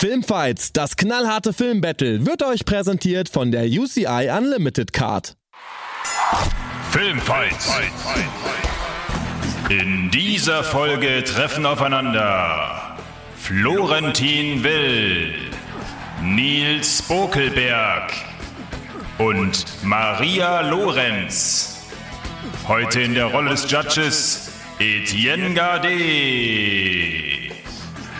Filmfights, das knallharte Filmbattle, wird euch präsentiert von der UCI Unlimited Card. Filmfights. In dieser Folge treffen aufeinander Florentin Will, Nils Bokelberg und Maria Lorenz. Heute in der Rolle des Judges Etienne Gade.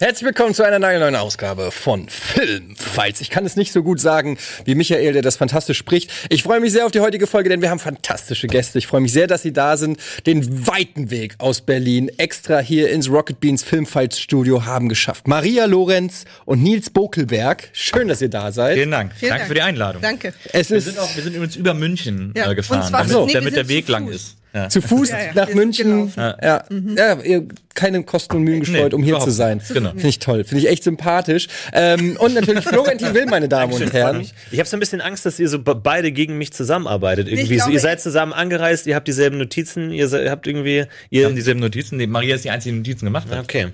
Herzlich willkommen zu einer neuen Ausgabe von Filmfights. Ich kann es nicht so gut sagen wie Michael, der das fantastisch spricht. Ich freue mich sehr auf die heutige Folge, denn wir haben fantastische Gäste. Ich freue mich sehr, dass Sie da sind. Den weiten Weg aus Berlin extra hier ins Rocket Beans Filmfights Studio haben geschafft. Maria Lorenz und Nils Bokelberg. Schön, dass ihr da seid. Vielen Dank. Vielen Danke Dank. für die Einladung. Danke. Es Wir ist sind, auch, wir sind übrigens über München Ja, äh, gefahren, und zwar- damit, nee, wir damit der Weg lang ist. Ja. zu Fuß Ja, ja. nach München. gelaufen. Ja, ja, ihr keine Kosten und Mühen gescheut, Nee, um hier zu sein. Genau. Finde ich toll. Finde ich echt sympathisch. Ähm, und natürlich Florentin Will, meine Damen und Herren. Ich habe so ein bisschen Angst, dass ihr so be- beide gegen mich zusammenarbeitet. Irgendwie. Ich so, glaube, ihr seid zusammen angereist, ihr habt dieselben Notizen, ihr habt irgendwie. Wir Ihr, haben dieselben Notizen. Nee, Maria ist die einzige, die Notizen gemacht hat. okay.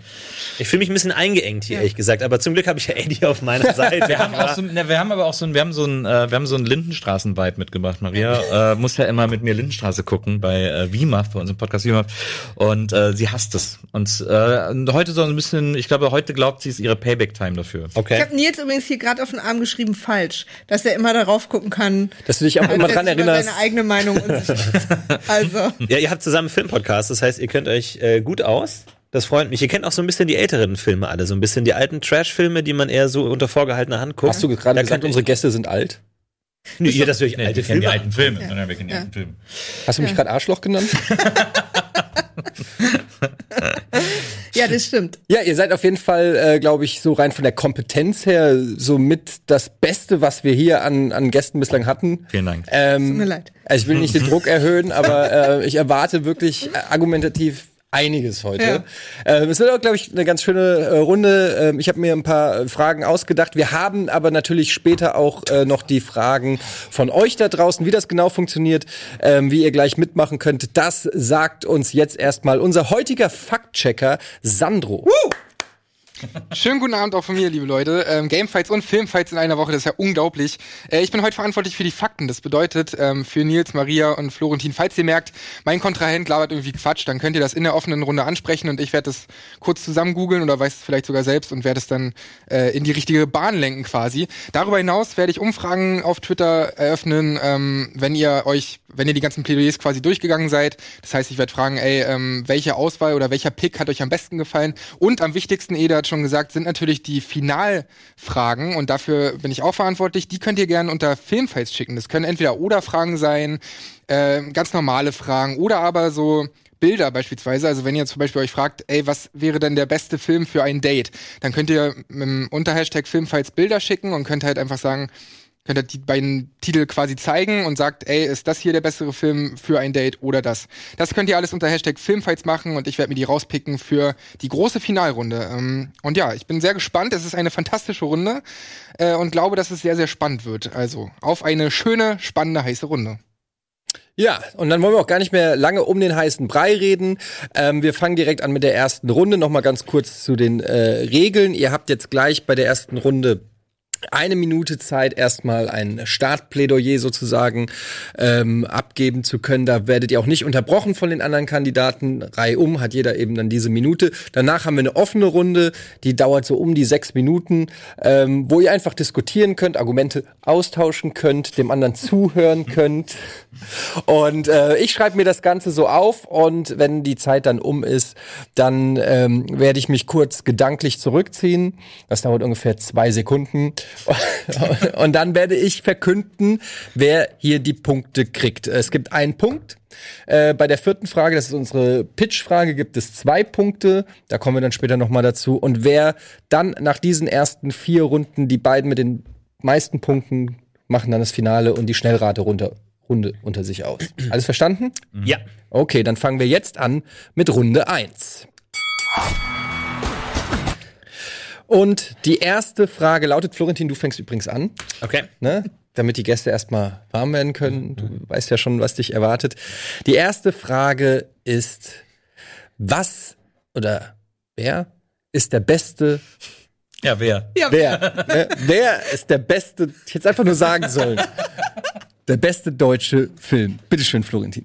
Ich fühle mich ein bisschen eingeengt hier, ehrlich gesagt. Aber zum Glück habe ich ja Eddie auf meiner Seite. Wir haben, auch so, ne, wir haben aber auch so ein, wir haben so ein, äh, wir haben so ein Lindenstraßen-Vibe mitgebracht. Maria äh, muss ja immer mit mir Lindenstraße gucken bei äh, WIMAF, bei unserem Podcast WIMAF. Und äh, sie hasst es. Und, äh, und heute so ein bisschen, ich glaube, heute glaubt sie, ist ihre Payback-Time dafür. Ich okay. habe Nils übrigens hier gerade auf den Arm geschrieben, falsch, dass er immer darauf gucken kann. Dass du dich auch immer dran er erinnerst. seine eigene Meinung. Also, Ja, ihr habt zusammen einen Filmpodcast, das heißt, ihr könnt euch äh, gut aus. Das freut mich. Ihr kennt auch so ein bisschen die älteren Filme alle, so ein bisschen die alten Trash-Filme, die man eher so unter vorgehaltener Hand guckt. Hast du gerade Da gesagt, unsere Gäste sind alt? ihr, nee, ihr, dass wir euch Nee, alte kennen die Filme alten Filme, sondern wir kennen die Ja. alten Filme. Hast du mich gerade Arschloch genannt? ja, das stimmt. Ja, ihr seid auf jeden Fall, äh, glaube ich, so rein von der Kompetenz her so mit das Beste, was wir hier an, an Gästen bislang hatten. Vielen Dank. Ähm, Tut mir leid. Also ich will nicht den Druck erhöhen, aber äh, ich erwarte wirklich äh, argumentativ einiges heute. Ja. Ähm, es wird auch, glaube ich, eine ganz schöne äh, Runde. Ähm, ich habe mir ein paar äh, Fragen ausgedacht. Wir haben aber natürlich später auch äh, noch die Fragen von euch da draußen, wie das genau funktioniert, ähm, wie ihr gleich mitmachen könnt. Das sagt uns jetzt erstmal unser heutiger Faktchecker Sandro. Schönen guten Abend auch von mir, liebe Leute. Ähm, Gamefights und Filmfights in einer Woche, das ist ja unglaublich. Äh, ich bin heute verantwortlich für die Fakten. Das bedeutet, ähm, für Nils, Maria und Florentin, falls ihr merkt, mein Kontrahent labert irgendwie Quatsch, dann könnt ihr das in der offenen Runde ansprechen und ich werde das kurz zusammen googeln oder weiß es vielleicht sogar selbst und werde es dann äh, in die richtige Bahn lenken quasi. Darüber hinaus werde ich Umfragen auf Twitter eröffnen, ähm, wenn ihr euch, wenn ihr die ganzen Plädoyers quasi durchgegangen seid. Das heißt, ich werde fragen, ey, ähm, welche Auswahl oder welcher Pick hat euch am besten gefallen? Und am wichtigsten, Eda hat schon gesagt, sind natürlich die Finalfragen und dafür bin ich auch verantwortlich. Die könnt ihr gerne unter Filmfights schicken. Das können entweder oder Fragen sein, äh, ganz normale Fragen oder aber so Bilder beispielsweise. Also wenn ihr zum Beispiel euch fragt, ey, was wäre denn der beste Film für ein Date? Dann könnt ihr mit dem Unterhashtag Filmfights Bilder schicken und könnt halt einfach sagen, könnt ihr die beiden Titel quasi zeigen und sagt, ey, ist das hier der bessere Film für ein Date oder das? Das könnt ihr alles unter Hashtag Filmfights machen und ich werde mir die rauspicken für die große Finalrunde. Ähm, und ja, ich bin sehr gespannt. Es ist eine fantastische Runde äh, und glaube, dass es sehr, sehr spannend wird. Also auf eine schöne, spannende, heiße Runde. Ja, und dann wollen wir auch gar nicht mehr lange um den heißen Brei reden. Ähm, wir fangen direkt an mit der ersten Runde. Nochmal ganz kurz zu den äh, Regeln. Ihr habt jetzt gleich bei der ersten Runde eine Minute Zeit, erstmal ein Startplädoyer sozusagen ähm, abgeben zu können. Da werdet ihr auch nicht unterbrochen von den anderen Kandidaten. Reihum hat jeder eben dann diese Minute. Danach haben wir eine offene Runde, die dauert so um die sechs Minuten, ähm, wo ihr einfach diskutieren könnt, Argumente austauschen könnt, dem anderen zuhören könnt. Und äh, ich schreibe mir das Ganze so auf und wenn die Zeit dann um ist, dann ähm, werde ich mich kurz gedanklich zurückziehen. Das dauert ungefähr zwei Sekunden. und dann werde ich verkünden, wer hier die Punkte kriegt. Es gibt einen Punkt. Äh, bei der vierten Frage, das ist unsere Pitch-Frage, gibt es zwei Punkte. Da kommen wir dann später nochmal dazu. Und wer dann nach diesen ersten vier Runden die beiden mit den meisten Punkten machen dann das Finale und die Schnellrate runter, Runde unter sich aus. Alles verstanden? Ja. Okay, dann fangen wir jetzt an mit Runde 1. Und die erste Frage lautet, Florentin, du fängst übrigens an. Okay. Ne? damit die Gäste erstmal warm werden können. Du weißt ja schon, was dich erwartet. Die erste Frage ist, was oder wer ist der beste, Ja, wer? wer, wer, wer ist der beste, ich hätte es einfach nur sagen sollen, der beste deutsche Film? Bitteschön, Florentin.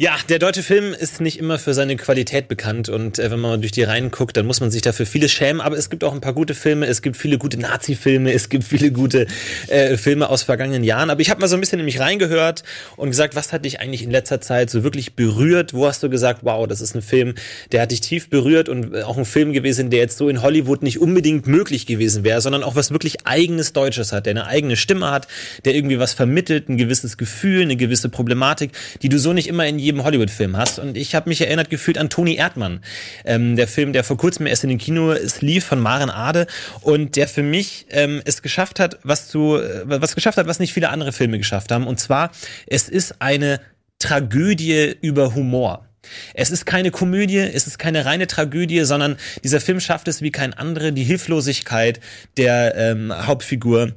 Ja, der deutsche Film ist nicht immer für seine Qualität bekannt und äh, wenn man mal durch die Reihen guckt, dann muss man sich dafür vieles schämen, aber es gibt auch ein paar gute Filme, es gibt viele gute Nazi-Filme, es gibt viele gute äh, Filme aus vergangenen Jahren, aber ich habe mal so ein bisschen in mich reingehört und gesagt, was hat dich eigentlich in letzter Zeit so wirklich berührt? Wo hast du gesagt, wow, das ist ein Film, der hat dich tief berührt und äh, auch ein Film gewesen, der jetzt so in Hollywood nicht unbedingt möglich gewesen wäre, sondern auch was wirklich eigenes Deutsches hat, der eine eigene Stimme hat, der irgendwie was vermittelt, ein gewisses Gefühl, eine gewisse Problematik, die du so nicht immer in jedem Hollywood-Film hast. Und ich habe mich erinnert gefühlt an Toni Erdmann, ähm, der Film, der vor kurzem erst in den Kino es lief von Maren Ade und der für mich ähm, es geschafft hat, was zu äh, was geschafft hat, was nicht viele andere Filme geschafft haben. Und zwar es ist eine Tragödie über Humor. Es ist keine Komödie, es ist keine reine Tragödie, sondern dieser Film schafft es wie kein andere, die Hilflosigkeit der ähm, Hauptfigur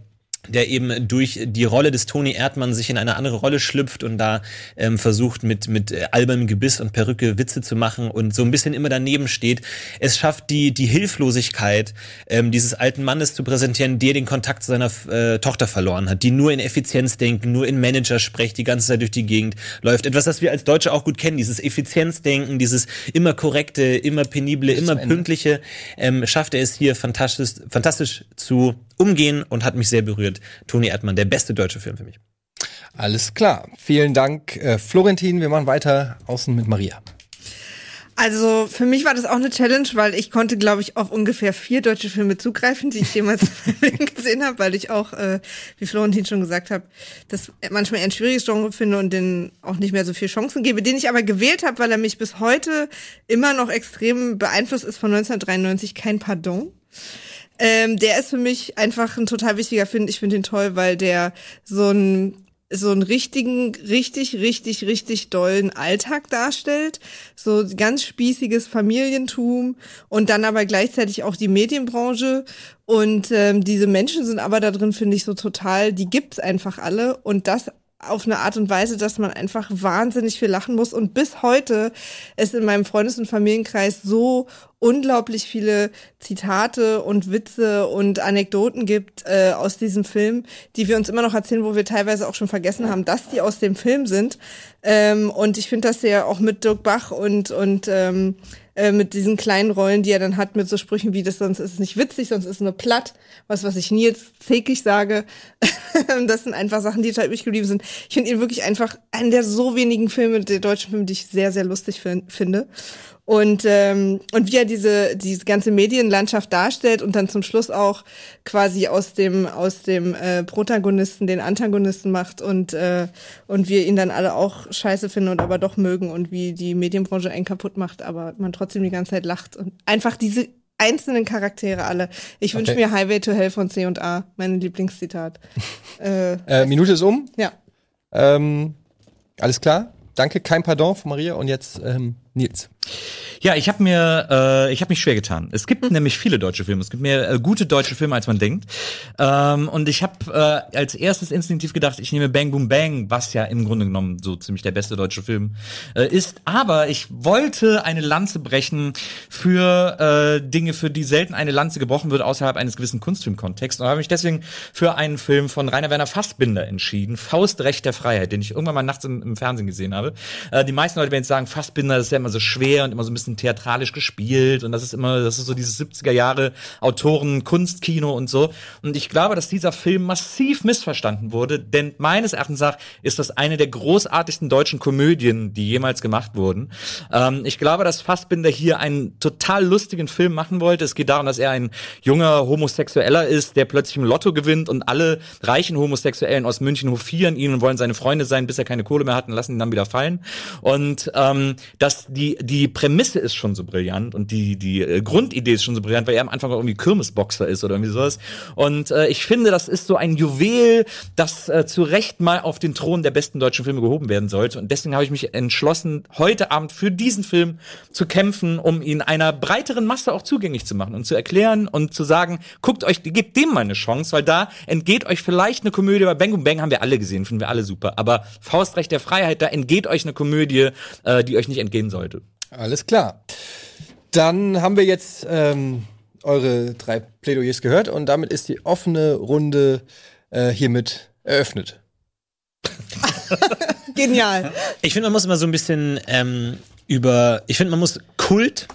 der eben durch die Rolle des Toni Erdmann sich in eine andere Rolle schlüpft und da ähm, versucht mit mit äh, albernem Gebiss und Perücke Witze zu machen und so ein bisschen immer daneben steht. Es schafft die die Hilflosigkeit ähm, dieses alten Mannes zu präsentieren, der den Kontakt zu seiner äh, Tochter verloren hat, die nur in Effizienz denken, nur in Manager spricht, die ganze Zeit durch die Gegend läuft. Etwas, das wir als Deutsche auch gut kennen, dieses Effizienzdenken, dieses immer korrekte, immer penible, immer pünktliche, ähm, schafft er es hier fantastisch fantastisch zu umgehen und hat mich sehr berührt. Toni Erdmann, der beste deutsche Film für mich. Alles klar. Vielen Dank, äh, Florentin. Wir machen weiter außen mit Maria. Also für mich war das auch eine Challenge, weil ich konnte, glaube ich, auf ungefähr vier deutsche Filme zugreifen, die ich jemals gesehen habe, weil ich auch, äh, wie Florentin schon gesagt hat, das manchmal eher ein schwieriges Genre finde und den auch nicht mehr so viel Chancen gebe, den ich aber gewählt habe, weil er mich bis heute immer noch extrem beeinflusst ist von 1993, kein Pardon. Ähm, der ist für mich einfach ein total wichtiger Film. Ich finde ihn toll, weil der so ein so einen richtigen, richtig, richtig, richtig dollen Alltag darstellt. So ganz spießiges Familientum und dann aber gleichzeitig auch die Medienbranche. Und ähm, diese Menschen sind aber da drin, finde ich, so total, die gibt's einfach alle. Und das auf eine Art und Weise, dass man einfach wahnsinnig viel lachen muss. Und bis heute es in meinem Freundes- und Familienkreis so unglaublich viele Zitate und Witze und Anekdoten gibt äh, aus diesem Film, die wir uns immer noch erzählen, wo wir teilweise auch schon vergessen haben, dass die aus dem Film sind. Ähm, und ich finde das ja auch mit Dirk Bach und, und ähm, äh, mit diesen kleinen Rollen, die er dann hat, mit so Sprüchen wie das, sonst ist es nicht witzig, sonst ist es nur platt, was, was ich jetzt täglich sage. das sind einfach Sachen, die total übrig geblieben sind. Ich finde ihn wirklich einfach einen der so wenigen Filme, der deutschen Filme, die ich sehr, sehr lustig fin- finde. Und, ähm, und wie er diese, diese ganze Medienlandschaft darstellt und dann zum Schluss auch quasi aus dem, aus dem äh, Protagonisten den Antagonisten macht und, äh, und wir ihn dann alle auch scheiße finden und aber doch mögen und wie die Medienbranche einen kaputt macht, aber man trotzdem die ganze Zeit lacht. Und einfach diese einzelnen Charaktere alle. Ich wünsche Okay. mir Highway to Hell von C und A, mein Lieblingszitat. äh, Äh, Minute ist um. ja. Ähm, alles klar. Danke, kein Pardon von Maria. Und jetzt ähm, Nils. Ja, ich habe mir, äh, ich habe mich schwer getan. Es gibt nämlich viele deutsche Filme. Es gibt mehr äh, gute deutsche Filme, als man denkt. Ähm, und ich habe äh, als erstes instinktiv gedacht, ich nehme Bang Boom Bang, was ja im Grunde genommen so ziemlich der beste deutsche Film äh, ist. Aber ich wollte eine Lanze brechen für äh, Dinge, für die selten eine Lanze gebrochen wird außerhalb eines gewissen Kunstfilmkontexts. Und habe mich deswegen für einen Film von Rainer Werner Fassbinder entschieden, Faustrecht der Freiheit, den ich irgendwann mal nachts im, im Fernsehen gesehen habe. Äh, die meisten Leute werden jetzt sagen, Fassbinder ist ja immer so schwer und immer so ein bisschen theatralisch gespielt und das ist immer, das ist so dieses 70er Jahre Autoren Kunstkino und so. Und ich glaube, dass dieser Film massiv missverstanden wurde, denn meines Erachtens nach ist das eine der großartigsten deutschen Komödien, die jemals gemacht wurden. Ähm, ich glaube, dass Fassbinder hier einen total lustigen Film machen wollte. Es geht darum, dass er ein junger Homosexueller ist, der plötzlich im Lotto gewinnt und alle reichen Homosexuellen aus München hofieren ihn und wollen seine Freunde sein, bis er keine Kohle mehr hat und lassen ihn dann wieder fallen. Und ähm, dass die die Prämisse ist schon so brillant und die, die äh, Grundidee ist schon so brillant, weil er am Anfang irgendwie Kirmesboxer ist oder irgendwie sowas. Und äh, ich finde, das ist so ein Juwel, das äh, zu Recht mal auf den Thron der besten deutschen Filme gehoben werden sollte. Und deswegen habe ich mich entschlossen, heute Abend für diesen Film zu kämpfen, um ihn einer breiteren Masse auch zugänglich zu machen und zu erklären und zu sagen, guckt euch, gebt dem mal eine Chance, weil da entgeht euch vielleicht eine Komödie, bei Bang Bang haben wir alle gesehen, finden wir alle super. Aber Faustrecht der Freiheit, da entgeht euch eine Komödie, äh, die euch nicht entgehen sollte. Alles klar. Dann haben wir jetzt ähm, eure drei Plädoyers gehört und damit ist die offene Runde äh, hiermit eröffnet. Genial. Ich finde, man muss immer so ein bisschen ähm, über. Ich finde, man muss Kult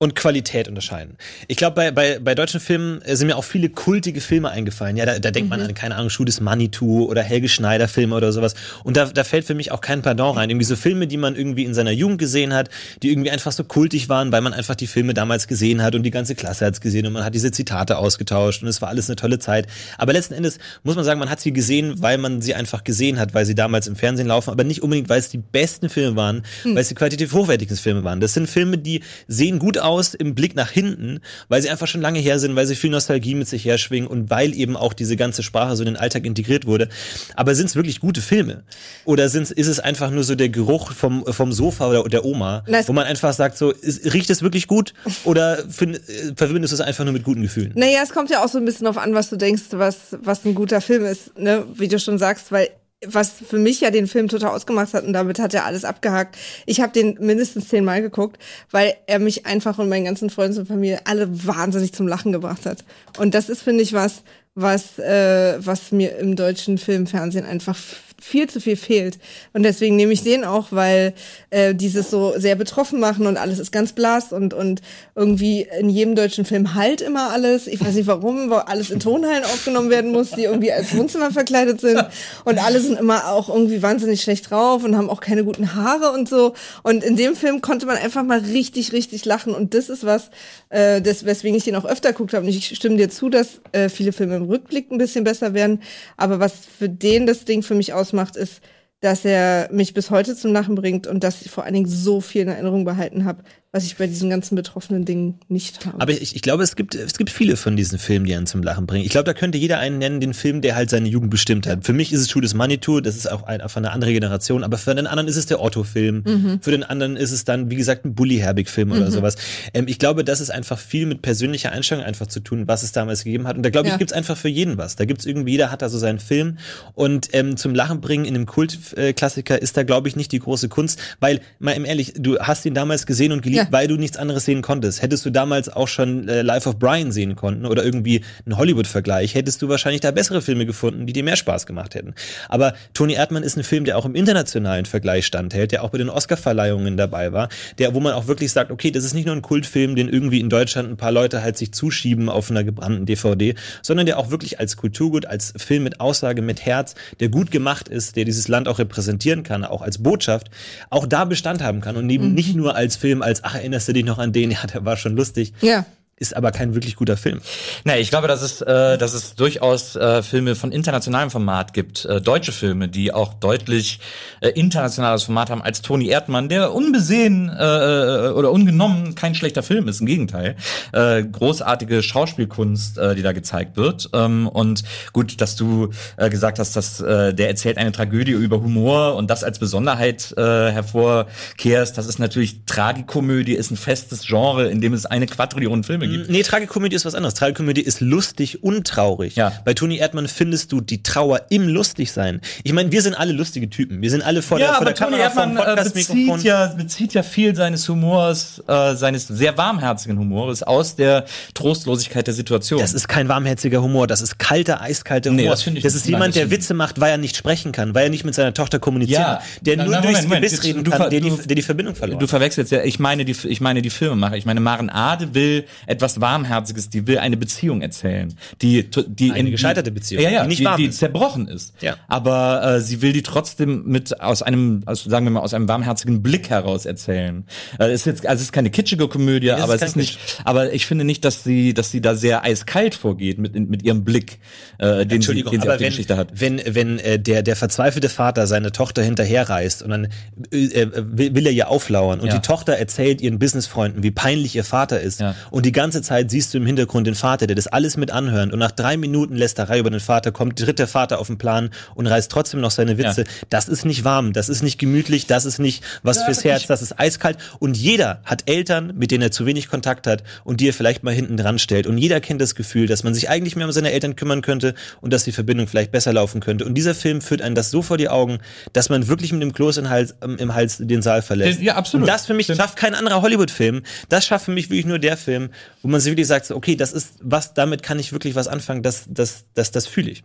und Qualität unterscheiden. Ich glaube, bei, bei, bei deutschen Filmen äh, sind mir auch viele kultige Filme eingefallen. Ja, da, da denkt man an, keine Ahnung, Schuh des Manitou oder Helge Schneider Filme oder sowas. Und da, da fällt für mich auch kein Pardon rein. Irgendwie so Filme, die man irgendwie in seiner Jugend gesehen hat, die irgendwie einfach so kultig waren, weil man einfach die Filme damals gesehen hat und die ganze Klasse hat's gesehen und man hat diese Zitate ausgetauscht und es war alles eine tolle Zeit. Aber letzten Endes muss man sagen, man hat sie gesehen, weil man sie einfach gesehen hat, weil sie damals im Fernsehen laufen, aber nicht unbedingt, weil es die besten Filme waren, weil es die qualitativ hochwertigsten Filme waren. Das sind Filme, die sehen gut aus im Blick nach hinten, weil sie einfach schon lange her sind, weil sie viel Nostalgie mit sich herschwingen und weil eben auch diese ganze Sprache so in den Alltag integriert wurde. Aber sind es wirklich gute Filme? Oder sind's, ist es einfach nur so der Geruch vom, vom Sofa oder der Oma, Na, wo man einfach sagt, so, ist, riecht es wirklich gut? Oder find, äh, verbindest du es einfach nur mit guten Gefühlen? Naja, es kommt ja auch so ein bisschen drauf an, was du denkst, was, was ein guter Film ist, ne? Wie du schon sagst, weil was für mich ja den Film total ausgemacht hat und damit hat er alles abgehakt. Ich habe den mindestens zehnmal geguckt, weil er mich einfach und meinen ganzen Freunden und Familie alle wahnsinnig zum Lachen gebracht hat. Und das ist, finde ich, was, was, äh, was mir im deutschen Filmfernsehen einfach viel zu viel fehlt. Und deswegen nehme ich den auch, weil äh, dieses so sehr betroffen machen und alles ist ganz blass und, und irgendwie in jedem deutschen Film halt immer alles. Ich weiß nicht warum, wo alles in Tonhallen aufgenommen werden muss, die irgendwie als Wohnzimmer verkleidet sind. Und alle sind immer auch irgendwie wahnsinnig schlecht drauf und haben auch keine guten Haare und so. Und in dem Film konnte man einfach mal richtig, richtig lachen. Und das ist was, äh, das, weswegen ich den auch öfter geguckt habe. Und ich stimme dir zu, dass äh, viele Filme im Rückblick ein bisschen besser werden. Aber was für den das Ding für mich ausmacht, ist, dass er mich bis heute zum Lachen bringt und dass ich vor allen Dingen so viel in Erinnerung behalten habe, was ich bei diesen ganzen betroffenen Dingen nicht habe. Aber ich, ich glaube, es gibt, es gibt viele von diesen Filmen, die einen zum Lachen bringen. Ich glaube, da könnte jeder einen nennen, den Film, der halt seine Jugend bestimmt hat. Für mich ist es des Manitou, das ist auch ein, von einer anderen Generation, aber für den anderen ist es der Otto-Film. Für den anderen ist es dann, wie gesagt, ein Bully-Herbig-Film oder sowas. Ähm, ich glaube, das ist einfach viel mit persönlicher Einstellung einfach zu tun, was es damals gegeben hat. Und da glaube ich, Ja. gibt's einfach für jeden was. Da gibt's irgendwie, jeder hat da so seinen Film. Und ähm, zum Lachen bringen in einem Kultklassiker ist da, glaube ich, nicht die große Kunst, weil, mal ehrlich, du hast ihn damals gesehen und geliebt, Ja. weil du nichts anderes sehen konntest. Hättest du damals auch schon äh, Life of Brian sehen konnten oder irgendwie einen Hollywood-Vergleich, hättest du wahrscheinlich da bessere Filme gefunden, die dir mehr Spaß gemacht hätten. Aber Tony Erdmann ist ein Film, der auch im internationalen Vergleich standhält, der auch bei den Oscar-Verleihungen dabei war, der, wo man auch wirklich sagt, okay, das ist nicht nur ein Kultfilm, den irgendwie in Deutschland ein paar Leute halt sich zuschieben auf einer gebrannten DVD, sondern der auch wirklich als Kulturgut, als Film mit Aussage, mit Herz, der gut gemacht ist, der dieses Land auch repräsentieren kann, auch als Botschaft, auch da Bestand haben kann und neben nicht nur als Film, als, ach, erinnerst du dich noch an den, ja, der war schon lustig, ja. Ist aber kein wirklich guter Film. Nee, ich glaube, dass es, äh, dass es durchaus äh, Filme von internationalem Format gibt, äh, deutsche Filme, die auch deutlich äh, internationales Format haben als Toni Erdmann, der unbesehen äh, oder ungenommen kein schlechter Film ist, im Gegenteil. Äh, großartige Schauspielkunst, äh, die da gezeigt wird. Ähm, und gut, dass du äh, gesagt hast, dass äh, der erzählt eine Tragödie über Humor und das als Besonderheit äh, hervorkehrst. Das ist natürlich Tragikomödie, ist ein festes Genre, in dem es eine Quadrillion Filme gibt. Nee, Tragikomödie ist was anderes. Tragikomödie ist lustig und traurig. Ja. Bei Toni Erdmann findest du die Trauer im Lustigsein. Ich meine, wir sind alle lustige Typen. Wir sind alle vor der, vor der Kamera vom äh, Podcast-Mikrofon. bezieht, ja, bezieht ja viel seines Humors, äh, seines sehr warmherzigen Humors aus der Trostlosigkeit der Situation. Das ist kein warmherziger Humor, das ist kalter, eiskalter Nee, Humor. das finde ich das ist jemand, das der Witze macht, weil er nicht sprechen kann, weil er nicht mit seiner Tochter kommunizieren Ja. kann, der Na, nur na, durchs Moment, Moment. Gebiss Jetzt, reden kann, der die, der die Verbindung verloren Du verwechselst ja, ich meine die, ich meine die Filmemacher. Ich meine, Maren Ade will etwas Warmherziges, die will eine Beziehung erzählen, die die Eine in, gescheiterte die, Beziehung, ja, ja, die nicht die, warm die ist. zerbrochen ist. Ja. Aber äh, sie will die trotzdem mit aus einem, also sagen wir mal, aus einem warmherzigen Blick heraus erzählen. Äh, ist jetzt, also es ist keine kitschige Komödie, es aber ist es ist nicht, aber ich finde nicht, dass sie, dass sie da sehr eiskalt vorgeht mit mit ihrem Blick, äh, den sie, den sie aber auf die wenn, Geschichte hat. wenn, wenn äh, der, der verzweifelte Vater seine Tochter hinterherreist und dann äh, äh, will, will er ihr auflauern und Ja. die Tochter erzählt ihren Businessfreunden, wie peinlich ihr Vater ist Ja. und die ganze Zeit siehst du im Hintergrund den Vater, der das alles mit anhört und nach drei Minuten Lästerei über den Vater kommt, tritt der Vater auf den Plan und reißt trotzdem noch seine Witze. Ja. Das ist nicht warm, das ist nicht gemütlich, das ist nicht was fürs Herz, das ist eiskalt und jeder hat Eltern, mit denen er zu wenig Kontakt hat und die er vielleicht mal hinten dran stellt und jeder kennt das Gefühl, dass man sich eigentlich mehr um seine Eltern kümmern könnte und dass die Verbindung vielleicht besser laufen könnte und dieser Film führt einen das so vor die Augen, dass man wirklich mit dem Kloß im Hals, ähm, im Hals den Saal verlässt. Ja, absolut. Und das für mich schafft kein anderer Hollywood-Film. Das schafft für mich wirklich nur der Film, wo man sich wirklich sagt, okay, das ist was, damit kann ich wirklich was anfangen, das, das, das, das fühle ich.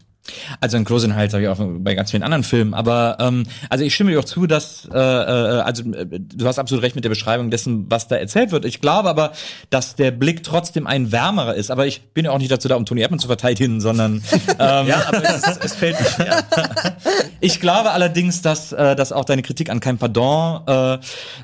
Also ein Close Hals habe ich auch bei ganz vielen anderen Filmen, aber ähm, also ich stimme dir auch zu, dass äh, äh, also äh, du hast absolut recht mit der Beschreibung dessen, was da erzählt wird. Ich glaube aber, dass der Blick trotzdem ein wärmerer ist. Aber ich bin ja auch nicht dazu da, um Tony Erdmann zu verteidigen, sondern ähm, Ja, aber es, es fällt mir schwer. ich glaube allerdings, dass, äh, dass auch deine Kritik an kein Pardon äh,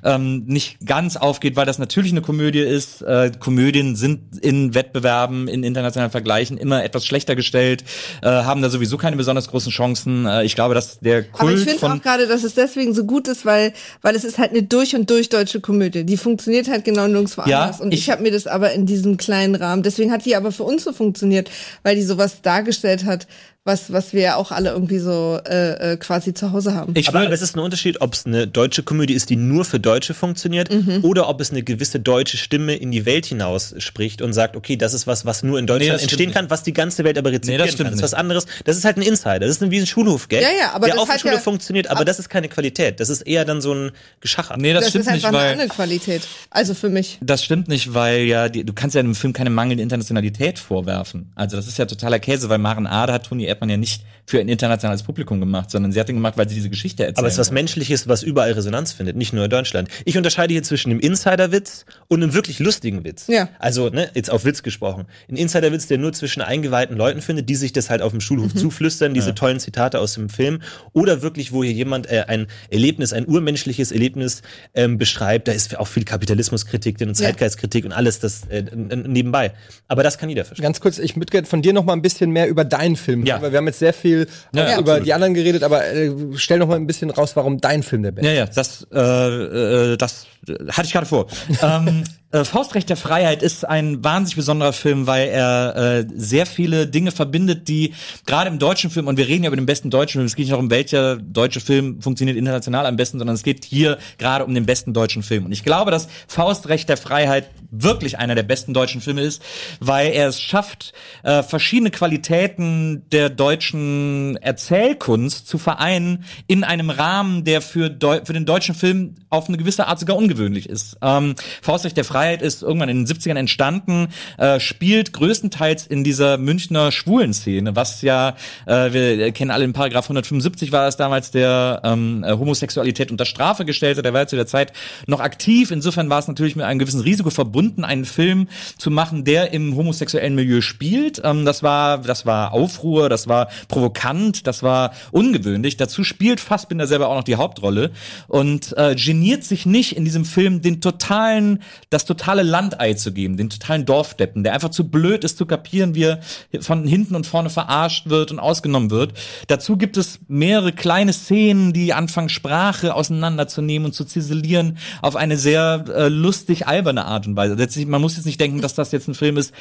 ähm, nicht ganz aufgeht, weil das natürlich eine Komödie ist. Äh, Komödien sind in Wettbewerben, in internationalen Vergleichen immer etwas schlechter gestellt, äh, haben da sowieso keine besonders großen Chancen. Äh, ich glaube, dass der Kult Aber ich finde auch gerade, dass es deswegen so gut ist, weil, weil es ist halt eine durch und durch deutsche Komödie. Die funktioniert halt genau nirgendwo Ja, anders. Und ich- ich, habe mir das aber in diesem kleinen Rahmen, deswegen hat die aber für uns so funktioniert, weil die sowas dargestellt hat, was, was wir ja auch alle irgendwie so äh, äh, quasi zu Hause haben. ich aber es ist ein Unterschied, ob es eine deutsche Komödie ist, die nur für Deutsche funktioniert, Mhm. oder ob es eine gewisse deutsche Stimme in die Welt hinaus spricht und sagt, okay, das ist was, was nur in Nee, Deutschland das stimmt entstehen nicht. kann, was die ganze Welt aber rezipieren das stimmt kann. Das ist was nicht. anderes. Das ist halt ein Insider. Das ist ein wie ein Schulhof-Gag, Ja, ja, aber der das auf der Schule ja- funktioniert, aber das ist keine Qualität. Das ist eher dann so ein Geschacher. nee, das, das stimmt ist nicht, einfach eine weil andere Qualität. Also für mich. Das stimmt nicht, weil ja, die, du kannst ja einem Film keine mangelnde Internationalität vorwerfen. Also das ist ja totaler Käse, weil Maren Ade hat Toni Erdmann ja nicht für ein internationales Publikum gemacht, sondern sie hat ihn gemacht, weil sie diese Geschichte erzählt. Aber es ist was Menschliches, was überall Resonanz findet, nicht nur in Deutschland. Ich unterscheide hier zwischen einem Insider-Witz und einem wirklich lustigen Witz. Ja. Also, ne, jetzt auf Witz gesprochen. Ein Insider-Witz, der nur zwischen eingeweihten Leuten findet, die sich das halt auf dem Schulhof zuflüstern, diese tollen Zitate aus dem Film. Oder wirklich, wo hier jemand äh, ein Erlebnis, ein urmenschliches Erlebnis ähm, beschreibt. Da ist auch viel Kapitalismuskritik drin und Zeitgeistkritik und alles das äh, nebenbei. Aber das kann jeder verstehen. Ganz kurz, ich würde gerne von dir noch mal ein bisschen mehr über deinen Film. Ja. Weil wir haben jetzt sehr viel Ja, über die anderen geredet, aber äh, stell noch mal ein bisschen raus, warum dein Film der beste Ja, ja, das, äh, äh, das hatte ich gerade vor. ähm, äh, Faustrecht der Freiheit ist ein wahnsinnig besonderer Film, weil er äh, sehr viele Dinge verbindet, die gerade im deutschen Film, und wir reden ja über den besten deutschen Film, es geht nicht noch um welcher deutsche Film funktioniert international am besten, sondern es geht hier gerade um den besten deutschen Film. Und ich glaube, dass Faustrecht der Freiheit wirklich einer der besten deutschen Filme ist, weil er es schafft, äh, verschiedene Qualitäten der deutschen Erzählkunst zu vereinen in einem Rahmen, der für, Deu für den deutschen Film auf eine gewisse Art sogar ungewöhnlich ist. Ähm, Faustrecht der Freiheit ist irgendwann in den 70ern entstanden, äh, spielt größtenteils in dieser Münchner Schwulenszene, was ja, äh, wir kennen alle in Paragraph 175 war es damals, der ähm, äh, Homosexualität unter Strafe gestellte, der war ja zu der Zeit noch aktiv. Insofern war es natürlich mit einem gewissen Risiko verbunden, einen Film zu machen, der im homosexuellen Milieu spielt. Ähm, das war, das war Aufruhr, das war provokant, das war ungewöhnlich. Dazu spielt Fassbinder selber auch noch die Hauptrolle und äh, geniert sich nicht in diesem Film den totalen, das totale Landei zu geben, den totalen Dorfdeppen, der einfach zu blöd ist zu kapieren, wie er von hinten und vorne verarscht wird und ausgenommen wird. Dazu gibt es mehrere kleine Szenen, die anfangen Sprache auseinanderzunehmen und zu ziselieren auf eine sehr äh, lustig alberne Art und Weise. Letztlich, man muss jetzt nicht denken, dass das jetzt ein Film ist,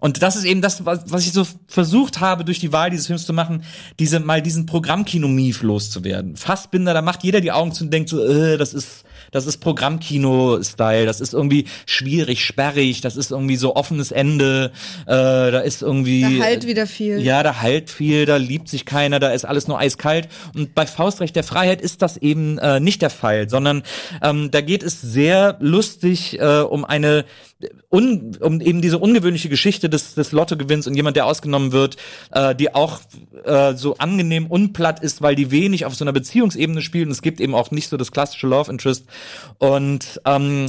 und das ist eben das, was, was ich so versucht habe, durch die Wahl dieses Films zu machen, diese mal diesen Programmkino-Mief loszuwerden. Fassbinder, da macht jeder die Augen zu und denkt so, äh, das ist, das ist Programmkino-Style, das ist irgendwie schwierig, sperrig, das ist irgendwie so offenes Ende, äh, da ist irgendwie. Da halt wieder viel. Ja, da halt viel, da liebt sich keiner, da ist alles nur eiskalt. Und bei Faustrecht der Freiheit ist das eben äh, nicht der Fall, sondern ähm, da geht es sehr lustig äh, um eine un, um eben diese ungewöhnliche Geschichte des, des Lottogewinns und jemand, der ausgenommen wird, äh, die auch äh, so angenehm unplatt ist, weil die wenig auf so einer Beziehungsebene spielt und es gibt eben auch nicht so das klassische Love Interest. Und ähm,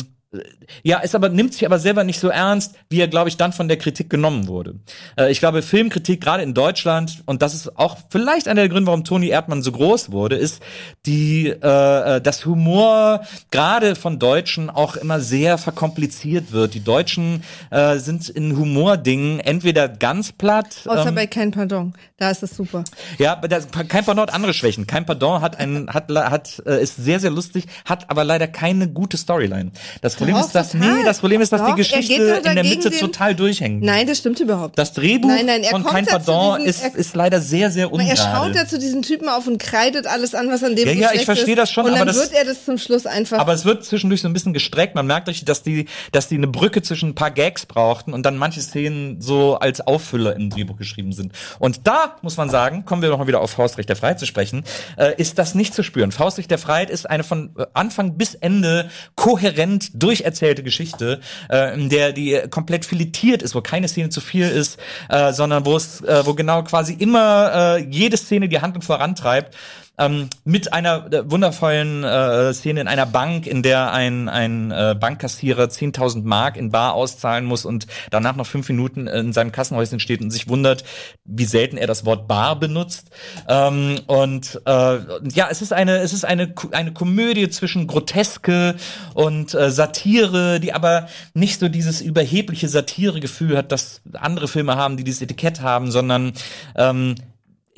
ja, ist aber nimmt sich aber selber nicht so ernst, wie er glaube ich dann von der Kritik genommen wurde. Äh, ich glaube Filmkritik gerade in Deutschland und das ist auch vielleicht einer der Gründe, warum Toni Erdmann so groß wurde, ist die äh, äh das Humor gerade von Deutschen auch immer sehr verkompliziert wird. Die Deutschen äh, sind in Humordingen entweder ganz platt. Außer ähm, bei Kein Pardon. Da ist es super. ja, aber das, kein Pardon hat andere Schwächen. Kein Pardon hat ein hat hat äh, ist sehr sehr lustig, hat aber leider keine gute Storyline. Das Problem ist, dass total. nee, das Problem ist, dass Doch, die er Geschichte in der Mitte den- total durchhängt. Nein, das stimmt überhaupt. Das Drehbuch Nein, nein, er von Kein Pardon diesem- ist, er- ist leider sehr, sehr er ungerade. schaut da zu diesen Typen auf und kreidet alles an, was an dem Ja, ja, ich verstehe das schon, Und dann aber das- wird er das zum Schluss einfach. aber es wird zwischendurch so ein bisschen gestreckt. Man merkt richtig, dass die, dass die eine Brücke zwischen ein paar Gags brauchten und dann manche Szenen so als Auffüller im Drehbuch geschrieben sind. Und da muss man sagen, kommen wir noch mal wieder auf Faustrecht der Freiheit zu sprechen, äh, ist das nicht zu spüren. Faustrecht der Freiheit ist eine von äh, Anfang bis Ende kohärent durcherzählte Geschichte, äh, in der die komplett filetiert ist, wo keine Szene zu viel ist, äh, sondern wo es, äh, wo genau quasi immer äh, jede Szene die Handlung vorantreibt ähm, mit einer äh, wundervollen äh, Szene in einer Bank, in der ein, ein äh, Bankkassierer 10.000 Mark in Bar auszahlen muss und danach noch fünf Minuten in seinem Kassenhäuschen steht und sich wundert, wie selten er das Wort Bar benutzt. Ähm, und äh, ja, es ist eine, es ist eine, eine Komödie zwischen Groteske und äh, Satire, die aber nicht so dieses überhebliche Satiregefühl hat, das andere Filme haben, die dieses Etikett haben, sondern ähm,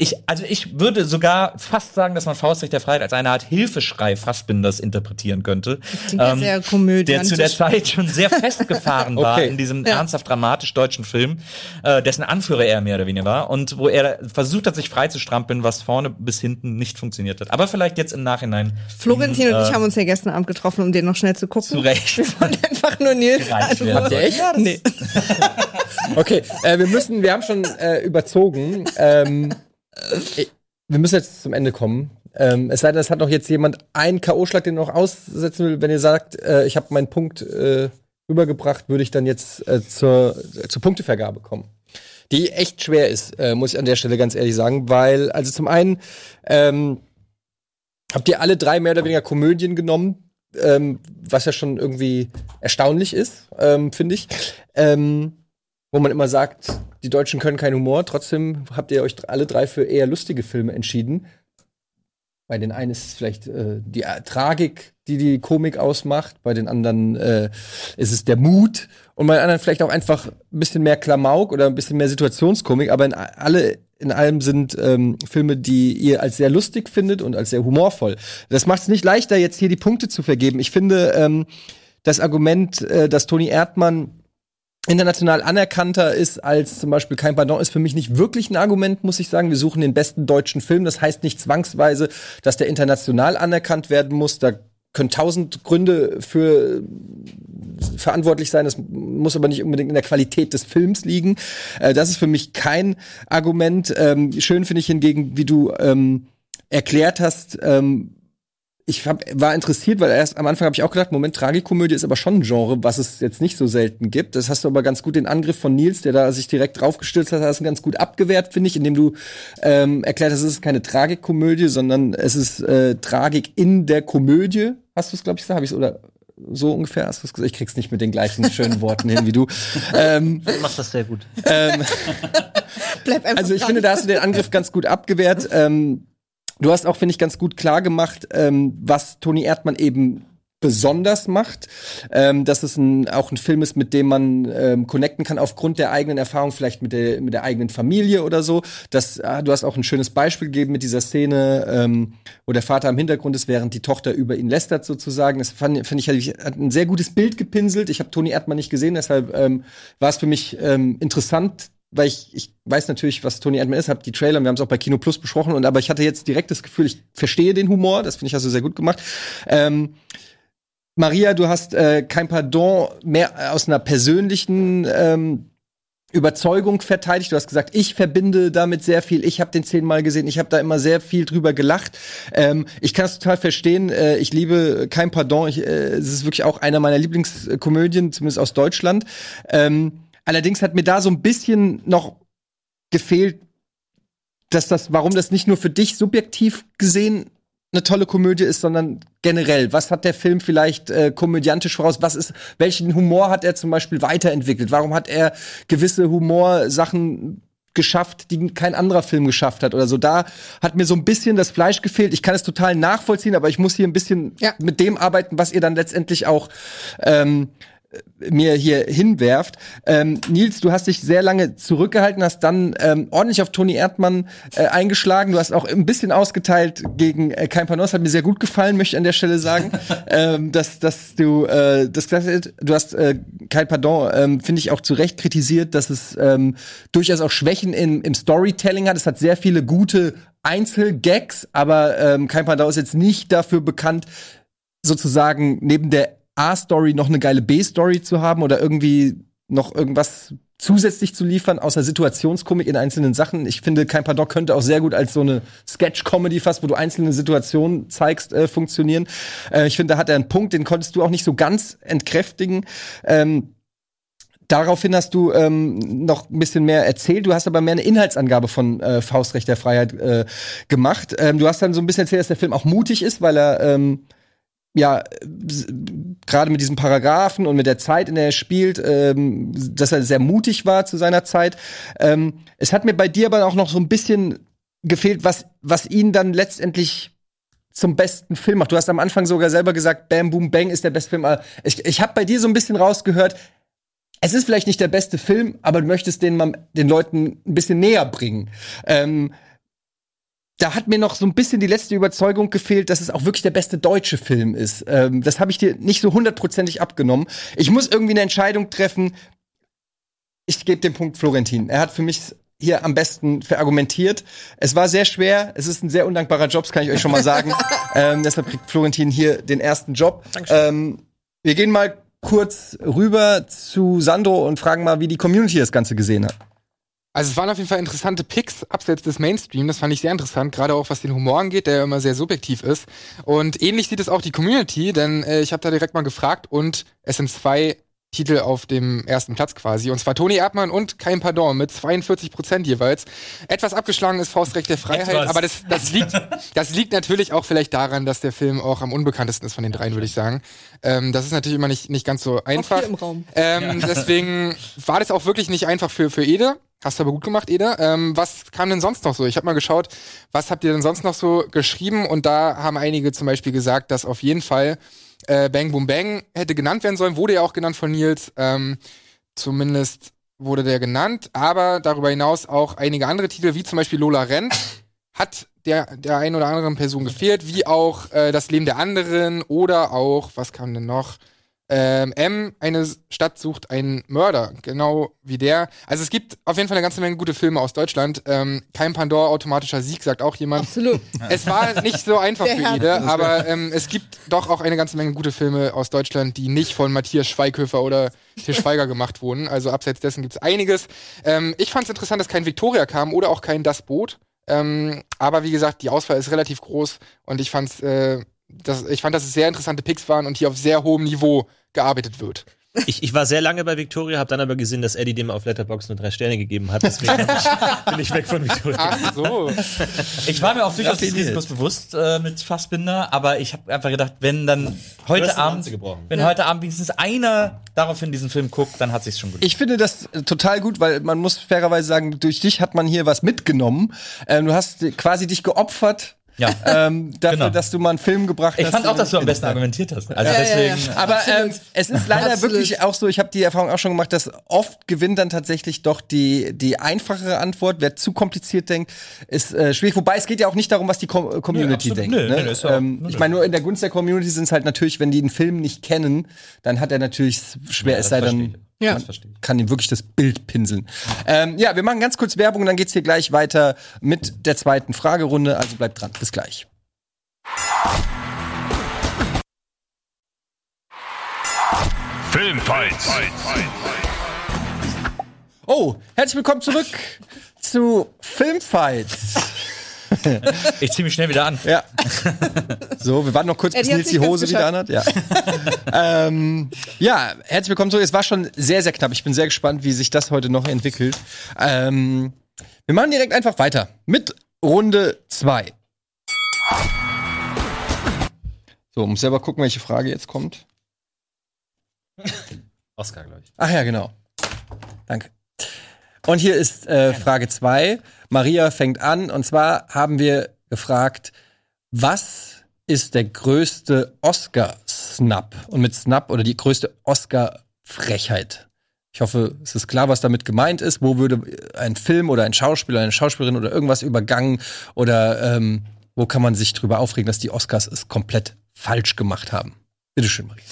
ich, also ich würde sogar fast sagen, dass man Faustrecht der Freiheit als eine Art Hilfeschrei Fassbinders interpretieren könnte. ja sehr. Der zu der Zeit schon sehr festgefahren war Okay. in diesem Ja. ernsthaft dramatisch deutschen Film, äh, dessen Anführer er mehr oder weniger war und wo er versucht hat, sich frei zu strampeln, was vorne bis hinten nicht funktioniert hat. Aber vielleicht jetzt im Nachhinein Florentin und ich äh, haben uns ja gestern Abend getroffen, um den noch schnell zu gucken. zu Recht. Wir wollen einfach nur Nils. Habt ihr echt? Ja, nee. Okay, äh, wir müssen, wir haben schon äh, überzogen. Ähm, äh, wir müssen jetzt zum Ende kommen. Ähm, es sei denn, es hat noch jetzt jemand einen K.O.-Schlag, den ihr noch aussetzen will. Wenn ihr sagt, äh, ich habe meinen Punkt äh, rübergebracht, würde ich dann jetzt äh, zur, zur Punktevergabe kommen. Die echt schwer ist, äh, muss ich an der Stelle ganz ehrlich sagen, weil, also zum einen ähm, habt ihr alle drei mehr oder weniger Komödien genommen, ähm, was ja schon irgendwie erstaunlich ist, ähm, finde ich. Ähm, wo man immer sagt, die Deutschen können keinen Humor. Trotzdem habt ihr euch alle drei für eher lustige Filme entschieden. Bei den einen ist es vielleicht äh, die äh, Tragik, die die Komik ausmacht. Bei den anderen äh, ist es der Mut. Und bei den anderen vielleicht auch einfach ein bisschen mehr Klamauk oder ein bisschen mehr Situationskomik. Aber in alle in allem sind ähm, Filme, die ihr als sehr lustig findet und als sehr humorvoll. Das macht es nicht leichter, jetzt hier die Punkte zu vergeben. Ich finde ähm, das Argument, äh, dass Toni Erdmann international anerkannter ist als zum Beispiel Kein Pardon, ist für mich nicht wirklich ein Argument, muss ich sagen. Wir suchen den besten deutschen Film. Das heißt nicht zwangsweise, dass der international anerkannt werden muss. Da können tausend Gründe für verantwortlich sein. Das muss aber nicht unbedingt in der Qualität des Films liegen. Äh, das ist für mich kein Argument. Ähm, schön finde ich hingegen, wie du ähm, erklärt hast, ähm, ich hab, war interessiert, weil erst am Anfang habe ich auch gedacht, Moment, Tragikomödie ist aber schon ein Genre, was es jetzt nicht so selten gibt. Das hast du aber ganz gut den Angriff von Nils, der da sich direkt draufgestürzt hat, hast du ganz gut abgewehrt, finde ich, indem du ähm, erklärt hast, es ist keine Tragikomödie, sondern es ist äh, Tragik in der Komödie. Hast du es, glaube ich, gesagt? Hab ich's oder so ungefähr hast du es gesagt? Ich krieg's nicht mit den gleichen schönen Worten hin wie du. Ähm, Du machst das sehr gut. ähm, Bleib einfach also ich dran. finde, da hast du den Angriff ganz gut abgewehrt. Ähm, du hast auch, finde ich, ganz gut klar gemacht, ähm, was Toni Erdmann eben besonders macht, ähm, dass es ein, auch ein Film ist, mit dem man ähm, connecten kann aufgrund der eigenen Erfahrung, vielleicht mit der, mit der eigenen Familie oder so. Das, ah, du hast auch ein schönes Beispiel gegeben mit dieser Szene, ähm, wo der Vater im Hintergrund ist, während die Tochter über ihn lästert sozusagen. Das fand, fand ich, hat ein sehr gutes Bild gepinselt. Ich habe Toni Erdmann nicht gesehen, deshalb ähm, war es für mich ähm, interessant, weil ich, ich weiß natürlich, was Tony Erdmann ist, habe die Trailer, wir haben es auch bei Kino Plus besprochen, und aber ich hatte jetzt direkt das Gefühl, ich verstehe den Humor, das finde ich du sehr gut gemacht. Ähm, Maria, du hast äh, kein Pardon mehr aus einer persönlichen ähm, Überzeugung verteidigt. Du hast gesagt, ich verbinde damit sehr viel. Ich habe den zehnmal gesehen. Ich habe da immer sehr viel drüber gelacht. Ähm, ich kann es total verstehen. Äh, ich liebe kein Pardon. Ich, äh, es ist wirklich auch einer meiner Lieblingskomödien, zumindest aus Deutschland. Ähm, allerdings hat mir da so ein bisschen noch gefehlt, dass das, warum das nicht nur für dich subjektiv gesehen eine tolle Komödie ist, sondern generell. Was hat der Film vielleicht äh, komödiantisch voraus? Was ist, welchen Humor hat er zum Beispiel weiterentwickelt? Warum hat er gewisse Humorsachen geschafft, die kein anderer Film geschafft hat oder so. Da hat mir so ein bisschen das Fleisch gefehlt. Ich kann es total nachvollziehen, aber ich muss hier ein bisschen Ja. mit dem arbeiten, was ihr dann letztendlich auch ähm, mir hier hinwerft. Ähm, Nils, du hast dich sehr lange zurückgehalten, hast dann ähm, ordentlich auf Toni Erdmann äh, eingeschlagen. Du hast auch ein bisschen ausgeteilt gegen äh, Kein Panos, hat mir sehr gut gefallen, möchte ich an der Stelle sagen. ähm, dass, dass du äh, das du hast äh, Kein Pardon, ähm, finde ich auch zu Recht kritisiert, dass es ähm, durchaus auch Schwächen im, im Storytelling hat. Es hat sehr viele gute Einzelgags, aber ähm, Kein Pardon ist jetzt nicht dafür bekannt, sozusagen neben der A-Story noch eine geile B-Story zu haben oder irgendwie noch irgendwas zusätzlich zu liefern, außer Situationskomik in einzelnen Sachen. Ich finde, kein Pardon könnte auch sehr gut als so eine Sketch-Comedy fast, wo du einzelne Situationen zeigst, äh, funktionieren. Äh, ich finde, da hat er einen Punkt, den konntest du auch nicht so ganz entkräftigen. Ähm, Daraufhin hast du ähm, noch ein bisschen mehr erzählt. Du hast aber mehr eine Inhaltsangabe von äh, Faustrecht der Freiheit äh, gemacht. Ähm, du hast dann so ein bisschen erzählt, dass der Film auch mutig ist, weil er ähm, ja gerade mit diesen Paragraphen und mit der Zeit, in der er spielt, ähm, dass er sehr mutig war zu seiner Zeit. Ähm, es hat mir bei dir aber auch noch so ein bisschen gefehlt, was was ihn dann letztendlich zum besten Film macht. Du hast am Anfang sogar selber gesagt, Bam Boom Bang ist der beste Film. Ich, ich habe bei dir so ein bisschen rausgehört, es ist vielleicht nicht der beste Film, aber du möchtest den mal den Leuten ein bisschen näher bringen. Ähm, da hat mir noch so ein bisschen die letzte Überzeugung gefehlt, dass es auch wirklich der beste deutsche Film ist. Ähm, das habe ich dir nicht so hundertprozentig abgenommen. Ich muss irgendwie eine Entscheidung treffen. Ich gebe den Punkt Florentin. Er hat für mich hier am besten verargumentiert. Es war sehr schwer. Es ist ein sehr undankbarer Job, das kann ich euch schon mal sagen. ähm, deshalb kriegt Florentin hier den ersten Job. Ähm, wir gehen mal kurz rüber zu Sandro und fragen mal, wie die Community das Ganze gesehen hat. Also es waren auf jeden Fall interessante Picks abseits des Mainstream. Das fand ich sehr interessant, gerade auch was den Humor angeht, der ja immer sehr subjektiv ist. Und ähnlich sieht es auch die Community, denn äh, ich habe da direkt mal gefragt und es sind zwei Titel auf dem ersten Platz quasi. Und zwar Toni Erdmann und Kein Pardon mit 42 Prozent jeweils. Etwas abgeschlagen ist Faustrecht der Freiheit, Etwas. aber das, das, liegt, das liegt natürlich auch vielleicht daran, dass der Film auch am unbekanntesten ist von den dreien, würde ich sagen. Ähm, das ist natürlich immer nicht, nicht ganz so einfach. hier im Raum. Ähm, Deswegen war das auch wirklich nicht einfach für, für Ede. Hast du aber gut gemacht, Ede. Ähm, was kam denn sonst noch so? Ich habe mal geschaut, was habt ihr denn sonst noch so geschrieben? Und da haben einige zum Beispiel gesagt, dass auf jeden Fall äh, Bang Boom Bang hätte genannt werden sollen. Wurde ja auch genannt von Nils. Ähm, zumindest wurde der genannt. Aber darüber hinaus auch einige andere Titel, wie zum Beispiel Lola Rent, hat der, der einen oder anderen Person gefehlt, wie auch äh, Das Leben der anderen oder auch, was kam denn noch? Ähm, M, eine Stadt sucht einen Mörder, genau wie der. Also es gibt auf jeden Fall eine ganze Menge gute Filme aus Deutschland. Ähm, kein Pandora automatischer Sieg, sagt auch jemand. Absolut. Es war nicht so einfach Der für Herz. Ede, aber ähm, es gibt doch auch eine ganze Menge gute Filme aus Deutschland, die nicht von Matthias Schweighöfer oder Til Schweiger gemacht wurden. Also abseits dessen gibt es einiges. Ähm, ich fand es interessant, dass kein Victoria kam oder auch kein Das Boot. Ähm, aber wie gesagt, die Auswahl ist relativ groß und ich fand's, äh, das, ich fand, dass es sehr interessante Picks waren und hier auf sehr hohem Niveau gearbeitet wird. Ich, ich war sehr lange bei Victoria, habe dann aber gesehen, dass Eddie dem auf Letterboxd nur drei Sterne gegeben hat. Deswegen bin ich, weg von Victoria. Ach so. Ich war mir auch durchaus. Risikos bewusst äh, mit Fassbinder, aber ich habe einfach gedacht, wenn dann heute Abend, wenn heute Abend wenigstens einer daraufhin diesen Film guckt, dann hat sich's schon gut. Ich finde das total gut, weil man muss fairerweise sagen, durch dich hat man hier was mitgenommen. Ähm, du hast quasi dich geopfert Ja. ähm, dafür, Genau. dass du mal einen Film gebracht Ich hast. fand auch, dass du am besten argumentiert hast. Also Ja, ja, ja. deswegen. Aber ähm, es ist leider Absolut. wirklich auch so, ich habe die Erfahrung auch schon gemacht, dass oft gewinnt dann tatsächlich doch die, die einfachere Antwort. Wer zu kompliziert denkt, ist äh, schwierig. Wobei es geht ja auch nicht darum, was die Com äh, Community absolut. denkt. Nö, ne? ja auch- ähm, ich meine, nur in der Gunst der Community sind es halt natürlich, wenn die einen Film nicht kennen, dann hat er natürlich schwer, es sei denn, Ja. Das verstehe ich. kann ihm wirklich das Bild pinseln. Ähm, ja, wir machen ganz kurz Werbung und dann geht's hier gleich weiter mit der zweiten Fragerunde. Also bleibt dran. Bis gleich. Filmfights. Oh, herzlich willkommen zurück zu Filmfights. Ich zieh mich schnell wieder an. Ja. So, wir warten noch kurz, bis Nils die Hose wieder anhat. Ja. ähm, ja, herzlich willkommen zurück. Es war schon sehr, sehr knapp. Ich bin sehr gespannt, wie sich das heute noch entwickelt. Ähm, wir machen direkt einfach weiter mit Runde 2. So, muss selber gucken, welche Frage jetzt kommt. Oscar, glaube ich. Ach ja, genau. Danke. Und hier ist äh, Frage zwei. Maria fängt an. Und zwar haben wir gefragt, was ist der größte Oscar-Snap? Und mit Snap oder die größte Oscar-Frechheit. Ich hoffe, es ist klar, was damit gemeint ist. Wo würde ein Film oder ein Schauspieler, eine Schauspielerin oder irgendwas übergangen? Oder ähm, wo kann man sich drüber aufregen, dass die Oscars es komplett falsch gemacht haben? Bitteschön, Maria.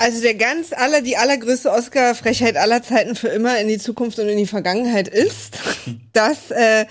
Also der ganz aller, die allergrößte Oscar-Frechheit aller Zeiten für immer in die Zukunft und in die Vergangenheit ist, dass äh,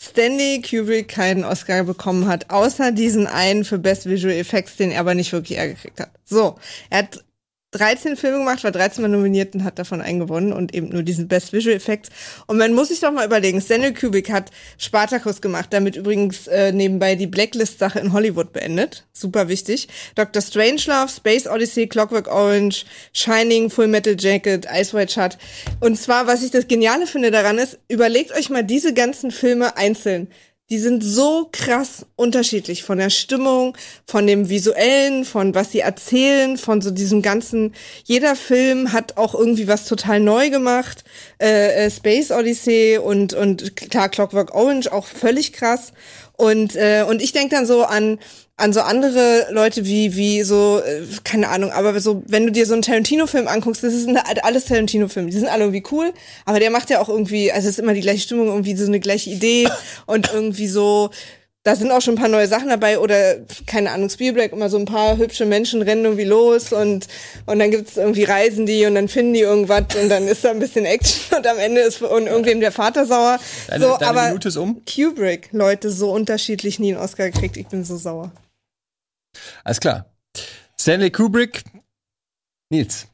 Stanley Kubrick keinen Oscar bekommen hat, außer diesen einen für Best Visual Effects, den er aber nicht wirklich er gekriegt hat. So, er hat 13 Filme gemacht, war 13 Mal nominiert und hat davon einen gewonnen und eben nur diesen Best Visual Effects. Und man muss sich doch mal überlegen, Stanley Kubrick hat Spartacus gemacht, damit übrigens äh, nebenbei die Blacklist-Sache in Hollywood beendet. Super wichtig. Dr. Strangelove, Space Odyssey, Clockwork Orange, Shining, Full Metal Jacket, Ice White Shut. Und zwar, was ich das Geniale finde daran ist, überlegt euch mal diese ganzen Filme einzeln. Die sind so krass unterschiedlich von der Stimmung, von dem visuellen, von was sie erzählen, von so diesem ganzen. Jeder Film hat auch irgendwie was total neu gemacht. Äh, äh, Space Odyssey und und klar Clockwork Orange auch völlig krass. Und äh, und ich denke dann so an an so andere Leute wie wie so äh, keine Ahnung, aber so wenn du dir so einen Tarantino-Film anguckst, das ist eine, alles Tarantino-Filme. Die sind alle irgendwie cool, aber der macht ja auch irgendwie, also es ist immer die gleiche Stimmung, irgendwie so eine gleiche Idee und irgendwie so da sind auch schon ein paar neue Sachen dabei oder keine Ahnung, Spielberg immer so ein paar hübsche Menschen rennen irgendwie los und und dann gibt's irgendwie reisen die und dann finden die irgendwas und dann ist da ein bisschen Action und am Ende ist von irgendwem der Vater sauer. Deine, so, deine aber Minute ist um. Kubrick, Leute, so unterschiedlich nie einen Oscar gekriegt. Ich bin so sauer. Alles klar. Stanley Kubrick. Nils.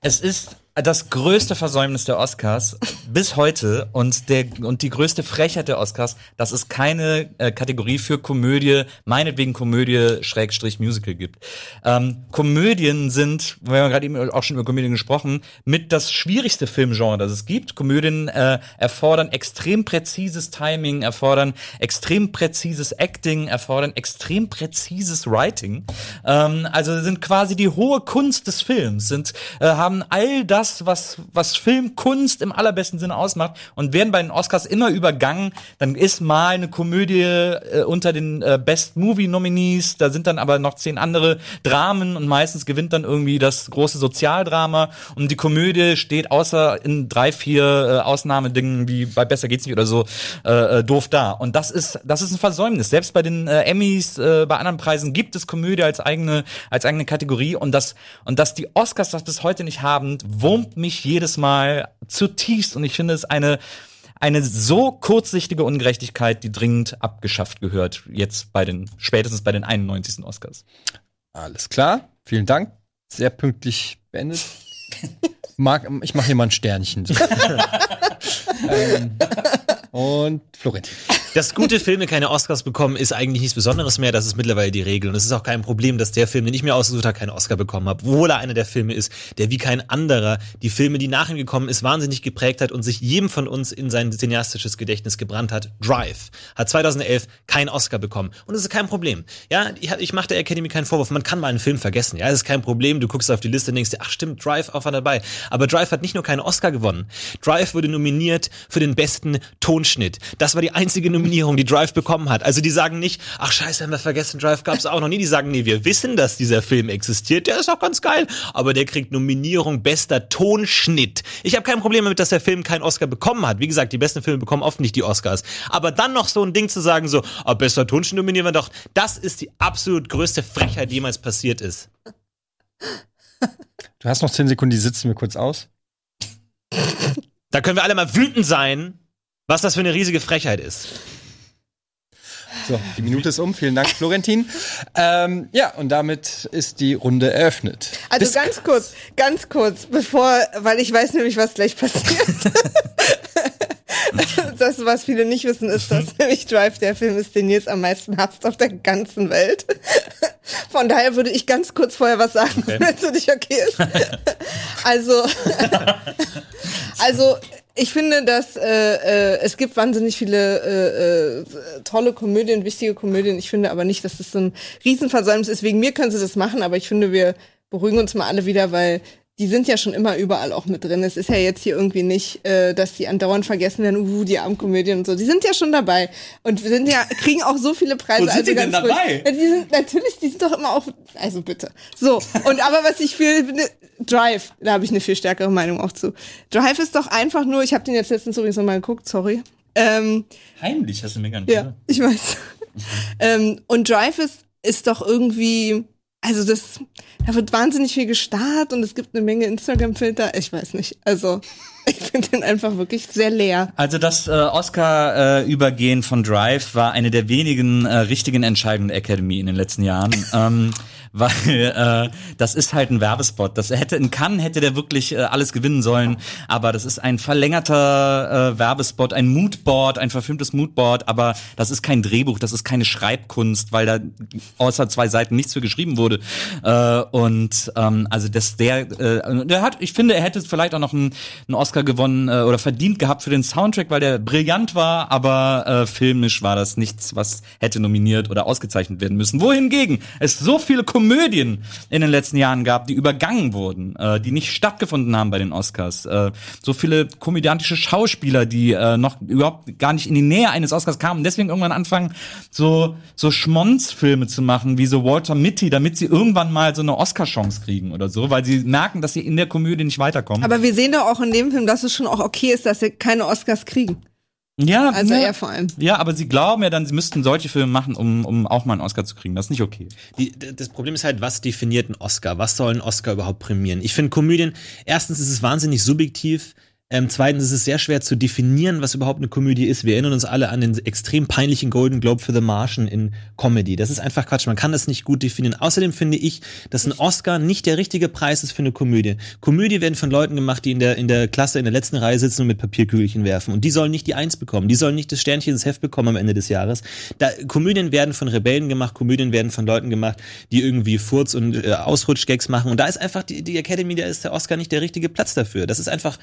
Es ist das größte Versäumnis der Oscars bis heute und der und die größte Frechheit der Oscars, dass es keine äh, Kategorie für Komödie, meinetwegen Komödie Schrägstrich Musical gibt. Ähm, Komödien sind, wir haben gerade eben auch schon über Komödien gesprochen, mit das schwierigste Filmgenre, das es gibt. Komödien äh, erfordern extrem präzises Timing, erfordern extrem präzises Acting, erfordern extrem präzises Writing. Ähm, also sind quasi die hohe Kunst des Films, sind äh, haben all das, was was Filmkunst im allerbesten Sinne ausmacht und werden bei den Oscars immer übergangen. Dann ist mal eine Komödie äh, unter den äh, Best Movie Nominees, da sind dann aber noch zehn andere Dramen und meistens gewinnt dann irgendwie das große Sozialdrama und die Komödie steht außer in drei vier äh, Ausnahmedingen wie bei Besser geht's nicht oder so äh, äh, doof da. Und das ist das ist ein Versäumnis. Selbst bei den äh, Emmys, äh, bei anderen Preisen gibt es Komödie als eigene als eigene Kategorie und das und dass die Oscars das bis heute nicht haben, wurmt mich jedes Mal zutiefst und ich finde es eine eine so kurzsichtige Ungerechtigkeit, die dringend abgeschafft gehört, jetzt bei den, spätestens bei den 91. Oscars. Alles klar. Vielen Dank. Sehr pünktlich beendet. Mag, ich mache hier mal ein Sternchen. Ähm, und Florentin. Dass gute Filme keine Oscars bekommen, ist eigentlich nichts Besonderes mehr. Das ist mittlerweile die Regel. Und es ist auch kein Problem, dass der Film, den ich mir ausgesucht habe, keinen Oscar bekommen hat. Obwohl er einer der Filme ist, der wie kein anderer die Filme, die nach ihm gekommen ist, wahnsinnig geprägt hat und sich jedem von uns in sein cineastisches Gedächtnis gebrannt hat. Drive hat 2011 keinen Oscar bekommen. Und das ist kein Problem. Ja, ich, mache der Academy keinen Vorwurf. Man kann mal einen Film vergessen. Ja, das ist kein Problem. Du guckst auf die Liste und denkst dir, ach stimmt, Drive auch war dabei. Aber Drive hat nicht nur keinen Oscar gewonnen. Drive wurde nominiert für den besten Tonschnitt. Das war die einzige Nominierung, die Drive bekommen hat. Also die sagen nicht, ach scheiße, haben wir vergessen, Drive gab's auch noch nie. Die sagen, nee, wir wissen, dass dieser Film existiert, der ist auch ganz geil, aber der kriegt Nominierung bester Tonschnitt. Ich habe kein Problem damit, dass der Film keinen Oscar bekommen hat. Wie gesagt, die besten Filme bekommen oft nicht die Oscars. Aber dann noch so ein Ding zu sagen, so, ah, bester Tonschnitt nominieren wir doch, das ist die absolut größte Frechheit, die jemals passiert ist. Du hast noch 10 Sekunden, die sitzen wir kurz aus. Da können wir alle mal wütend sein, was das für eine riesige Frechheit ist. So, die Minute ist um. Vielen Dank, Florentin. Ähm, ja, und damit ist die Runde eröffnet. Also Bis- ganz kurz, ganz kurz, bevor, weil ich weiß nämlich, was gleich passiert. das, was viele nicht wissen, ist, dass nämlich Drive der Film ist, den Nils am meisten hasst auf der ganzen Welt. Von daher würde ich ganz kurz vorher was sagen, wenn es für dich okay ist. Also, also ich finde, dass äh, äh, es gibt wahnsinnig viele äh, äh, tolle Komödien, wichtige Komödien. Ich finde aber nicht, dass das so ein Riesenversäumnis ist. Wegen mir können sie das machen, aber ich finde, wir beruhigen uns mal alle wieder, weil die sind ja schon immer überall auch mit drin. Es ist ja jetzt hier irgendwie nicht, äh, dass die andauernd vergessen werden, uh, die Abendkomödien und so. Die sind ja schon dabei und wir sind ja kriegen auch so viele Preise. Wo sind die denn dabei? Ja, die sind natürlich, die sind doch immer auch. Also bitte. So und aber was ich viel ne, Drive, da habe ich eine viel stärkere Meinung auch zu. Drive ist doch einfach nur. Ich habe den jetzt letztens übrigens noch mal geguckt. Sorry. Ähm, Heimlich hast du mir gar nicht ja, ich weiß. ähm, und Drive ist, ist doch irgendwie, also das, da wird wahnsinnig viel gestarrt und es gibt eine Menge Instagram-Filter. Ich weiß nicht. Also, ich finde den einfach wirklich sehr leer. Also das äh, Oscar-Übergehen von Drive war eine der wenigen äh, richtigen Entscheidungen der Academy in den letzten Jahren. ähm, weil äh, das ist halt ein Werbespot. Das hätte in Cannes hätte der wirklich äh, alles gewinnen sollen, aber das ist ein verlängerter äh, Werbespot, ein Moodboard, ein verfilmtes Moodboard, aber das ist kein Drehbuch, das ist keine Schreibkunst, weil da außer zwei Seiten nichts für geschrieben wurde. Äh, und ähm, also das der äh, der hat, ich finde, er hätte vielleicht auch noch einen, einen Oscar gewonnen äh, oder verdient gehabt für den Soundtrack, weil der brillant war, aber äh, filmisch war das nichts, was hätte nominiert oder ausgezeichnet werden müssen. Wohingegen es so viele Komödien in den letzten Jahren gab, die übergangen wurden, äh, die nicht stattgefunden haben bei den Oscars. Äh, so viele komödiantische Schauspieler, die äh, noch überhaupt gar nicht in die Nähe eines Oscars kamen und deswegen irgendwann anfangen, so so Schmonzfilme zu machen, wie so Walter Mitty, damit sie irgendwann mal so eine Oscar-Chance kriegen oder so, weil sie merken, dass sie in der Komödie nicht weiterkommen. Aber wir sehen doch auch in dem Film, dass es schon auch okay ist, dass sie keine Oscars kriegen. Ja, Also ne, er vor allem. Ja, aber sie glauben ja dann, sie müssten solche Filme machen, um, um auch mal einen Oscar zu kriegen. Das ist nicht okay. Die, das Problem ist halt, was definiert ein Oscar? Was soll ein Oscar überhaupt prämieren? Ich finde Komödien, erstens ist es wahnsinnig subjektiv. Ähm, zweitens ist es sehr schwer zu definieren, was überhaupt eine Komödie ist. Wir erinnern uns alle an den extrem peinlichen Golden Globe für The Martian in Comedy. Das ist einfach Quatsch. Man kann das nicht gut definieren. Außerdem finde ich, dass ein Oscar nicht der richtige Preis ist für eine Komödie. Komödie werden von Leuten gemacht, die in der, in der Klasse in der letzten Reihe sitzen und mit Papierkügelchen werfen. Und die sollen nicht die Eins bekommen. Die sollen nicht das Sternchen ins Heft bekommen am Ende des Jahres. Da, Komödien werden von Rebellen gemacht. Komödien werden von Leuten gemacht, die irgendwie Furz- und äh, Ausrutschgags machen. Und da ist einfach die, die Academy, da ist der Oscar nicht der richtige Platz dafür. Das ist einfach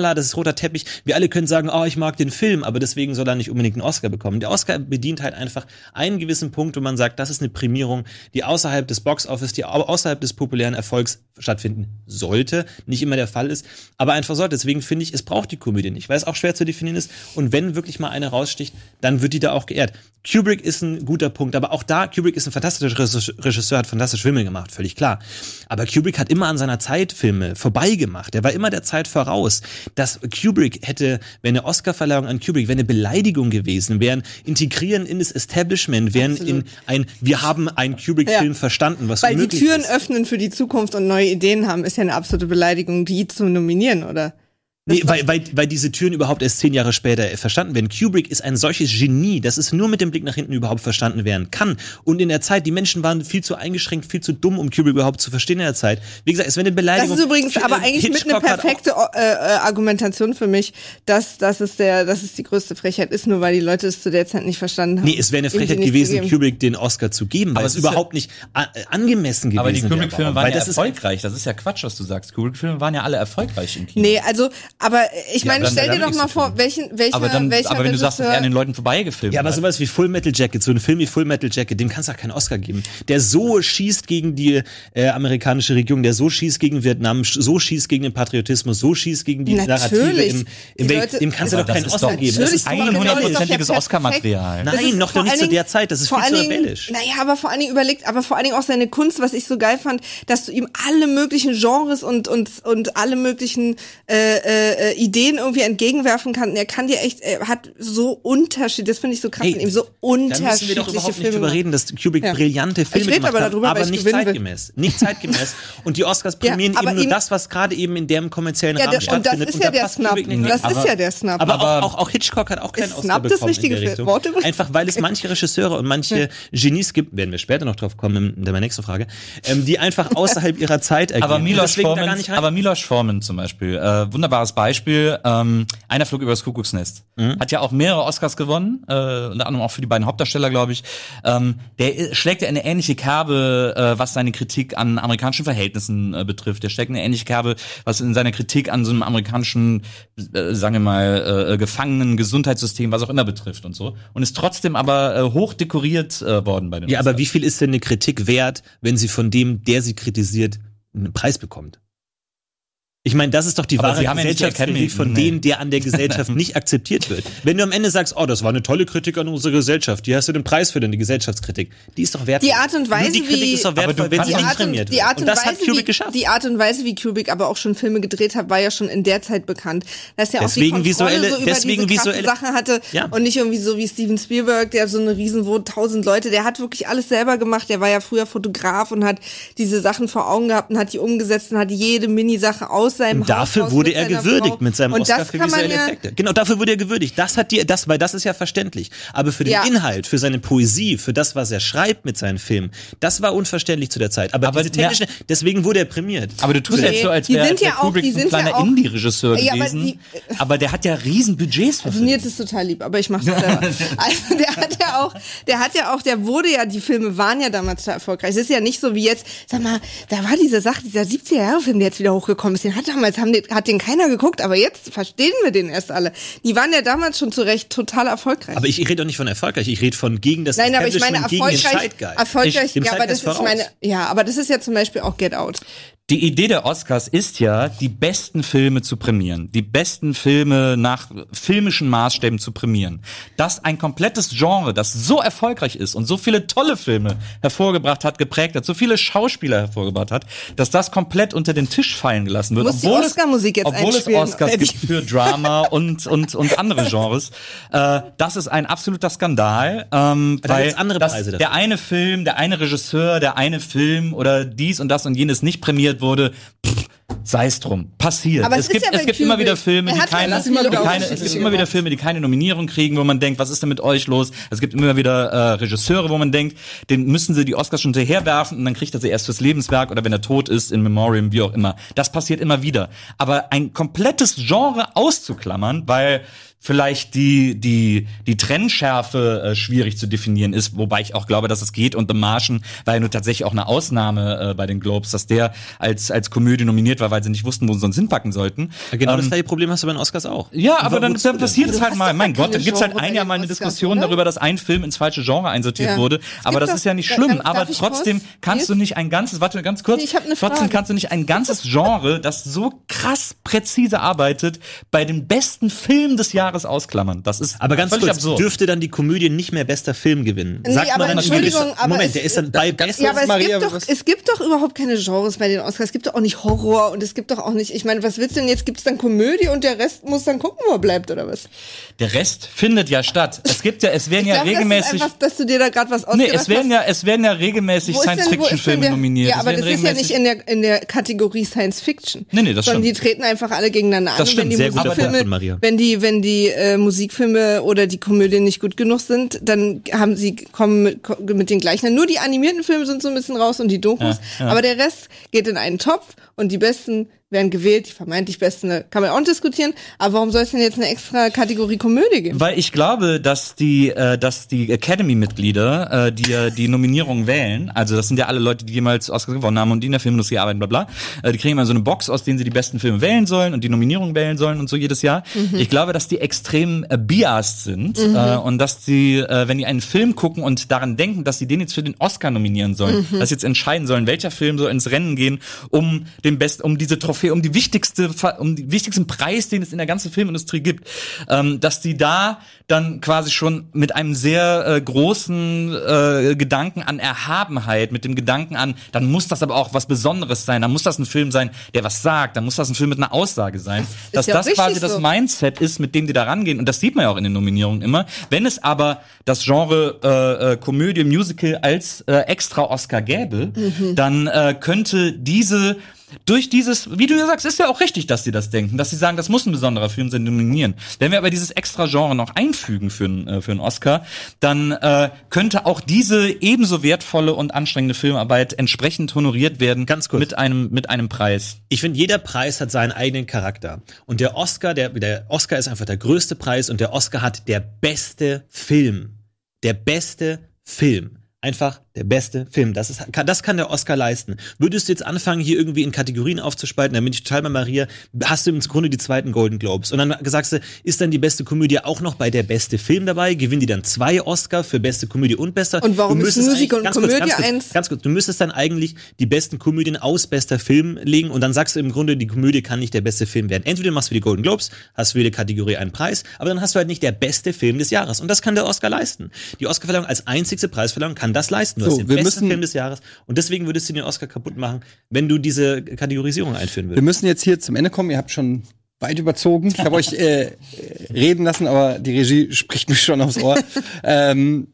Gala, das ist roter Teppich. Wir alle können sagen, oh, ich mag den Film, aber deswegen soll er nicht unbedingt einen Oscar bekommen. Der Oscar bedient halt einfach einen gewissen Punkt, wo man sagt, das ist eine Prämierung, die außerhalb des Boxoffice, die au- außerhalb des populären Erfolgs stattfinden sollte. Nicht immer der Fall ist, aber einfach sollte. Deswegen finde ich, es braucht die Komödie nicht, weil es auch schwer zu definieren ist. Und wenn wirklich mal eine raussticht, dann wird die da auch geehrt. Kubrick ist ein guter Punkt, aber auch da, Kubrick ist ein fantastischer Regisseur, Regisseur, hat fantastische Filme gemacht, völlig klar. Aber Kubrick hat immer an seiner Zeit Filme vorbeigemacht. Er war immer der Zeit voraus. Dass Kubrick hätte, wenn eine Oscarverleihung an Kubrick, wäre eine Beleidigung gewesen, wären integrieren in das Establishment, wären in ein, wir haben einen Kubrick-Film Ja. verstanden, was Weil die möglich Türen ist. öffnen für die Zukunft und neue Ideen haben, ist ja eine absolute Beleidigung, die zu nominieren, oder? Nee, weil, weil, weil diese Türen überhaupt erst zehn Jahre später verstanden werden. Kubrick ist ein solches Genie, dass es nur mit dem Blick nach hinten überhaupt verstanden werden kann. Und in der Zeit, die Menschen waren viel zu eingeschränkt, viel zu dumm, um Kubrick überhaupt zu verstehen in der Zeit. Wie gesagt, es wäre eine Das Beleidigung. ist übrigens aber eigentlich mit einer Hitchcock hat auch- perfekte äh, äh, Argumentation für mich, dass, dass, es der, dass es die größte Frechheit ist, nur weil die Leute es zu der Zeit nicht verstanden haben. Nee, es wäre eine Frechheit gewesen. Kubrick den Oscar zu geben, weil Aber es es ist ja- überhaupt nicht a- äh, angemessen gewesen Aber die wäre. Kubrick-Filme waren ja das ist erfolgreich. Das ist ja Quatsch, was du sagst. Kubrick-Filme waren ja alle erfolgreich im Kino. Nee, also, aber ich Ja, meine, dann- stell dir doch mal vor, welchen, welcher, aber dann, welcher aber wenn du sagst, dass er an den Leuten vorbeigefilmt Ja, aber hat. sowas wie Full Metal Jacket, so ein Film wie Full Metal Jacket, dem kannst du auch keinen Oscar geben. Der so schießt gegen die äh, amerikanische Regierung, der so schießt gegen Vietnam, so schießt gegen den Patriotismus, so schießt gegen die Narrative Natürlich. im, Die im Welt, Leute- dem kannst du doch keinen Oscar doch- geben. Das ist aber genau, das ist doch hundertprozentiges ja Oscar-Material. perfekt. Nein, noch nicht zu der Zeit, das ist viel zu rebellisch. Naja, aber vor allen Dingen überlegt, aber vor allen Dingen auch seine Kunst, was ich so geil fand, dass du ihm alle möglichen Genres und und und alle möglichen äh, äh, Ideen irgendwie entgegenwerfen kannst. Er kann dir echt, er hat so Unterschied, das finde ich so krass Hey, ihm, so Da müssen wir unterschiedliche doch überhaupt nicht Filme. drüber reden, dass Kubrick Ja. brillante Filme gemacht aber hat, darüber, weil aber ich nicht gewinnen will. zeitgemäß. Nicht zeitgemäß. Und die Oscars Ja, prämieren aber eben nur ihm- das, was gerade eben in dem kommerziellen Ja, Rahmen der, und das stattfindet. ist ja der Snap. Das ist ja der Snap. Aber, Aber- auch, auch, auch Hitchcock hat auch keinen Oscar Snap das bekommen richtige der Richtung. Wort übrigens? Einfach weil es manche Regisseure und manche Genies gibt, werden wir später noch drauf kommen in der nächsten Frage, ähm, die einfach außerhalb ihrer Zeit. Aber Milos Forman, rein. aber Milos Forman zum Beispiel, äh, wunderbares Beispiel, ähm, einer flog übers Kuckucksnest. Hat ja auch mehrere Oscars gewonnen, äh, unter anderem auch für die beiden Hauptdarsteller, glaube ich. Ähm, der schlägt ja eine ähnliche Kerbe, äh, was seine Kritik an amerikanischen Verhältnissen äh, betrifft. Der schlägt eine ähnliche Kerbe, was in seiner Kritik an so einem amerikanischen, äh, sagen wir mal, äh, Gefangenen, Gesundheitssystem, was auch immer betrifft und so. Und ist trotzdem aber äh, hoch dekoriert äh, worden bei den Ja, aber Oscars. wie viel ist denn eine Kritik wert, wenn sie von dem, der sie kritisiert, einen Preis bekommt? Ich meine, das ist doch die Aber wahre ja Gesellschaftskritik Academy. von Nee. dem, der an der Gesellschaft nicht akzeptiert wird. Wenn du am Ende sagst, oh, das war eine tolle Kritik an unsere Gesellschaft, die hast du den Preis für denn die Gesellschaftskritik, die ist doch wertvoll. Die Art und Weise, Nur die Kritik wie- ist doch Aber wertvoll, du wenn sie die nicht Art, und, prämiert die wird. Und, und das Weise, hat Kubrick wie, geschafft. die Art und Weise, wie Kubrick aber auch schon Filme gedreht hat, war ja schon in der Zeit bekannt. Dass er auch Deswegen die Kontrolle visuelle- so über deswegen diese visuelle- Sachen hatte Ja. und nicht irgendwie so wie Steven Spielberg, der so eine riesen wo tausend Leute, der hat wirklich alles selber gemacht. Der war ja früher Fotograf und hat diese Sachen vor Augen gehabt und hat die umgesetzt und hat jede Mini-Sache aus seinem Und dafür Haus wurde er gewürdigt Frau. mit seinem und Oscar für visuelle ja, Effekte. Genau, dafür wurde er gewürdigt. Das hat die, das, weil das ist ja verständlich. Aber für den Ja. Inhalt, für seine Poesie, für das, was er schreibt mit seinen Filmen, das war unverständlich zu der Zeit. Aber, Aber diese technische, deswegen wurde er prämiert. Aber du tust Nee, jetzt so, als wäre sind ja wär auch- Kubrick so ein ja kleiner auch- Indie-Regisseur Ja, aber gewesen. die- aber der hat ja riesen Budgets für Also. Nils ist total lieb, aber ich mache das selber. also der hat ja auch, der hat ja auch, der wurde ja, die Filme waren ja damals total erfolgreich. Es ist ja nicht so wie jetzt, sag mal, da war diese Sache, dieser 70er-Jahre-Film, der jetzt wieder hochgekommen ist, den hat damals, haben den, hat den keiner geguckt, aber jetzt verstehen wir den erst alle. Die waren ja damals schon zu Recht total erfolgreich. Aber ich, rede doch nicht von erfolgreich, ich rede von gegen das Nein, aber ich meine erfolgreich, erfolgreich, Ich- ja, aber das ist meine, ja, aber das ist ja zum Beispiel auch Get Out. Die Idee der Oscars ist ja, die besten Filme zu prämieren, die besten Filme nach filmischen Maßstäben zu prämieren. Dass ein komplettes Genre, das so erfolgreich ist und so viele tolle Filme hervorgebracht hat, geprägt hat, so viele Schauspieler hervorgebracht hat, dass das komplett unter den Tisch fallen gelassen wird. Die obwohl Oscar-Musik jetzt es, obwohl es. Oscars gibt für Drama und, und, und andere Genres. Äh, das ist ein absoluter Skandal, ähm, da weil andere das, Preise dafür. der eine Film, der eine Regisseur, der eine Film oder dies und das und jenes nicht prämiert wurde, pff, sei es drum. Passiert. Aber es es gibt, ja es gibt immer wieder Filme, die ja keine, die keine es gibt immer wieder Filme, die keine Nominierung kriegen, wo man denkt, was ist denn mit euch los? Es gibt immer wieder äh, Regisseure, wo man denkt, den müssen sie die Oscars schon hinterherwerfen und dann kriegt er sie erst fürs Lebenswerk oder wenn er tot ist, in Memoriam, wie auch immer. Das passiert immer wieder. Aber ein komplettes Genre auszuklammern, weil vielleicht die die die Trennschärfe äh, schwierig zu definieren ist, wobei ich auch glaube, dass es geht und The Martian war ja nur tatsächlich auch eine Ausnahme äh, bei den Globes, dass der als als Komödie nominiert war, weil sie nicht wussten, wo sie sonst hinpacken sollten. Genau das Ähm, gleiche Problem hast du bei den Oscars auch. ja, aber dann, dann passiert es halt mal. Mein Gott, dann gibt's halt ein Jahr mal eine Oscars, Diskussion oder? darüber, dass ein Film ins falsche Genre einsortiert Ja. wurde. Aber das doch- ist ja nicht schlimm. darf- aber trotzdem kannst du nicht ein ganzes, warte ganz kurz, Nee, trotzdem kannst du nicht ein ganzes Genre, das so krass präzise arbeitet, bei den besten Film des Jahres ausklammern. Das ist Aber ganz völlig kurz, absurd. dürfte dann die Komödie nicht mehr bester Film gewinnen? Nee, aber dann Entschuldigung, gewisser- aber Moment, es- der ist dann bei ganz. Ja, aber es, Maria, gibt doch, was- es gibt doch überhaupt keine Genres bei den Oscars. Es gibt doch auch nicht Horror und es gibt doch auch nicht, ich meine, was willst du denn jetzt? Gibt es dann Komödie und der Rest muss dann gucken, wo er bleibt oder was? Der Rest findet ja statt. Es gibt ja, es werden ja Ich glaube, regelmäßig. Das ist einfach, dass du dir da gerade was Nee, ausgedacht es werden hast. ja, es werden ja regelmäßig Science-Fiction-Filme nominiert. Ja, aber das ist ja nicht in der, in der Kategorie Science Fiction. Nee, nee, das Sondern stimmt. die treten einfach alle gegeneinander Das an. stimmt, wenn die sehr Musikfilme, Punkt von Maria. Wenn die, wenn die äh, Musikfilme oder die Komödien nicht gut genug sind, dann haben sie, kommen mit, mit den gleichen. Nur die animierten Filme sind so ein bisschen raus und die Dokus. Aber der Rest geht in einen Topf und die besten werden gewählt, die vermeintlich besten, kann man auch diskutieren. Aber warum soll es denn jetzt eine extra Kategorie Komödie geben? Weil ich glaube, dass die, äh, dass die Academy-Mitglieder, äh, die äh, die Nominierung wählen, also das sind ja alle Leute, die jemals Oscar gewonnen haben und die in der Filmindustrie arbeiten, bla bla, äh, die kriegen immer so eine Box, aus denen sie die besten Filme wählen sollen und die Nominierung wählen sollen und so jedes Jahr. Ich glaube, dass die extrem äh, biased sind äh, und dass die, äh, wenn die einen Film gucken und daran denken, dass sie den jetzt für den Oscar nominieren sollen, dass sie jetzt entscheiden sollen, welcher Film soll ins Rennen gehen, um den besten, um diese Trophäe, um die wichtigste, um den wichtigsten Preis, den es in der ganzen Filmindustrie gibt, ähm, dass die da dann quasi schon mit einem sehr äh, großen äh, Gedanken an Erhabenheit, mit dem Gedanken an, dann muss das aber auch was Besonderes sein, dann muss das ein Film sein, der was sagt, dann muss das ein Film mit einer Aussage sein, dass ja das quasi richtig das so. Mindset ist, mit dem die da rangehen und das sieht man ja auch in den Nominierungen immer. Wenn es aber das Genre äh, äh, Komödie, Musical als äh, extra Oscar gäbe, Mhm. dann äh, könnte diese durch dieses, wie du ja sagst, ist ja auch richtig, dass sie das denken, dass sie sagen, das muss ein besonderer Film sein, nominieren. Wenn wir aber dieses extra Genre noch einfügen für, einen, äh, für einen Oscar, dann äh, könnte auch diese ebenso wertvolle und anstrengende Filmarbeit entsprechend honoriert werden. Ganz kurz. Mit einem, mit einem Preis. Ich finde, jeder Preis hat seinen eigenen Charakter. Und der Oscar, der, der Oscar ist einfach der größte Preis und der Oscar hat der beste Film. Der beste Film. Einfach der beste Film. Das, ist, kann, das kann der Oscar leisten. Würdest du jetzt anfangen, hier irgendwie in Kategorien aufzuspalten, dann bin ich total bei Maria, hast du im Grunde die zweiten Golden Globes. Und dann sagst du, ist dann die beste Komödie auch noch bei der beste Film dabei? Gewinnen die dann zwei Oscar für beste Komödie und bester? Und warum ist Musik und ganz kurz, Komödie ganz kurz, eins? Ganz kurz, du müsstest dann eigentlich die besten Komödien aus bester Film legen und dann sagst du im Grunde, die Komödie kann nicht der beste Film werden. Entweder machst du für die Golden Globes, hast für jede Kategorie einen Preis, aber dann hast du halt nicht der beste Film des Jahres. Und das kann der Oscar leisten. Die Oscarverleihung als einzigste Preisverleihung kann das leisten. Du So, hast den wir besten müssen- Film des Jahres und deswegen würdest du den Oscar kaputt machen, wenn du diese Kategorisierung einführen Wir würdest. müssen jetzt hier zum Ende kommen. Ihr habt schon weit überzogen. Ich habe euch äh, reden lassen, aber die Regie spricht mich schon aufs Ohr. ähm,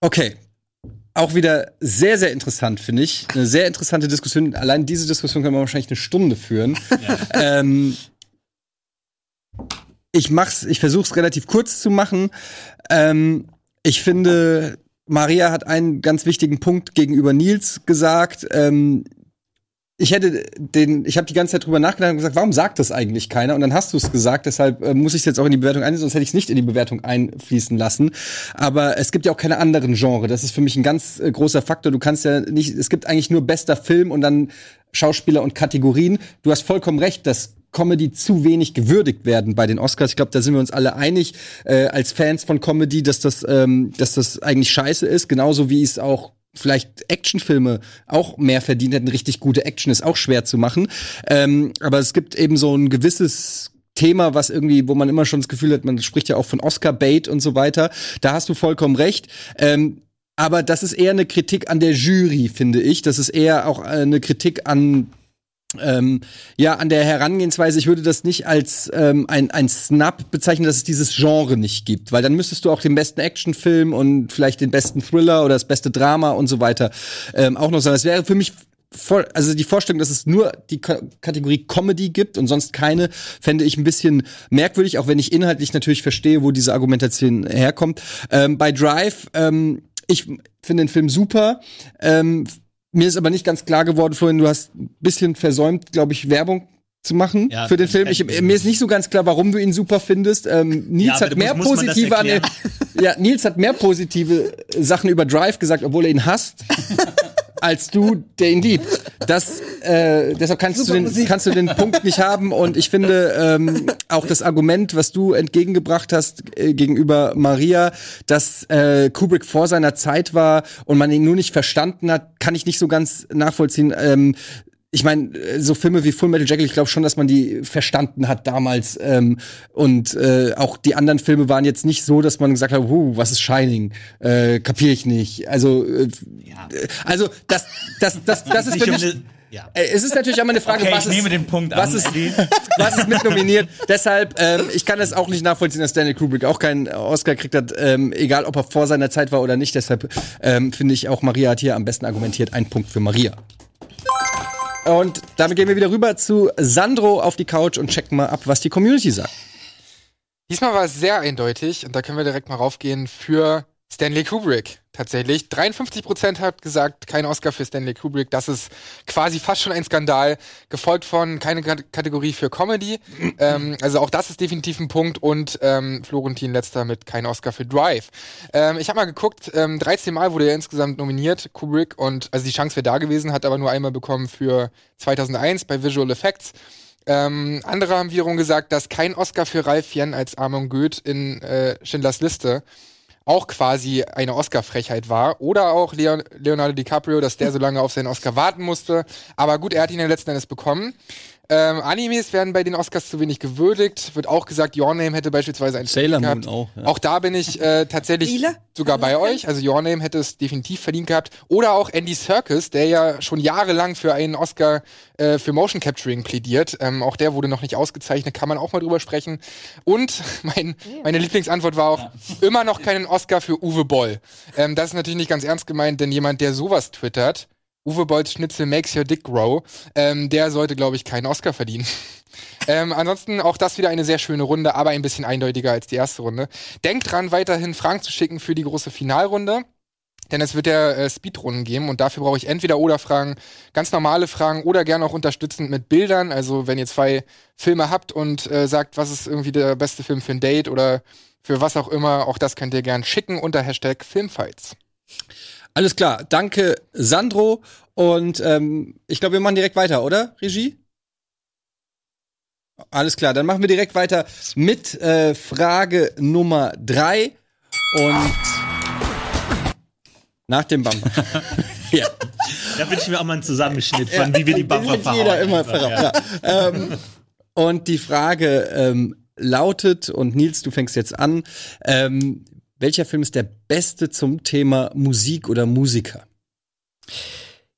okay. Auch wieder sehr, sehr interessant, finde ich. Eine sehr interessante Diskussion. Allein diese Diskussion können wir wahrscheinlich eine Stunde führen. Ähm, ich mach's, ich versuch's relativ kurz zu machen. Ähm, ich finde, Maria hat einen ganz wichtigen Punkt gegenüber Nils gesagt. Ähm, ich hätte den, ich habe die ganze Zeit drüber nachgedacht und gesagt, warum sagt das eigentlich keiner? Und dann hast du es gesagt, deshalb äh, muss ich es jetzt auch in die Bewertung einsetzen, sonst hätte ich es nicht in die Bewertung einfließen lassen. Aber es gibt ja auch keine anderen Genre. Das ist für mich ein ganz äh, großer Faktor. Du kannst ja nicht, es gibt eigentlich nur bester Film und dann Schauspieler und Kategorien. Du hast vollkommen recht, dass Comedy zu wenig gewürdigt werden bei den Oscars. Ich glaube, da sind wir uns alle einig äh, als Fans von Comedy, dass das, ähm, dass das eigentlich scheiße ist. Genauso wie es auch vielleicht Actionfilme auch mehr verdient hätten. Richtig gute Action ist auch schwer zu machen. Ähm, aber es gibt eben so ein gewisses Thema, was irgendwie, wo man immer schon das Gefühl hat, man spricht ja auch von Oscar-Bait und so weiter. Da hast du vollkommen recht. Ähm, aber das ist eher eine Kritik an der Jury, finde ich. Das ist eher auch äh, eine Kritik an ähm, ja, an der Herangehensweise, ich würde das nicht als ähm, ein, ein Snap bezeichnen, dass es dieses Genre nicht gibt, weil dann müsstest du auch den besten Actionfilm und vielleicht den besten Thriller oder das beste Drama und so weiter ähm, auch noch sagen. Es wäre für mich also die Vorstellung, dass es nur die Ka Kategorie Comedy gibt und sonst keine, fände ich ein bisschen merkwürdig, auch wenn ich inhaltlich natürlich verstehe, wo diese Argumentation herkommt. Ähm, bei Drive, ähm, ich finde den Film super. Ähm, mir ist aber nicht ganz klar geworden, Florian, du hast ein bisschen versäumt, glaube ich, Werbung zu machen Ja, für den Film. Ich, mir ist nicht so ganz klar, warum du ihn super findest. Ähm, Nils Ja, hat mehr musst- positive an ja, Nils hat mehr positive Sachen über Drive gesagt, obwohl er ihn hasst. als du, der ihn liebt. Das, äh, deshalb kannst du, den, Musik. kannst du den Punkt nicht haben. Und ich finde ähm, auch das Argument, was du entgegengebracht hast äh, gegenüber Maria, dass äh, Kubrick vor seiner Zeit war und man ihn nur nicht verstanden hat, kann ich nicht so ganz nachvollziehen. Ähm, ich meine, äh, so Filme wie Full Metal Jacket, ich glaube schon, dass man die verstanden hat damals. Ähm, und äh, auch die anderen Filme waren jetzt nicht so, dass man gesagt hat, huh, was ist Shining? Äh, kapier ich nicht. Also, äh, also das, das, das, das ist für mich. ja. Äh, Es ist natürlich auch mal eine Frage, Okay, was ich ist, nehme den Punkt was an, ist, was ist mit nominiert. Deshalb, ähm, ich kann es auch nicht nachvollziehen, dass Stanley Kubrick auch keinen Oscar gekriegt hat, ähm, egal ob er vor seiner Zeit war oder nicht. Deshalb ähm, finde ich auch, Maria hat hier am besten argumentiert. Ein Punkt für Maria. Und damit gehen wir wieder rüber zu Sandro auf die Couch und checken mal ab, was die Community sagt. Diesmal war es sehr eindeutig und da können wir direkt mal raufgehen für Stanley Kubrick. Tatsächlich. 53% hat gesagt, kein Oscar für Stanley Kubrick. Das ist quasi fast schon ein Skandal. Gefolgt von keine Kat- Kategorie für Comedy. ähm, also auch das ist definitiv ein Punkt. Und ähm, Florentin letzter mit kein Oscar für Drive. Ähm, ich habe mal geguckt, ähm, 13 Mal wurde er insgesamt nominiert, Kubrick. Und also die Chance wäre da gewesen, hat aber nur einmal bekommen für 2001 bei Visual Effects. Ähm, andere haben wiederum gesagt, dass kein Oscar für Ralf Jen als Armand Goeth in äh, Schindlers Liste auch quasi eine Oscar-Frechheit war. Oder auch Leon Leonardo DiCaprio, dass der so lange auf seinen Oscar warten musste. Aber gut, er hat ihn ja letzten Endes bekommen. Ähm, Animes werden bei den Oscars zu wenig gewürdigt. Wird auch gesagt, Your Name hätte beispielsweise ein Sailor gehabt. Moon auch, ja. Auch da bin ich äh, tatsächlich Lila? sogar bei euch. Also Your Name hätte es definitiv verdient gehabt. Oder auch Andy Serkis, der ja schon jahrelang für einen Oscar äh, für Motion Capturing plädiert. Ähm, auch der wurde noch nicht ausgezeichnet, kann man auch mal drüber sprechen. Und mein, meine Lieblingsantwort war auch immer noch keinen Oscar für Uwe Boll. Ähm, das ist natürlich nicht ganz ernst gemeint, denn jemand, der sowas twittert, Uwe Bolls Schnitzel Makes Your Dick Grow. Ähm, der sollte, glaube ich, keinen Oscar verdienen. ähm, ansonsten auch das wieder eine sehr schöne Runde, aber ein bisschen eindeutiger als die erste Runde. Denkt dran, weiterhin Fragen zu schicken für die große Finalrunde. Denn es wird ja äh, Speedrunden geben und dafür brauche ich entweder oder Fragen, ganz normale Fragen oder gerne auch unterstützend mit Bildern. Also wenn ihr zwei Filme habt und äh, sagt, was ist irgendwie der beste Film für ein Date oder für was auch immer, auch das könnt ihr gern schicken unter Hashtag Filmfights. Alles klar, danke Sandro. Und ähm, ich glaube, wir machen direkt weiter, oder, Regie? Alles klar, dann machen wir direkt weiter mit äh, Frage Nummer drei und nach dem Bumper. ja. Da wünsche ich mir auch mal einen Zusammenschnitt von, wie wir die Bumper wird jeder immer verraten. Ja. ähm, und die Frage ähm, lautet, und Nils, du fängst jetzt an, ähm, welcher Film ist der beste zum Thema Musik oder Musiker?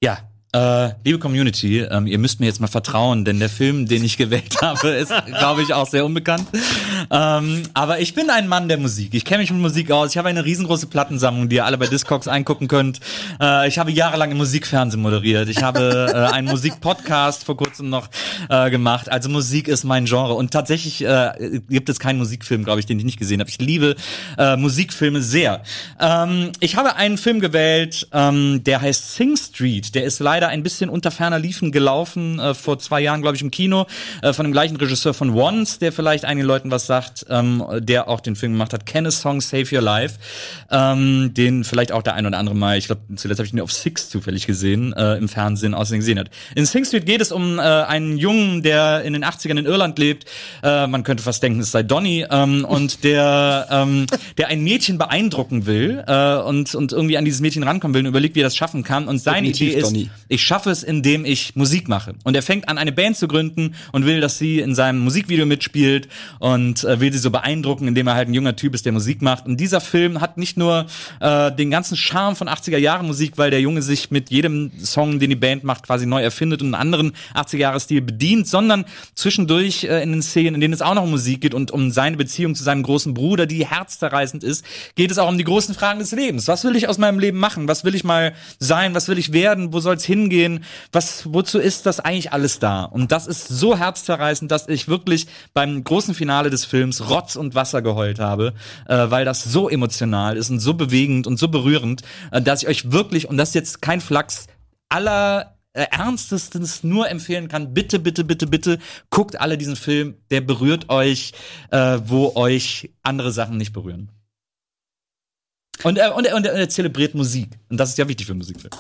Ja, äh, liebe Community, ähm, ihr müsst mir jetzt mal vertrauen, denn der Film, den ich gewählt habe, ist, glaube ich, auch sehr unbekannt. Ähm, aber ich bin ein Mann der Musik. Ich kenne mich mit Musik aus. Ich habe eine riesengroße Plattensammlung, die ihr alle bei Discogs eingucken könnt. Äh, ich habe jahrelang im Musikfernsehen moderiert. Ich habe äh, einen Musikpodcast vor kurzem noch äh, gemacht. Also Musik ist mein Genre. Und tatsächlich äh, gibt es keinen Musikfilm, glaube ich, den ich nicht gesehen habe. Ich liebe äh, Musikfilme sehr. Ähm, ich habe einen Film gewählt, ähm, der heißt Sing Street. Der ist leider ein bisschen unter ferner Liefen gelaufen, äh, vor zwei Jahren, glaube ich, im Kino, äh, von dem gleichen Regisseur von Once, der vielleicht einigen Leuten was sagt, ähm, der auch den Film gemacht hat, Can a Song Save Your Life, ähm, den vielleicht auch der ein oder andere mal, ich glaube, zuletzt habe ich ihn auf Six zufällig gesehen, äh, im Fernsehen außerdem gesehen hat. In Sing Street geht es um äh, einen Jungen, der in den 80ern in Irland lebt, äh, man könnte fast denken, es sei Donny, ähm, und der, ähm, der ein Mädchen beeindrucken will äh, und, und irgendwie an dieses Mädchen rankommen will und überlegt, wie er das schaffen kann. Und seine Definitiv Idee ist, Donny. Ich schaffe es, indem ich Musik mache. Und er fängt an, eine Band zu gründen und will, dass sie in seinem Musikvideo mitspielt und äh, will sie so beeindrucken, indem er halt ein junger Typ ist, der Musik macht. Und dieser Film hat nicht nur äh, den ganzen Charme von 80er Jahre Musik, weil der Junge sich mit jedem Song, den die Band macht, quasi neu erfindet und einen anderen 80er Jahre Stil bedient, sondern zwischendurch äh, in den Szenen, in denen es auch noch um Musik geht und um seine Beziehung zu seinem großen Bruder, die herzzerreißend ist, geht es auch um die großen Fragen des Lebens. Was will ich aus meinem Leben machen? Was will ich mal sein? Was will ich werden? Wo soll es hingehen? Was, wozu ist das eigentlich alles da? Und das ist so herzzerreißend, dass ich wirklich beim großen Finale des Films Rotz und Wasser geheult habe, äh, weil das so emotional ist und so bewegend und so berührend, äh, dass ich euch wirklich, und das ist jetzt kein Flachs, aller äh, ernstestens nur empfehlen kann, bitte, bitte, bitte, bitte, guckt alle diesen Film, der berührt euch, äh, wo euch andere Sachen nicht berühren. Und er, und, er, und er zelebriert Musik. Und das ist ja wichtig für einen Musikfilm.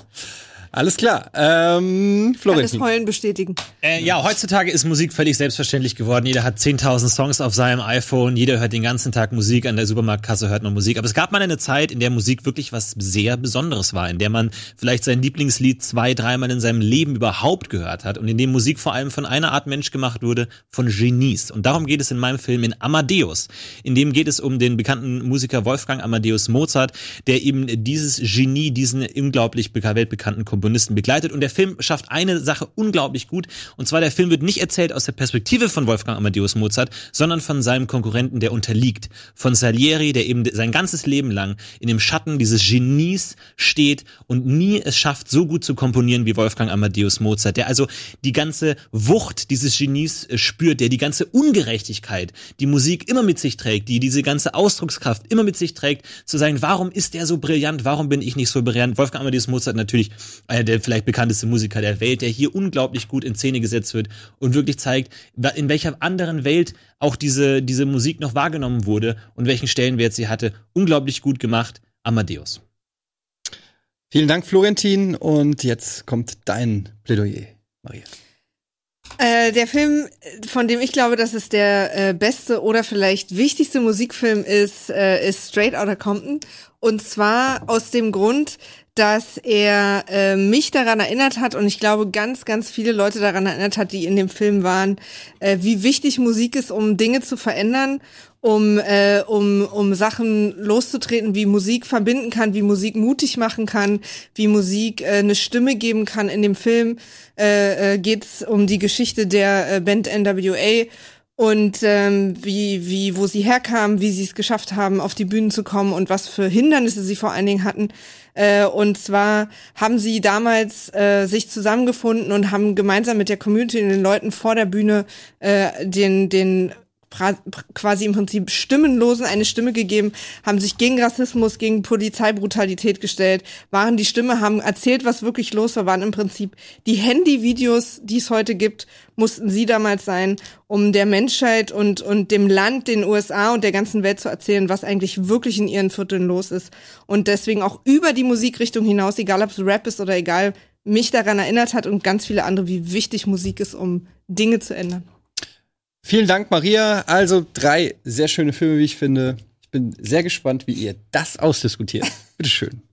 Alles klar. Ähm, Alles Florentin. Heulen bestätigen. Äh, ja, heutzutage ist Musik völlig selbstverständlich geworden. Jeder hat 10.000 Songs auf seinem iPhone, jeder hört den ganzen Tag Musik, an der Supermarktkasse hört man Musik. Aber es gab mal eine Zeit, in der Musik wirklich was sehr Besonderes war, in der man vielleicht sein Lieblingslied zwei, dreimal in seinem Leben überhaupt gehört hat und in dem Musik vor allem von einer Art Mensch gemacht wurde, von Genies. Und darum geht es in meinem Film in Amadeus. In dem geht es um den bekannten Musiker Wolfgang Amadeus Mozart, der eben dieses Genie, diesen unglaublich beka- weltbekannten Komponisten begleitet. Und der Film schafft eine Sache unglaublich gut. Und zwar der Film wird nicht erzählt aus der Perspektive von Wolfgang Amadeus Mozart, sondern von seinem Konkurrenten, der unterliegt. Von Salieri, der eben sein ganzes Leben lang in dem Schatten dieses Genies steht und nie es schafft, so gut zu komponieren wie Wolfgang Amadeus Mozart, der also die ganze Wucht dieses Genies äh, spürt, der die ganze Ungerechtigkeit, die Musik immer mit sich trägt, die diese ganze Ausdruckskraft immer mit sich trägt, zu sagen, warum ist der so brillant, warum bin ich nicht so brillant? Wolfgang Amadeus Mozart natürlich einer der vielleicht bekannteste Musiker der Welt, der hier unglaublich gut in Szene gesetzt wird und wirklich zeigt, in welcher anderen Welt auch diese, diese Musik noch wahrgenommen wurde und welchen Stellenwert sie hatte. Unglaublich gut gemacht. Amadeus. Vielen Dank, Florentin. Und jetzt kommt dein Plädoyer, Maria. Äh, der Film, von dem ich glaube, dass es der äh, beste oder vielleicht wichtigste Musikfilm ist, äh, ist Straight Outta Compton. Und zwar aus dem Grund, dass er äh, mich daran erinnert hat und ich glaube ganz, ganz viele Leute daran erinnert hat, die in dem Film waren, äh, wie wichtig Musik ist, um Dinge zu verändern, um, äh, um, um Sachen loszutreten, wie Musik verbinden kann, wie Musik mutig machen kann, wie Musik äh, eine Stimme geben kann. In dem Film äh, äh, geht es um die Geschichte der äh, Band NWA und ähm, wie, wie, wo sie herkamen, wie sie es geschafft haben, auf die Bühnen zu kommen und was für Hindernisse sie vor allen Dingen hatten. Äh, und zwar haben sie damals äh, sich zusammengefunden und haben gemeinsam mit der Community und den Leuten vor der Bühne äh, den, den quasi im Prinzip Stimmenlosen eine Stimme gegeben, haben sich gegen Rassismus, gegen Polizeibrutalität gestellt, waren die Stimme, haben erzählt, was wirklich los war, waren im Prinzip die Handyvideos, die es heute gibt, mussten sie damals sein, um der Menschheit und, und dem Land, den USA und der ganzen Welt zu erzählen, was eigentlich wirklich in ihren Vierteln los ist. Und deswegen auch über die Musikrichtung hinaus, egal ob es Rap ist oder egal, mich daran erinnert hat und ganz viele andere, wie wichtig Musik ist, um Dinge zu ändern. Vielen Dank, Maria. Also drei sehr schöne Filme, wie ich finde. Ich bin sehr gespannt, wie ihr das ausdiskutiert. Bitteschön.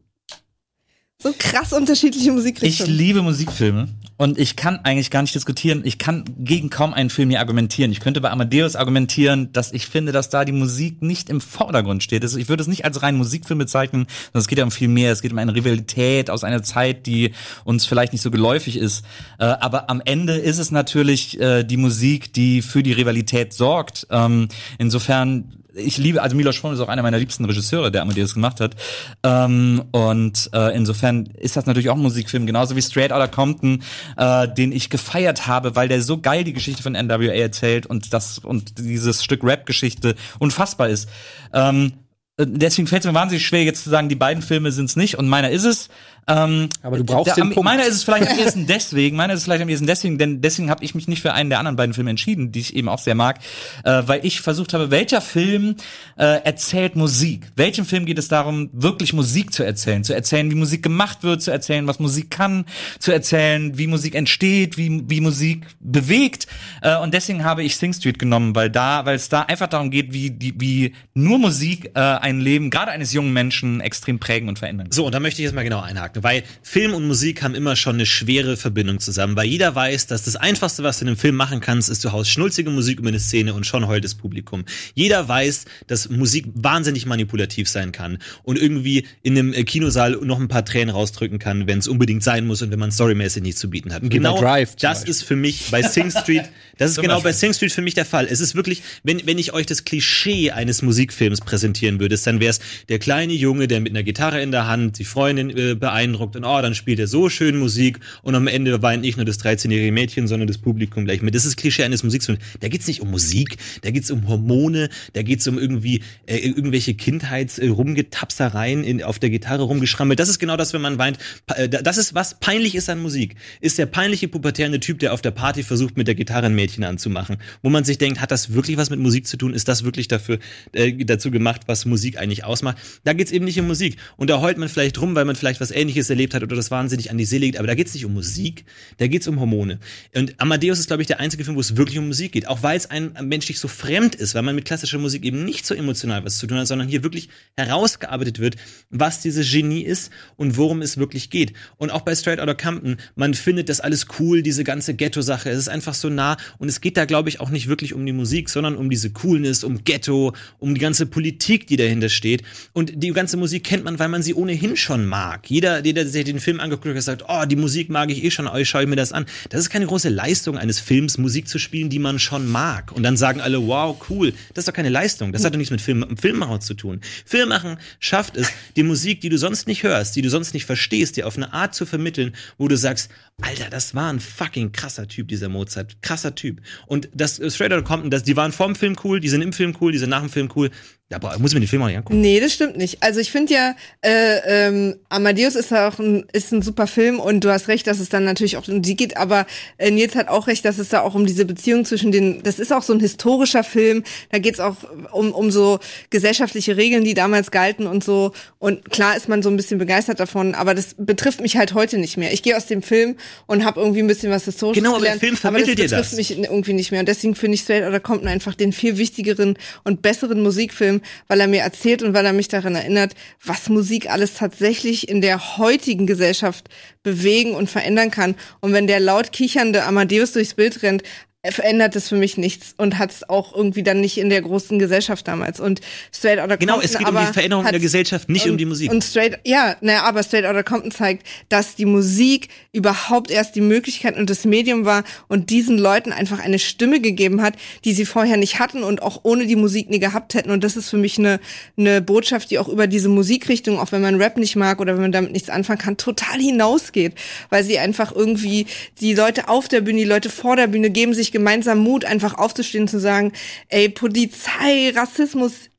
So krass unterschiedliche Ich Musikrichtungen. liebe Musikfilme und ich kann eigentlich gar nicht diskutieren. Ich kann gegen kaum einen Film hier argumentieren. Ich könnte bei Amadeus argumentieren, dass ich finde, dass da die Musik nicht im Vordergrund steht. Also ich würde es nicht als rein Musikfilm bezeichnen, sondern es geht ja um viel mehr. Es geht um eine Rivalität aus einer Zeit, die uns vielleicht nicht so geläufig ist. Äh, aber am Ende ist es natürlich äh, die Musik, die für die Rivalität sorgt. Ähm, insofern ich liebe, also Milos Forman ist auch einer meiner liebsten Regisseure, der Amadeus gemacht hat. Ähm, und äh, insofern ist das natürlich auch ein Musikfilm, genauso wie Straight Outta Compton, äh, den ich gefeiert habe, weil der so geil die Geschichte von NWA erzählt und das und dieses Stück Rap-Geschichte unfassbar ist. Ähm, äh, deswegen fällt es mir wahnsinnig schwer, jetzt zu sagen, die beiden Filme sind es nicht und meiner ist es. Ähm, Aber du brauchst der, den am- Punkt. Meiner ist es vielleicht am ehesten deswegen, meiner ist es vielleicht am ehesten deswegen, denn deswegen habe ich mich nicht für einen der anderen beiden Filme entschieden, die ich eben auch sehr mag, äh, weil ich versucht habe, welcher Film äh, erzählt Musik? Welchem Film geht es darum, wirklich Musik zu erzählen? Zu erzählen, wie Musik gemacht wird, zu erzählen, was Musik kann, zu erzählen, wie Musik entsteht, wie, wie Musik bewegt. Äh, und deswegen habe ich Sing Street genommen, weil da, weil es da einfach darum geht, wie, die, wie nur Musik äh, ein Leben, gerade eines jungen Menschen, extrem prägen und verändern. So, und da möchte ich jetzt mal genau einhaken, weil Film und Musik haben immer schon eine schwere Verbindung zusammen, weil jeder weiß, dass das Einfachste, was du in einem Film machen kannst, ist, du haust schnulzige Musik über eine Szene und schon heult das Publikum. Jeder weiß, dass Musik wahnsinnig manipulativ sein kann und irgendwie in einem äh, Kinosaal noch ein paar Tränen rausdrücken kann, wenn es unbedingt sein muss und wenn man storymäßig nichts zu bieten hat. Und genau Drive das Beispiel. ist für mich bei Sing Street, das ist genau Beispiel. bei Sing Street für mich der Fall. Es ist wirklich, wenn, wenn ich euch das Klischee eines Musikfilms präsentieren würde, dann wäre es der kleine Junge, der mit einer Gitarre in der Hand die Freundin äh, beeindruckt und oh, dann spielt er so schön Musik und am Ende weint nicht nur das 13-jährige Mädchen, sondern das Publikum gleich mit. Das ist das Klischee eines Musikfilms. Da geht's nicht um Musik, da geht's um Hormone, da geht's um irgendwie äh, irgendwelche Kindheits äh, in, auf der Gitarre rumgeschrammelt. Das ist genau das, wenn man weint. Äh, Das ist was peinlich ist an Musik. Ist der peinliche pubertäre Typ, der auf der Party versucht, mit der Gitarre ein Mädchen anzumachen. Wo man sich denkt, hat das wirklich was mit Musik zu tun? Ist das wirklich dafür, äh, dazu gemacht, was Musik eigentlich ausmacht? Da geht's eben nicht um Musik. Und da heult man vielleicht rum, weil man vielleicht was ähnliches erlebt hat oder das wahnsinnig an die Seele geht. Aber da geht's nicht um Musik, da geht's um Hormone. Und Amadeus ist, glaube ich, der einzige Film, wo es wirklich um Musik geht. Auch weil es einem menschlich so fremd ist, weil man mit klassischer Musik eben nicht so emotional was zu tun hat, sondern hier wirklich herausgearbeitet wird, was dieses Genie ist und worum es wirklich geht. Und auch bei Straight Outta Compton, man findet das alles cool, diese ganze Ghetto-Sache. Es ist einfach so nah. Und es geht da, glaube ich, auch nicht wirklich um die Musik, sondern um diese Coolness, um Ghetto, um die ganze Politik, die dahinter steht. Und die ganze Musik kennt man, weil man sie ohnehin schon mag. Jeder, jeder, der sich den Film angeguckt hat, sagt, oh, die Musik mag ich eh schon, euch schaue ich mir das an. Das ist keine große Leistung eines Films, Musik zu spielen, die man schon mag. Und dann sagen alle, wow, cool. Das ist doch keine Leistung. Das hat doch nichts mit Film, Filmmacher zu tun. Filmmachen schafft es, die Musik, die du sonst nicht hörst, die du sonst nicht verstehst, dir auf eine Art zu vermitteln, wo du sagst, Alter, das war ein fucking krasser Typ, dieser Mozart. Krasser Typ. Und das äh, Straight Outta Compton, das, die waren vor dem Film cool, die sind im Film cool, die sind nach dem Film cool. Ja, aber muss ich mir den Film auch nicht angucken. Nee, das stimmt nicht. Also ich finde ja, äh, ähm, Amadeus ist auch ein, ist ein super Film und du hast recht, dass es dann natürlich auch um die geht, aber äh, Nils hat auch recht, dass es da auch um diese Beziehung zwischen den, das ist auch so ein historischer Film, da geht's auch um, um so gesellschaftliche Regeln, die damals galten und so. Und klar ist man so ein bisschen begeistert davon, aber das betrifft mich halt heute nicht mehr. Ich gehe aus dem Film und habe irgendwie ein bisschen was Historisches Genau, aber der gelernt, Film aber das vermittelt dir betrifft das. mich irgendwie nicht mehr. Und deswegen finde ich Straight Outta Compton einfach den viel wichtigeren und besseren Musikfilm, weil er mir erzählt und weil er mich daran erinnert, was Musik alles tatsächlich in der heutigen Gesellschaft bewegen und verändern kann. Und wenn der laut kichernde Amadeus durchs Bild rennt, verändert es für mich nichts und hat es auch irgendwie dann nicht in der großen Gesellschaft damals. Und Straight Outta Genau, Compton es geht um die Veränderung in der Gesellschaft, nicht um die Musik. Und Straight, ja, naja, aber Straight Outta Compton zeigt, dass die Musik überhaupt erst die Möglichkeit und das Medium war und diesen Leuten einfach eine Stimme gegeben hat, die sie vorher nicht hatten und auch ohne die Musik nie gehabt hätten. Und das ist für mich eine, eine Botschaft, die auch über diese Musikrichtung, auch wenn man Rap nicht mag oder wenn man damit nichts anfangen kann, total hinausgeht. Weil sie einfach irgendwie die Leute auf der Bühne, die Leute vor der Bühne geben sich gemeinsam Mut, einfach aufzustehen und zu sagen, ey, Polizei, Rassismus,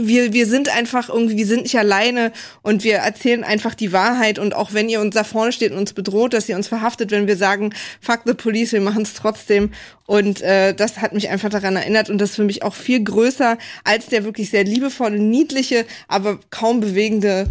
wir, wir sind einfach irgendwie, wir sind nicht alleine und wir erzählen einfach die Wahrheit und auch wenn ihr uns da vorne steht und uns bedroht, dass ihr uns verhaftet, wenn wir sagen, fuck the police, wir machen es trotzdem. Und äh, das hat mich einfach daran erinnert und das für mich auch viel größer als der wirklich sehr liebevolle, niedliche, aber kaum bewegende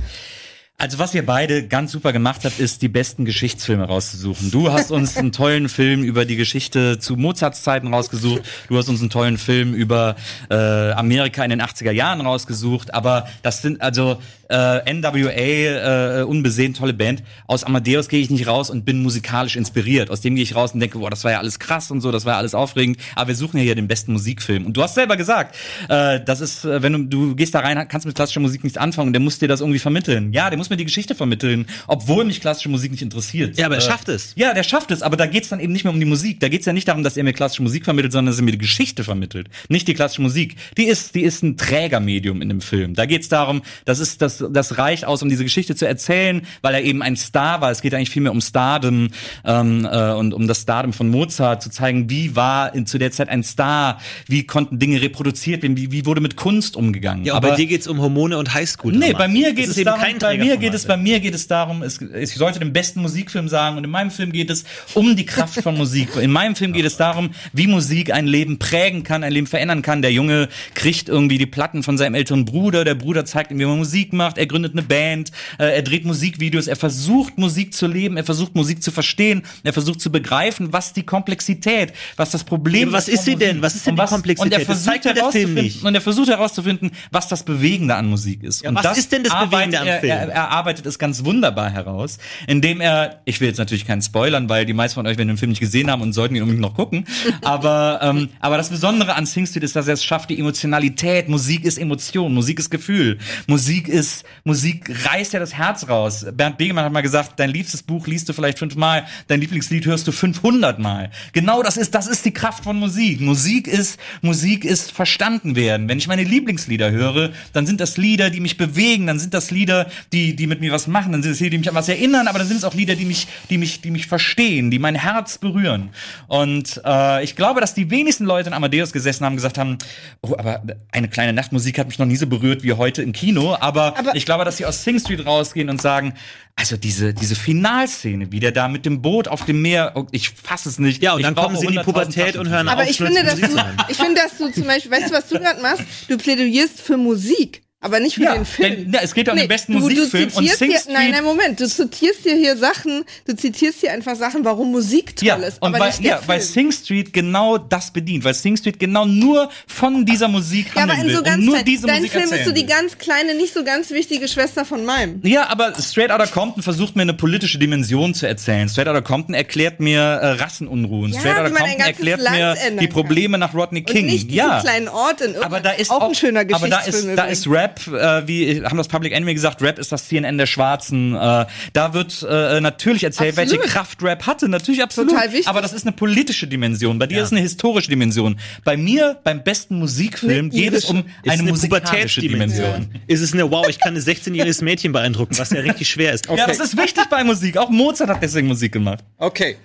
Also was ihr beide ganz super gemacht habt, ist die besten Geschichtsfilme rauszusuchen. Du hast uns einen tollen Film über die Geschichte zu Mozarts Zeiten rausgesucht. Du hast uns einen tollen Film über äh, Amerika in den 80er Jahren rausgesucht. Aber das sind also äh, NWA, äh, unbesehen, tolle Band. Aus Amadeus gehe ich nicht raus und bin musikalisch inspiriert. Aus dem gehe ich raus und denke, boah, das war ja alles krass und so, das war ja alles aufregend. Aber wir suchen ja hier den besten Musikfilm. Und du hast selber gesagt, äh, das ist, äh, wenn du, du gehst da rein, kannst mit klassischer Musik nichts anfangen der muss dir das irgendwie vermitteln. Ja, der muss mir die Geschichte vermitteln, obwohl mich klassische Musik nicht interessiert. Ja, aber er Äh, schafft es. Ja, der schafft es, aber da geht's dann eben nicht mehr um die Musik. Da geht's ja nicht darum, dass er mir klassische Musik vermittelt, sondern dass er mir die Geschichte vermittelt. Nicht die klassische Musik. Die ist, die ist ein Trägermedium in dem Film. Da geht's darum, das ist, das, das reicht aus, um diese Geschichte zu erzählen, weil er eben ein Star war. Es geht eigentlich viel mehr um Stardom ähm, äh, und um das Stardom von Mozart, zu zeigen, wie war in, zu der Zeit ein Star, wie konnten Dinge reproduziert werden, wie, wie wurde mit Kunst umgegangen. Ja, aber bei dir geht's um Hormone und Highschool. Nee, bei mir geht es eben darum, kein bei mir geht es, bei mir geht es darum, es, ich sollte den besten Musikfilm sagen und in meinem Film geht es um die Kraft von Musik. In meinem Film geht es darum, wie Musik ein Leben prägen kann, ein Leben verändern kann. Der Junge kriegt irgendwie die Platten von seinem älteren Bruder, der Bruder zeigt ihm, wie man Musik macht, er gründet eine Band, äh, er dreht Musikvideos, er versucht Musik zu leben, er versucht Musik zu verstehen, er versucht zu begreifen, was die Komplexität, was das Problem Ja, was von ist sie denn? Musik. Was ist denn die was- Komplexität? Und er Das versucht herauszufinden- und er versucht herauszufinden, was das Bewegende an Musik ist. Ja, und was ist denn das Bewegende am er, Film? Er, er arbeitet es ganz wunderbar heraus, indem er, ich will jetzt natürlich keinen spoilern, weil die meisten von euch werden den Film nicht gesehen haben und sollten ihn unbedingt noch gucken. aber, ähm, aber das Besondere an Sing Street ist, dass er es schafft, die Emotionalität. Musik ist Emotion, Musik ist Gefühl, Musik ist, Musik reißt ja das Herz raus. Bernd Begemann hat mal gesagt, dein liebstes Buch liest du vielleicht fünfmal, dein Lieblingslied hörst du 500 Mal. Genau das ist, das ist die Kraft von Musik. Musik ist, Musik ist verstanden werden. Wenn ich meine Lieblingslieder höre, dann sind das Lieder, die mich bewegen, dann sind das Lieder, die, die mit mir was machen, dann sind es Lieder, die mich an was erinnern, aber dann sind es auch Lieder, die mich, die mich, die mich verstehen, die mein Herz berühren. Und äh, ich glaube, dass die wenigsten Leute in Amadeus gesessen haben und gesagt haben, oh, aber eine kleine Nachtmusik hat mich noch nie so berührt wie heute im Kino. Aber, Aber- ich glaube, dass sie aus Sing Street rausgehen und sagen, also diese, diese Finalszene, wie der da mit dem Boot auf dem Meer, oh, ich fasse es nicht. Ja, und ich dann kommen sie in die 100.000 Pubertät und hören Aber auf, ich finde, dass Musik du, ich finde, dass du zum Beispiel, weißt du, was du gerade machst? Du plädierst für Musik, aber nicht für Ja, den Film. denn- ja, es geht ja um den besten du, Musikfilm du und Sing hier, Street- Nein, nein, Moment. Du zitierst dir hier Sachen, du zitierst hier einfach Sachen, warum Musik toll Ja, ist, und aber weil, nicht der ja, weil Film. Sing Street genau das bedient, weil Sing Street genau nur von dieser Musik ja, aber in so ganz nur diese dein Musik Film ist so erzählen die ganz kleine, nicht so ganz wichtige Schwester von meinem. Ja, aber Straight Outta Compton versucht mir eine politische Dimension zu erzählen. Straight Outta Compton erklärt mir äh, Rassenunruhen. Ja, Straight Outta Compton erklärt Land mir die kann. Probleme nach Rodney King. Und nicht ja. kleinen Ort in Aber da ist auch, auch, ein schöner aber da ist, Geschichtsfilm. da ist Rap, äh, wie haben das Public Enemy gesagt, Rap ist das CNN der Schwarzen. Äh, da wird äh, natürlich erzählt, Absolut. welche Kraft Rap hatte. Natürlich absolut. Total wichtig. Aber das ist eine politische Dimension. Bei dir ist eine historische Dimension. Bei mir, beim besten Musikfilm, Eine geht es um Ist eine, eine musikalische Dimension. Ist es eine, wow, ich kann ein 16-jähriges Mädchen beeindrucken, was ja richtig schwer ist. Ja, das ist wichtig bei Musik. Auch Mozart hat deswegen Musik gemacht. Okay,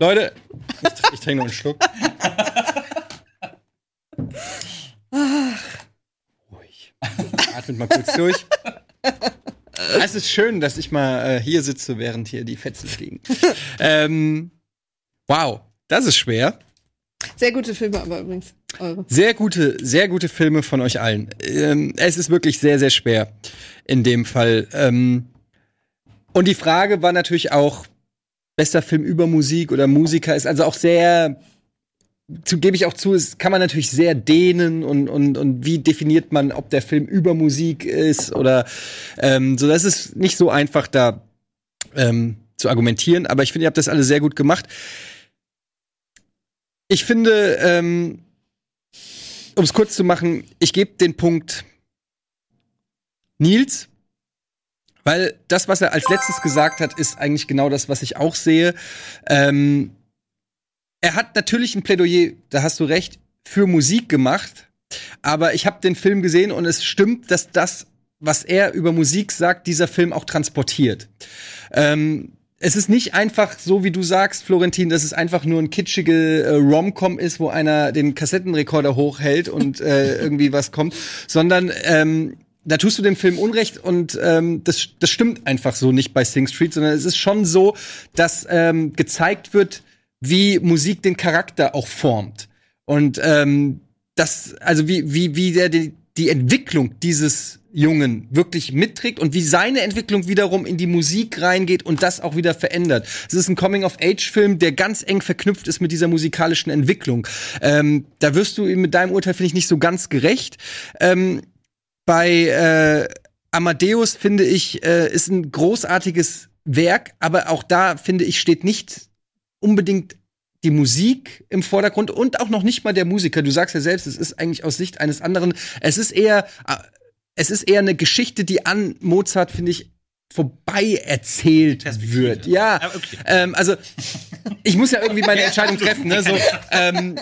Leute, ich, ich trinke noch einen Schluck. Ruhig. Atmet mal kurz durch. Es ist schön, dass ich mal äh, hier sitze, während hier die Fetzen fliegen. ähm, wow, das ist schwer. Sehr gute Filme, aber übrigens. Eure. Sehr gute, sehr gute Filme von euch allen. Ähm, es ist wirklich sehr, sehr schwer in dem Fall. Ähm, und die Frage war natürlich auch, bester Film über Musik oder Musiker ist also auch sehr, zu, gebe ich auch zu, es kann man natürlich sehr dehnen und, und, und wie definiert man, ob der Film über Musik ist oder ähm, so. Das ist nicht so einfach da ähm, zu argumentieren, aber ich finde, ihr habt das alle sehr gut gemacht. Ich finde, ähm, um es kurz zu machen, ich gebe den Punkt Nils, weil das, was er als letztes gesagt hat, ist eigentlich genau das, was ich auch sehe. Ähm, er hat natürlich ein Plädoyer, da hast du recht, für Musik gemacht, aber ich habe den Film gesehen und es stimmt, dass das, was er über Musik sagt, dieser Film auch transportiert. Ähm, es ist nicht einfach so, wie du sagst, Florentin, dass es einfach nur ein kitschige äh, Rom-Com ist, wo einer den Kassettenrekorder hochhält und äh, irgendwie was kommt, sondern ähm, da tust du dem Film Unrecht und ähm, das, das stimmt einfach so nicht bei Sing Street, sondern es ist schon so, dass ähm, gezeigt wird, wie Musik den Charakter auch formt. Und ähm, das, also wie, wie, wie der die, die Entwicklung dieses Jungen wirklich mitträgt und wie seine Entwicklung wiederum in die Musik reingeht und das auch wieder verändert. Es ist ein Coming-of-Age-Film, der ganz eng verknüpft ist mit dieser musikalischen Entwicklung. Ähm, da wirst du mit deinem Urteil, finde ich, nicht so ganz gerecht. Ähm, bei äh, Amadeus, finde ich, äh, ist ein großartiges Werk, aber auch da, finde ich, steht nicht unbedingt die Musik im Vordergrund und auch noch nicht mal der Musiker. Du sagst ja selbst, es ist eigentlich aus Sicht eines anderen. Es ist eher, äh, es ist eher eine Geschichte, die an Mozart, finde ich, vorbei erzählt wird. Ja, Ah, okay. ähm, also ich muss ja irgendwie meine Entscheidung treffen. Ne? So, ähm,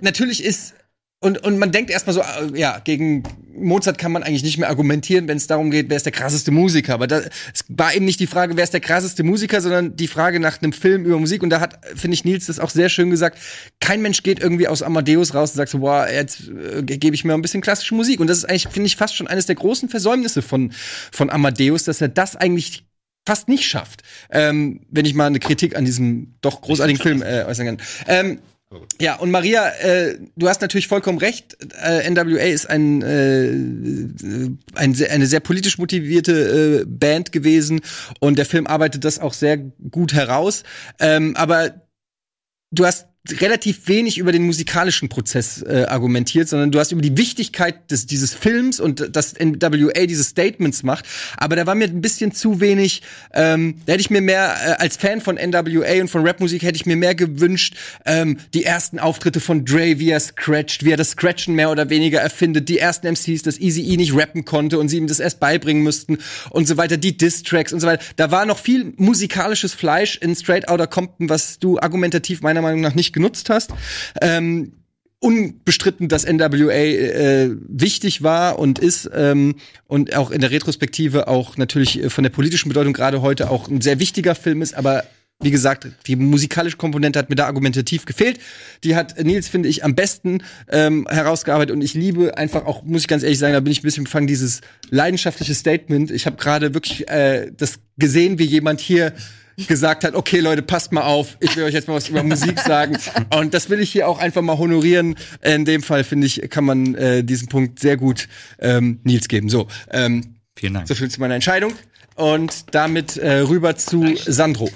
natürlich ist und, und man denkt erstmal so, äh, ja, gegen Mozart kann man eigentlich nicht mehr argumentieren, wenn es darum geht, wer ist der krasseste Musiker. Aber da, es war eben nicht die Frage, wer ist der krasseste Musiker, sondern die Frage nach einem Film über Musik. Und da hat, finde ich, Nils das auch sehr schön gesagt. Kein Mensch geht irgendwie aus Amadeus raus und sagt so, boah, jetzt äh, gebe ich mir ein bisschen klassische Musik. Und das ist eigentlich, finde ich, fast schon eines der großen Versäumnisse von, von Amadeus, dass er das eigentlich fast nicht schafft. Ähm, wenn ich mal eine Kritik an diesem doch großartigen Film äh, äußern kann. Ähm, ja, und Maria, äh, du hast natürlich vollkommen recht. Äh, NWA ist ein, äh, ein sehr, eine sehr politisch motivierte äh, Band gewesen und der Film arbeitet das auch sehr gut heraus. Ähm, aber du hast relativ wenig über den musikalischen Prozess äh, argumentiert, sondern du hast über die Wichtigkeit des, dieses Films und dass NWA diese Statements macht. Aber da war mir ein bisschen zu wenig, ähm, da hätte ich mir mehr, äh, als Fan von NWA und von Rapmusik, hätte ich mir mehr gewünscht, ähm, die ersten Auftritte von Dre, wie er scratcht, wie er das Scratchen mehr oder weniger erfindet, die ersten MCs, dass Easy E nicht rappen konnte und sie ihm das erst beibringen müssten und so weiter, die Diss-Tracks und so weiter. Da war noch viel musikalisches Fleisch in Straight Outta Compton, was du argumentativ meiner Meinung nach nicht genutzt hast. Ähm, unbestritten, dass NWA äh, wichtig war und ist ähm, und auch in der Retrospektive auch natürlich äh, von der politischen Bedeutung gerade heute auch ein sehr wichtiger Film ist, aber wie gesagt, die musikalische Komponente hat mir da argumentativ gefehlt. Die hat Nils, finde ich, am besten ähm, herausgearbeitet und ich liebe einfach auch, muss ich ganz ehrlich sagen, da bin ich ein bisschen befangen, dieses leidenschaftliche Statement. Ich habe gerade wirklich äh, das gesehen, wie jemand hier gesagt hat, okay Leute, passt mal auf, ich will euch jetzt mal was über Musik sagen. Und das will ich hier auch einfach mal honorieren. In dem Fall, finde ich, kann man äh, diesen Punkt sehr gut ähm, Nils geben. So, ähm, Vielen Dank. so viel zu meiner Entscheidung. Und damit äh, rüber zu Sandro.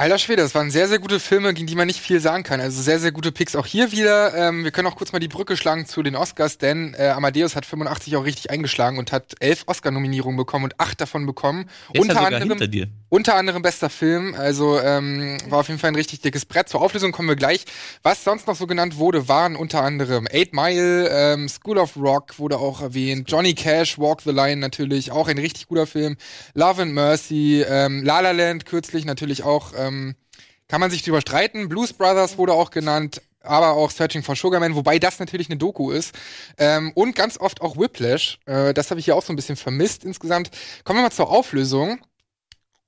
Alter Schwede, das waren sehr, sehr gute Filme, gegen die man nicht viel sagen kann. Also sehr, sehr gute Picks auch hier wieder. Ähm, wir können auch kurz mal die Brücke schlagen zu den Oscars, denn äh, Amadeus hat 85 auch richtig eingeschlagen und hat elf Oscar-Nominierungen bekommen und acht davon bekommen. Ist unter sogar anderem, hinter dir. Unter anderem bester Film. Also ähm, war auf jeden Fall ein richtig dickes Brett. Zur Auflösung kommen wir gleich. Was sonst noch so genannt wurde, waren unter anderem Eight Mile, ähm, School of Rock wurde auch erwähnt, Johnny Cash, Walk the Line natürlich, auch ein richtig guter Film. Love and Mercy, ähm, La La Land kürzlich natürlich auch. Ähm, kann man sich drüber streiten. Blues Brothers wurde auch genannt, aber auch Searching for Sugar Man, wobei das natürlich eine Doku ist. Ähm, und ganz oft auch Whiplash. Äh, das habe ich hier auch so ein bisschen vermisst insgesamt. Kommen wir mal zur Auflösung.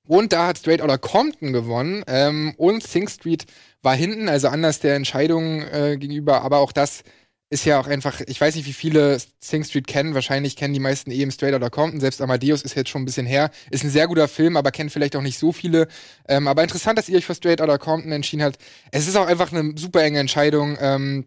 Und da hat Straight Outta Compton gewonnen. Ähm, und Sing Street war hinten, also anders der Entscheidung äh, gegenüber. Aber auch das ist ja auch einfach, ich weiß nicht, wie viele Sing Street kennen. Wahrscheinlich kennen die meisten eben Straight Outta Compton. Selbst Amadeus ist jetzt schon ein bisschen her. Ist ein sehr guter Film, aber kennt vielleicht auch nicht so viele. Ähm, aber interessant, dass ihr euch für Straight Outta Compton entschieden habt. Es ist auch einfach eine super enge Entscheidung. Ähm,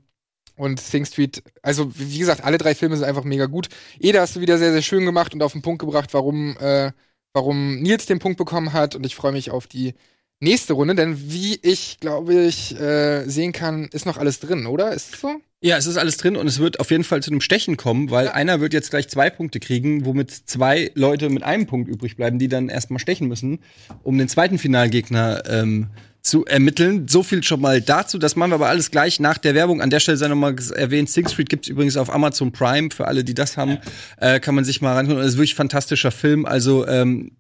und Sing Street, also wie gesagt, alle drei Filme sind einfach mega gut. Eda hast du wieder sehr, sehr schön gemacht und auf den Punkt gebracht, warum, äh, warum Nils den Punkt bekommen hat. Und ich freue mich auf die nächste Runde, denn wie ich, glaube ich, äh, sehen kann, ist noch alles drin, oder? Ist es so? Ja, es ist alles drin und es wird auf jeden Fall zu einem Stechen kommen, weil einer wird jetzt gleich zwei Punkte kriegen, womit zwei Leute mit einem Punkt übrig bleiben, die dann erstmal stechen müssen, um den zweiten Finalgegner ähm, zu ermitteln. So viel schon mal dazu. Das machen wir aber alles gleich nach der Werbung. An der Stelle sei nochmal erwähnt, Sing Street gibt's übrigens auf Amazon Prime. Für alle, die das haben, äh, kann man sich mal reinholen. Das ist wirklich ein fantastischer Film. Also ähm,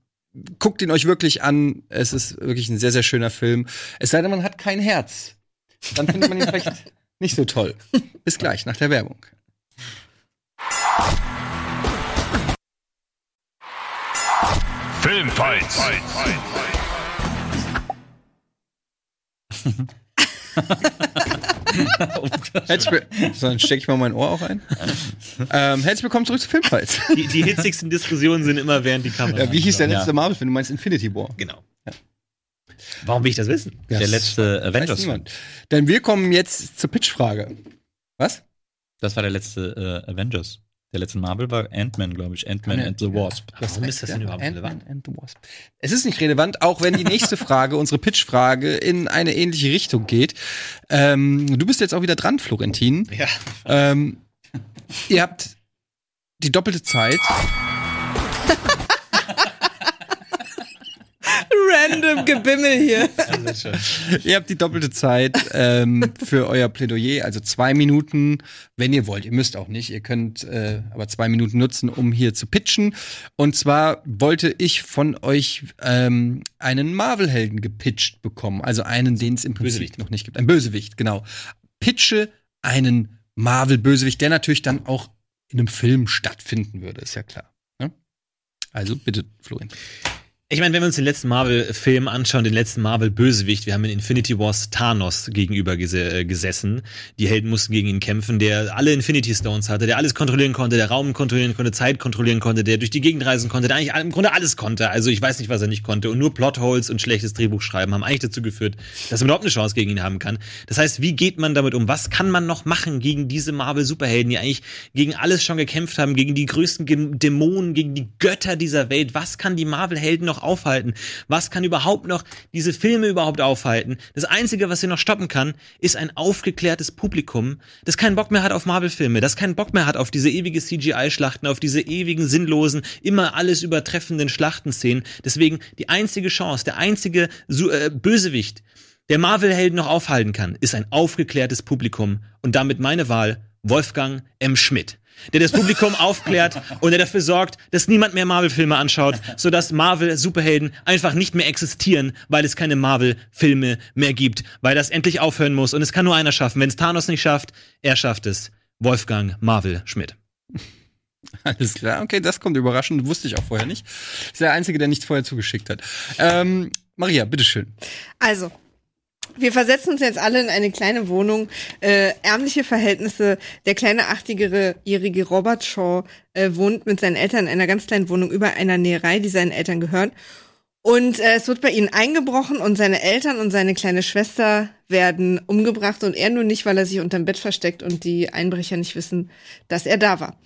guckt ihn euch wirklich an. Es ist wirklich ein sehr, sehr schöner Film. Es sei denn, man hat kein Herz. Dann findet man ihn vielleicht nicht so toll. Bis gleich nach der Werbung. Filmfights. So, dann stecke ich mal mein Ohr auch ein. ähm, herzlich willkommen zurück zu Filmfights. Die, die hitzigsten Diskussionen sind immer während die Kamera. Ja, wie hieß der Ja. letzte Marvel-Film? Du meinst Infinity War. Genau. Warum will ich das wissen? Ja, Der das letzte Avengers. niemand. Denn wir kommen jetzt zur Pitchfrage. Was? Das war der letzte äh, Avengers. Der letzte Marvel war Ant-Man, glaube ich. Ant-Man Ja. and the Wasp. Warum ist das denn überhaupt Ant-Man relevant? and the Wasp. Es ist nicht relevant, auch wenn die nächste Frage, unsere Pitchfrage, in eine ähnliche Richtung geht. Ähm, du bist jetzt auch wieder dran, Florentin. Ja. Ähm, ihr habt die doppelte Zeit. Random Gebimmel hier. Ihr habt die doppelte Zeit ähm, für euer Plädoyer, also zwei Minuten, wenn ihr wollt. Ihr müsst auch nicht. Ihr könnt äh, aber zwei Minuten nutzen, um hier zu pitchen. Und zwar wollte ich von euch ähm, einen Marvel-Helden gepitcht bekommen. Also einen, den es im Prinzip Bösewicht. noch nicht gibt. Ein Bösewicht, genau. Pitche einen Marvel-Bösewicht, der natürlich dann auch in einem Film stattfinden würde, ist ja klar. Ne? Also bitte, Florian. Ich meine, wenn wir uns den letzten Marvel-Film anschauen, den letzten Marvel-Bösewicht, wir haben in Infinity Wars Thanos gegenüber gese äh, gesessen. Die Helden mussten gegen ihn kämpfen, der alle Infinity Stones hatte, der alles kontrollieren konnte, der Raum kontrollieren konnte, Zeit kontrollieren konnte, der durch die Gegend reisen konnte, der eigentlich im Grunde alles konnte. Also ich weiß nicht, was er nicht konnte. Und nur Plotholes und schlechtes Drehbuch schreiben haben eigentlich dazu geführt, dass man überhaupt eine Chance gegen ihn haben kann. Das heißt, wie geht man damit um? Was kann man noch machen gegen diese Marvel-Superhelden, die eigentlich gegen alles schon gekämpft haben, gegen die größten Dämonen, gegen die Götter dieser Welt? Was kann die Marvel-Helden noch aufhalten? Was kann überhaupt noch diese Filme überhaupt aufhalten? Das Einzige, was sie noch stoppen kann, ist ein aufgeklärtes Publikum, das keinen Bock mehr hat auf Marvel-Filme, das keinen Bock mehr hat auf diese ewige CGI-Schlachten, auf diese ewigen sinnlosen, immer alles übertreffenden Schlachtenszenen. Deswegen die einzige Chance, der einzige äh, Bösewicht, der Marvel-Helden noch aufhalten kann, ist ein aufgeklärtes Publikum und damit meine Wahl Wolfgang M. Schmidt. Der das Publikum aufklärt und der dafür sorgt, dass niemand mehr Marvel-Filme anschaut, sodass Marvel-Superhelden einfach nicht mehr existieren, weil es keine Marvel-Filme mehr gibt, weil das endlich aufhören muss. Und es kann nur einer schaffen. Wenn es Thanos nicht schafft, er schafft es. Wolfgang Marvel Schmidt. Alles klar, okay, das kommt überraschend, wusste ich auch vorher nicht. Ist der Einzige, der nichts vorher zugeschickt hat. Ähm, Maria, bitteschön. Also, wir versetzen uns jetzt alle in eine kleine Wohnung, äh, ärmliche Verhältnisse. Der kleine achtjährige Robert Shaw äh, wohnt mit seinen Eltern in einer ganz kleinen Wohnung über einer Näherei, die seinen Eltern gehört. Und äh, es wird bei ihnen eingebrochen und seine Eltern und seine kleine Schwester werden umgebracht und er nur nicht, weil er sich unterm Bett versteckt und die Einbrecher nicht wissen, dass er da war.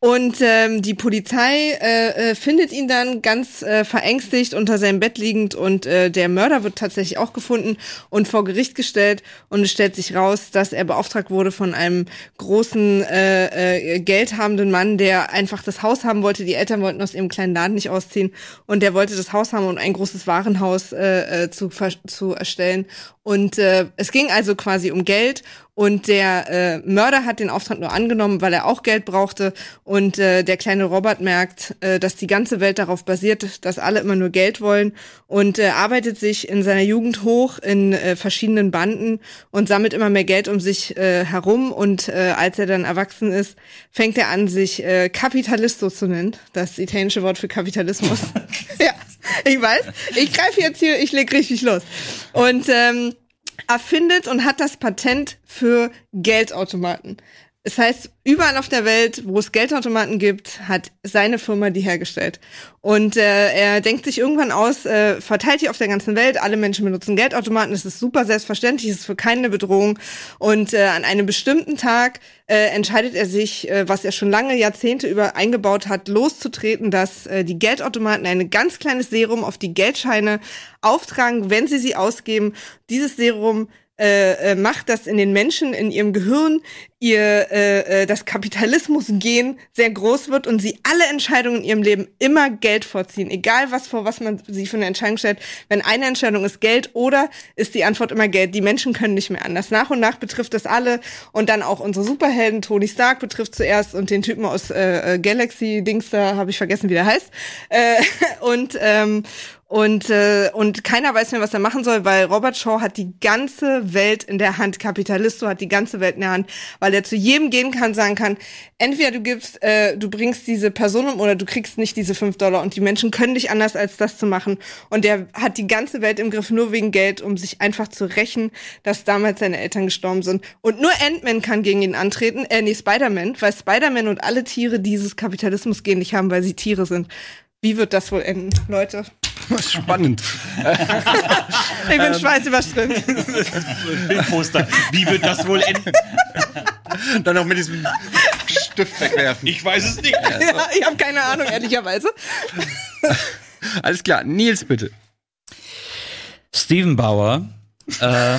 Und ähm, die Polizei äh, äh, findet ihn dann ganz äh, verängstigt unter seinem Bett liegend und äh, der Mörder wird tatsächlich auch gefunden und vor Gericht gestellt und es stellt sich raus, dass er beauftragt wurde von einem großen äh, äh, geldhabenden Mann, der einfach das Haus haben wollte. Die Eltern wollten aus ihrem kleinen Laden nicht ausziehen und der wollte das Haus haben und ein großes Warenhaus äh, äh, zu, zu erstellen. Und äh, es ging also quasi um Geld und der äh, Mörder hat den Auftrag nur angenommen, weil er auch Geld brauchte. Und äh, der kleine Robert merkt, äh, dass die ganze Welt darauf basiert, dass alle immer nur Geld wollen und äh, arbeitet sich in seiner Jugend hoch in äh, verschiedenen Banden und sammelt immer mehr Geld um sich äh, herum. Und äh, als er dann erwachsen ist, fängt er an, sich äh, Capitalisto zu nennen. Das italienische Wort für Kapitalismus. ja, ich weiß. Ich greife jetzt hier, ich leg richtig los. Und ähm, erfindet und hat das Patent für Geldautomaten. Es heißt, überall auf der Welt, wo es Geldautomaten gibt, hat seine Firma die hergestellt. Und äh, er denkt sich irgendwann aus, äh, verteilt die auf der ganzen Welt, alle Menschen benutzen Geldautomaten, es ist super selbstverständlich, es ist für keine Bedrohung. Und äh, an einem bestimmten Tag äh, entscheidet er sich, äh, was er schon lange Jahrzehnte über eingebaut hat, loszutreten, dass äh, die Geldautomaten ein ganz kleines Serum auf die Geldscheine auftragen, wenn sie sie ausgeben. Dieses Serum äh, äh, macht, dass in den Menschen, in ihrem Gehirn ihr äh, äh, das Kapitalismus-Gen sehr groß wird und sie alle Entscheidungen in ihrem Leben immer Geld vorziehen, egal was vor was man sie für eine Entscheidung stellt. Wenn eine Entscheidung ist Geld oder ist die Antwort immer Geld. Die Menschen können nicht mehr anders. Nach und nach betrifft das alle und dann auch unsere Superhelden. Tony Stark betrifft zuerst und den Typen aus äh, äh, Galaxy Dings da habe ich vergessen, wie der heißt. Äh, und ähm, und, äh, und keiner weiß mehr, was er machen soll, weil Robert Shaw hat die ganze Welt in der Hand. Capitalisto hat die ganze Welt in der Hand, weil er zu jedem gehen kann, sagen kann, entweder du gibst, äh, du bringst diese Person um oder du kriegst nicht diese fünf Dollar. Und die Menschen können nicht anders, als das zu machen. Und der hat die ganze Welt im Griff nur wegen Geld, um sich einfach zu rächen, dass damals seine Eltern gestorben sind. Und nur Ant-Man kann gegen ihn antreten, äh, nee, Spider-Man, weil Spider-Man und alle Tiere dieses Kapitalismus gehen nicht haben, weil sie Tiere sind. Wie wird das wohl enden, Leute? Spannend. Ich bin schweißüberströmt. Filmposter. Wie wird das wohl enden? Dann noch mit diesem Stift wegwerfen. Ich weiß es nicht. ja, ich habe keine Ahnung, ehrlicherweise. Alles klar, Nils bitte. Steven Bauer. Äh,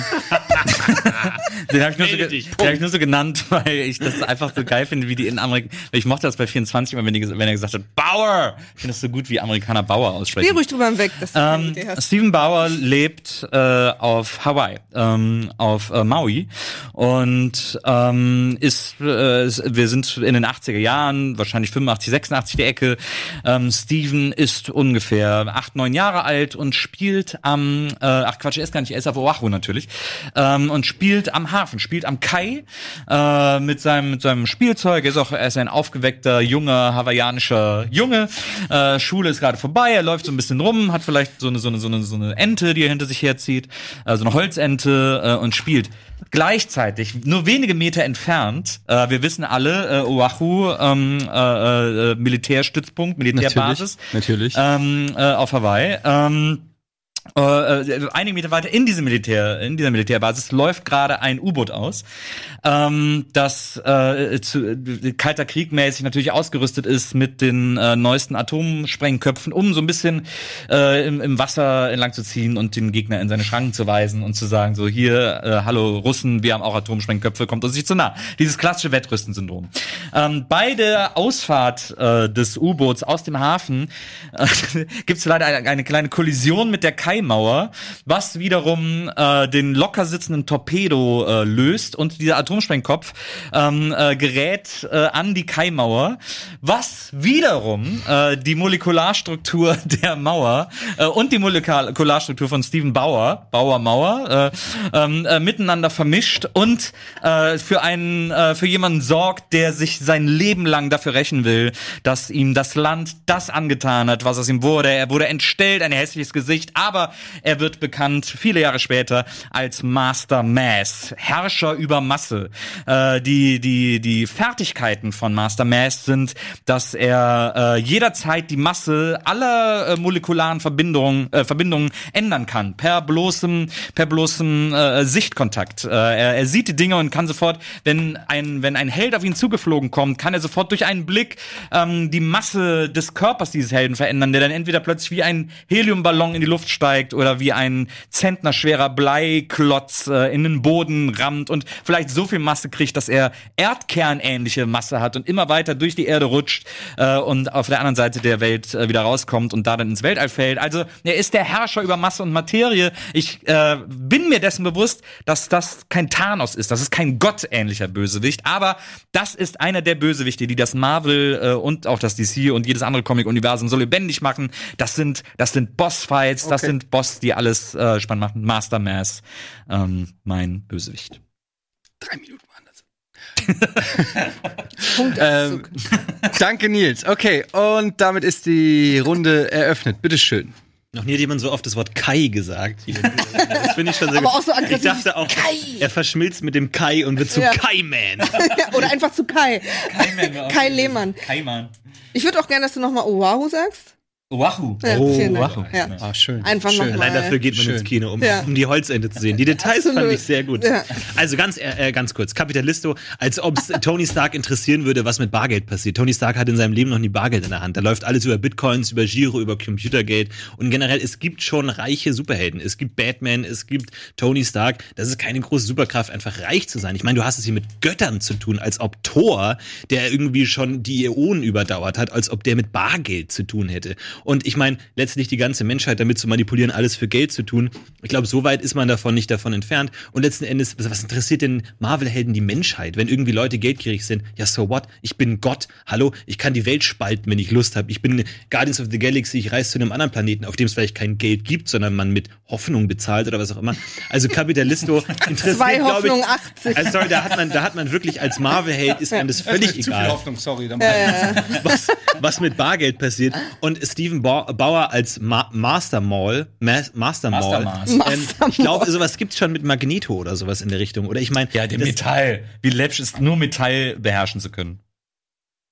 den habe ich, nur so hab ich nur so genannt, weil ich das einfach so geil finde, wie die in Amerika. Ich mochte das bei 24 immer, wenn, die, wenn er gesagt hat, Bauer. Ich finde das so gut, wie Amerikaner Bauer aussprechen. Geh ruhig drüber hinweg, dass du Ähm, Idee hast. Stephen Bauer lebt äh, auf Hawaii, ähm, auf äh, Maui und ähm, ist, äh, ist- wir sind in den 80er Jahren, wahrscheinlich 85, 86 die Ecke. Ähm, Stephen ist ungefähr acht, neun Jahre alt und spielt am, äh, ach Quatsch, er ist gar nicht, er ist auf Oahu natürlich, ähm, und spielt am Hafen, spielt am Kai äh, mit seinem mit seinem Spielzeug. Er ist auch, er ist ein aufgeweckter junger hawaiianischer Junge. Äh, Schule ist gerade vorbei, er läuft so ein bisschen rum, hat vielleicht so eine so eine so eine so eine Ente, die er hinter sich herzieht, äh, so eine Holzente äh, und spielt gleichzeitig nur wenige Meter entfernt. Äh, wir wissen alle, äh, Oahu ähm, äh, äh, Militärstützpunkt, Militärbasis Natürlich. ähm, äh, auf Hawaii. Ähm, äh, äh, einige Meter weiter in diese Militär, in dieser Militärbasis läuft gerade ein U-Boot aus, ähm, das äh, zu, äh, kalter Krieg natürlich ausgerüstet ist mit den äh, neuesten Atomsprengköpfen, um so ein bisschen äh, im, im Wasser entlang zu ziehen und den Gegner in seine Schranken zu weisen und zu sagen so hier, äh, hallo Russen, wir haben auch Atomsprengköpfe, kommt uns nicht zu nah. Dieses klassische Wettrüsten-Syndrom. Ähm, bei der Ausfahrt äh, des U-Boots aus dem Hafen äh, gibt es leider eine, eine kleine Kollision mit der Kaimauer, was wiederum äh, den locker sitzenden Torpedo äh, löst und dieser Atomsprengkopf ähm, äh, gerät äh, an die Kaimauer, was wiederum äh, die Molekularstruktur der Mauer äh, und die Molekularstruktur von Stephen Bauer, Bauer Mauer, äh, ähm, äh, miteinander vermischt und äh, für einen äh, für jemanden sorgt, der sich sein Leben lang dafür rächen will, dass ihm das Land das angetan hat, was aus ihm wurde. Er wurde entstellt, ein hässliches Gesicht, aber er wird bekannt viele Jahre später als Master Mass, Herrscher über Masse. Äh, die die die Fertigkeiten von Master Mass sind, dass er äh, jederzeit die Masse aller äh, molekularen Verbindungen äh, Verbindungen ändern kann per bloßem per bloßem äh, Sichtkontakt. Äh, er, er sieht die Dinge und kann sofort, wenn ein wenn ein Held auf ihn zugeflogen kommt, kann er sofort durch einen Blick ähm, die Masse des Körpers dieses Helden verändern, der dann entweder plötzlich wie ein Heliumballon in die Luft steigt oder wie ein zentnerschwerer Bleiklotz äh, in den Boden rammt und vielleicht so viel Masse kriegt, dass er erdkernähnliche Masse hat und immer weiter durch die Erde rutscht äh, und auf der anderen Seite der Welt äh, wieder rauskommt und da dann ins Weltall fällt. Also er ist der Herrscher über Masse und Materie. Ich äh, bin mir dessen bewusst, dass das kein Thanos ist, das ist kein gottähnlicher Bösewicht, aber das ist einer der Bösewichte, die das Marvel äh, und auch das DC und jedes andere Comic-Universum so lebendig machen. Das sind, das sind Bossfights, das sind Boss, die alles äh, spannend machen. Master Mass, ähm, mein Bösewicht. Drei Minuten waren das. ähm, danke, Nils. Okay, und damit ist die Runde eröffnet. Bitteschön. Noch nie hat jemand so oft das Wort Kai gesagt. Das finde ich schon sehr Aber gut. auch so aggressiv. Ich dachte auch, Kai. er verschmilzt mit dem Kai und wird zu Ja. Kai-Man. Oder einfach zu Kai. Kai Lehmann. Kaiman. Ich würde auch gerne, dass du nochmal Oahu sagst. Wahoo. Ja, Oh, vielen Dank. wow. Ja. Ah, schön. Einfach schön. Allein dafür geht man Schön. ins Kino, um, Ja. um die Holzende zu sehen. Die Details fand Absolut. ich sehr gut. Ja. Also ganz, äh, äh, ganz kurz. Capitalisto, als ob es Tony Stark interessieren würde, was mit Bargeld passiert. Tony Stark hat in seinem Leben noch nie Bargeld in der Hand. Da läuft alles über Bitcoins, über Giro, über Computergate. Und generell, es gibt schon reiche Superhelden. Es gibt Batman, es gibt Tony Stark. Das ist keine große Superkraft, einfach reich zu sein. Ich meine, du hast es hier mit Göttern zu tun, als ob Thor, der irgendwie schon die Äonen überdauert hat, als ob der mit Bargeld zu tun hätte. Und ich meine, letztlich die ganze Menschheit damit zu manipulieren, alles für Geld zu tun. Ich glaube, so weit ist man davon nicht davon entfernt. Und letzten Endes, was interessiert denn Marvel-Helden die Menschheit? Wenn irgendwie Leute geldgierig sind, ja, so what? Ich bin Gott. Hallo, ich kann die Welt spalten, wenn ich Lust habe. Ich bin Guardians of the Galaxy, ich reise zu einem anderen Planeten, auf dem es vielleicht kein Geld gibt, sondern man mit Hoffnung bezahlt oder was auch immer. Also Capitalisto interessiert, Zwei glaube ich. Hoffnung 80. Also sorry, da hat man, da hat man wirklich als Marvel-Held ist einem das völlig Zu viel egal Hoffnung, sorry. Dann was, was mit Bargeld passiert. Und Steven Ba- Bauer als Ma Master Mall, Ma Master Mall, Mastermaß. ähm, ich glaube, sowas gibt's schon mit Magneto oder sowas in der Richtung. Oder ich meine, Ja, dem das- Metall. Wie läppisch ist nur Metall beherrschen zu können.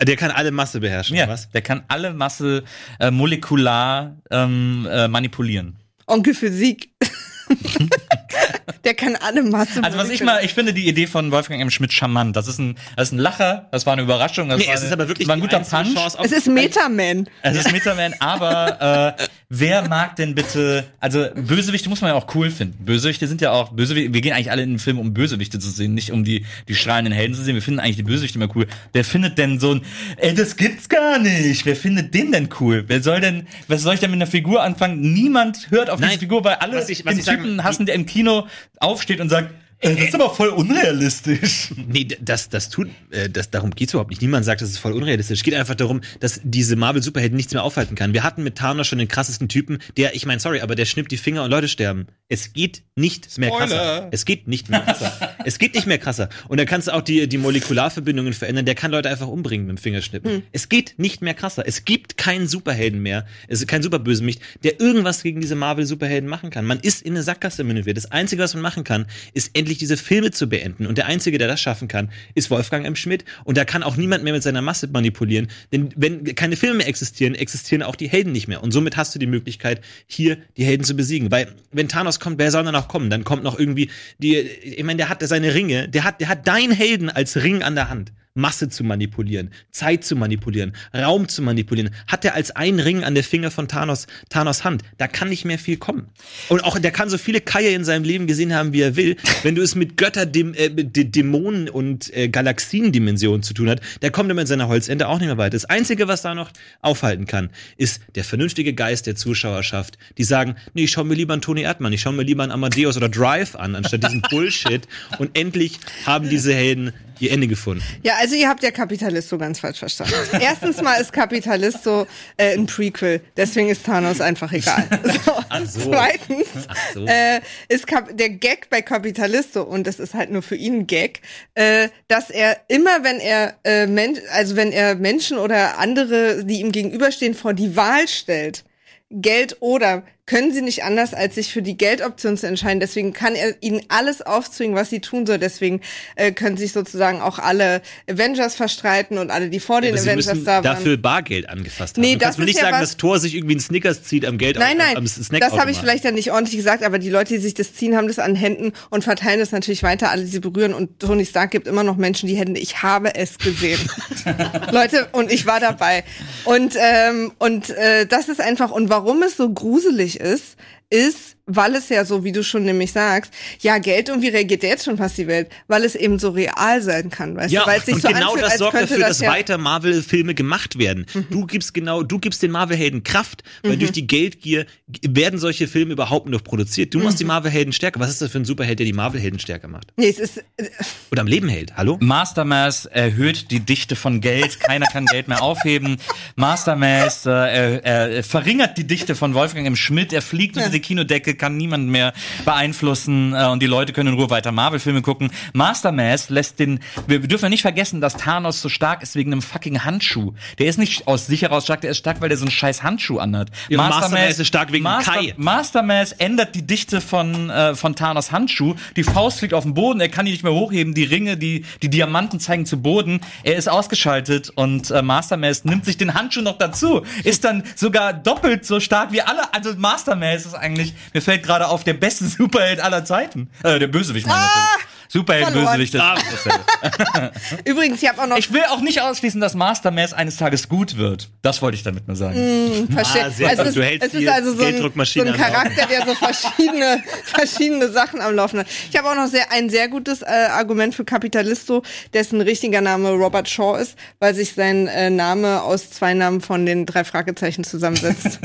der kann alle Masse beherrschen, Ja, was? der kann alle Masse äh, molekular ähm, äh, manipulieren. Onkel Physik. Der kann alle Masse. Also was ich mal, ich finde die Idee von Wolfgang M. Schmidt charmant. Das ist ein, das ist ein Lacher, das war eine Überraschung, das Nee, war, es ist aber wirklich war ein guter Punch. Es ist Metaman. Es ist Metaman, aber äh, wer mag denn bitte, also Bösewichte muss man ja auch cool finden. Bösewichte sind ja auch, Bösewichte, wir gehen eigentlich alle in den Film, um Bösewichte zu sehen, nicht um die, die strahlenden Helden zu sehen. Wir finden eigentlich die Bösewichte immer cool. Wer findet denn so ein, ey, das gibt's gar nicht. Wer findet den denn cool? Wer soll denn, was soll ich denn mit einer Figur anfangen? Niemand hört auf Nein, diese Figur, weil alle was ich- was den ich sagen- Typen hassen, der im Kino aufsteht und sagt, das ist aber voll unrealistisch. Nee, das, das tut, äh, das, darum geht's überhaupt nicht. Niemand sagt, das ist voll unrealistisch. Es geht einfach darum, dass diese Marvel-Superhelden nichts mehr aufhalten kann. Wir hatten mit Thanos schon den krassesten Typen, der, ich meine, sorry, aber der schnippt die Finger und Leute sterben. Es geht nicht mehr krasser. Es geht nicht mehr krasser. es geht nicht mehr krasser. Und da kannst du auch die, die Molekularverbindungen verändern. Der kann Leute einfach umbringen mit dem Fingerschnippen. Es geht nicht mehr krasser. Es gibt keinen Superhelden mehr. Es ist kein Superbösewicht, der irgendwas gegen diese Marvel-Superhelden machen kann. Man ist in eine Sackgasse manövriert. Das Einzige, was man machen kann, ist endlich diese Filme zu beenden. Und der Einzige, der das schaffen kann, ist Wolfgang M. Schmidt. Und da kann auch niemand mehr mit seiner Masse manipulieren. Denn wenn keine Filme existieren, existieren auch die Helden nicht mehr. Und somit hast du die Möglichkeit, hier die Helden zu besiegen. Weil wenn Thanos kommt, wer soll dann noch kommen? Dann kommt noch irgendwie die, ich meine, der hat seine Ringe, der hat, der hat deinen Helden als Ring an der Hand. Masse zu manipulieren, Zeit zu manipulieren, Raum zu manipulieren, hat er als einen Ring an der Finger von Thanos, Thanos Hand. Da kann nicht mehr viel kommen. Und auch der kann so viele Kaie in seinem Leben gesehen haben, wie er will. Wenn du es mit Götter, dem, äh, mit Dämonen und äh, Galaxiendimensionen zu tun hat, der kommt immer in seiner Holzende auch nicht mehr weiter. Das Einzige, was da noch aufhalten kann, ist der vernünftige Geist der Zuschauerschaft, die sagen, nee, ich schau mir lieber einen Tony Erdmann, ich schau mir lieber einen Amadeus oder Drive an, anstatt diesen Bullshit. Und endlich haben diese Helden ihr Ende gefunden. Ja, also ihr habt ja Capitalisto ganz falsch verstanden. Erstens mal ist Capitalisto äh, ein Prequel, deswegen ist Thanos einfach egal. So. Ach so. Zweitens Ach so. äh, ist Cap der Gag bei Capitalisto und das ist halt nur für ihn ein Gag, äh, dass er immer, wenn er äh, Men also wenn er Menschen oder andere, die ihm gegenüberstehen, vor die Wahl stellt, Geld oder können sie nicht anders, als sich für die Geldoption zu entscheiden. Deswegen kann er ihnen alles aufzwingen, was sie tun soll. Deswegen äh, können sich sozusagen auch alle Avengers verstreiten und alle, die vor den sie Avengers da waren. dafür Bargeld angefasst haben. Nee, du kannst das mir ist nicht ja sagen, dass Thor sich irgendwie einen Snickers zieht am Geld Nein, nein, am Snack das habe ich vielleicht ja nicht ordentlich gesagt, aber die Leute, die sich das ziehen, haben das an Händen und verteilen das natürlich weiter, alle, die sie berühren. Und Tony Stark gibt immer noch Menschen die Hände. Ich habe es gesehen. Leute, und ich war dabei. Und, ähm, und äh, das ist einfach, und warum es so gruselig ist, ist, weil es ja so, wie du schon nämlich sagst, ja, Geld und wie reagiert der jetzt schon fast die Welt? Weil es eben so real sein kann, weißt Ja, du? Weil es sich und so genau anfühlt, das als sorgt könnte dafür, dass ja Mhm. weiter Marvel-Filme gemacht werden. Du gibst genau, du gibst den Marvel-Helden Kraft, weil Mhm. durch die Geldgier werden solche Filme überhaupt noch produziert. Du Mhm. machst die Marvel-Helden stärker. Was ist das für ein Superheld, der die Marvel-Helden stärker macht? Nee, es ist, äh, Oder am Leben hält? Hallo? Mastermass erhöht die Dichte von Geld, keiner kann Geld mehr aufheben. Mastermass äh, er, er verringert die Dichte von Wolfgang M. Schmidt, er fliegt unter die die Kinodecke kann niemand mehr beeinflussen äh, und die Leute können in Ruhe weiter Marvel-Filme gucken. Master Mass lässt den, wir dürfen ja nicht vergessen, dass Thanos so stark ist wegen einem fucking Handschuh. Der ist nicht aus sich heraus stark, der ist stark, weil der so einen scheiß Handschuh anhat. Ja, Master Mass ist stark wegen Master, Kai. Master Mass ändert die Dichte von, äh, von Thanos Handschuh. Die Faust fliegt auf den Boden, er kann die nicht mehr hochheben, die Ringe, die, die Diamanten zeigen zu Boden. Er ist ausgeschaltet und äh, Master Mass nimmt sich den Handschuh noch dazu. Ist dann sogar doppelt so stark wie alle. Also Master Mass ist eigentlich, mir fällt gerade auf, der beste Superheld aller Zeiten. Äh, der Bösewicht, meine ich natürlich. Superheld. Bösewicht, ist dasselbe. Übrigens, ich habe auch noch Ich will auch nicht ausschließen, dass Master Mass eines Tages gut wird. Das wollte ich damit nur sagen. verstehe. Ah, sehr es gut. ist, Du hältst es ist also so ein, so ein. Charakter, der so verschiedene, verschiedene Sachen am Laufen hat. Ich habe auch noch sehr, ein sehr gutes äh, Argument für Capitalisto, dessen richtiger Name Robert Shaw ist, weil sich sein äh, Name aus zwei Namen von den drei Fragezeichen zusammensetzt.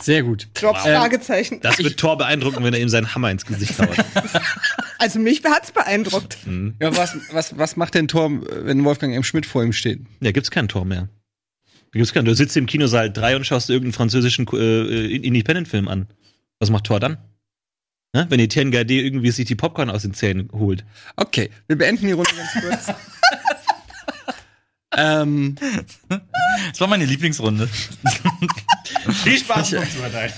Sehr gut. Drop Fragezeichen. Das wird Thor beeindrucken, wenn er ihm seinen Hammer ins Gesicht haut. Also mich hat's beeindruckt. Ja, was, was, was macht denn Tor, wenn Wolfgang M. Schmidt vor ihm steht? Ja, gibt's keinen Tor mehr. Gibt's keinen. Du sitzt im Kinosaal 3 und schaust irgendeinen französischen äh, Independent-Film an. Was macht Thor dann? Ne? Wenn die TNGD irgendwie sich die Popcorn aus den Zähnen holt. Okay, wir beenden die Runde ganz kurz. ähm, Das war meine Lieblingsrunde. Viel Spaß noch zu verteilen.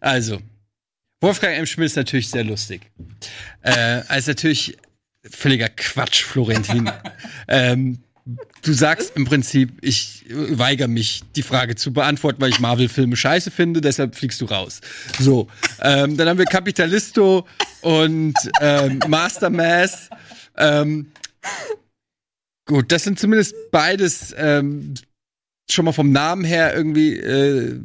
also, Wolfgang M. Schmidt ist natürlich sehr lustig. Äh, als natürlich völliger Quatsch, Florentin. ähm, du sagst im Prinzip, ich weigere mich, die Frage zu beantworten, weil ich Marvel-Filme scheiße finde, deshalb fliegst du raus. So, ähm, dann haben wir Capitalisto und ähm, Master Mass. Ähm, gut, das sind zumindest beides ähm, schon mal vom Namen her irgendwie äh,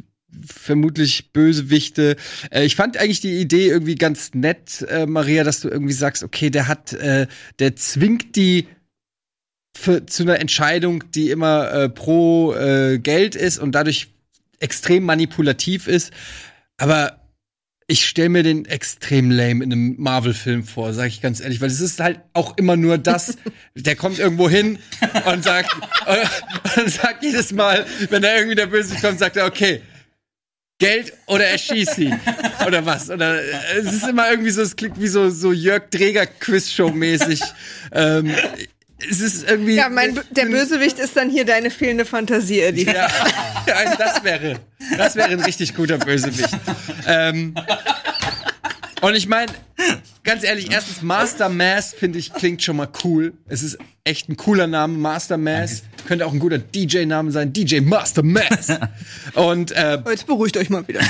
vermutlich Bösewichte. Äh, ich fand eigentlich die Idee irgendwie ganz nett, äh, Maria, dass du irgendwie sagst, okay, der hat, äh, der zwingt die für, zu einer Entscheidung, die immer äh, pro äh, Geld ist und dadurch extrem manipulativ ist. Aber ich stelle mir den extrem lame in einem Marvel-Film vor, sage ich ganz ehrlich, weil es ist halt auch immer nur das. der kommt irgendwo hin und sagt, und sagt jedes Mal, wenn da irgendwie der Böse kommt, sagt er, okay, Geld oder erschieß sie. Oder was? Oder äh, es ist immer irgendwie so, es klingt wie so, so Jörg Dreger Quizshow mäßig. ähm, es ist irgendwie. Ja, mein, der Bösewicht ist dann hier deine fehlende Fantasie, Eddie. Ja, ja, das wäre, das wäre ein richtig guter Bösewicht. Ähm, und ich meine, ganz ehrlich, erstens Master Mass finde ich klingt schon mal cool. Es ist echt ein cooler Name, Master Mass. Könnte auch ein guter DJ-Name sein, DJ Master Mass. Und äh, Jetzt beruhigt euch mal wieder.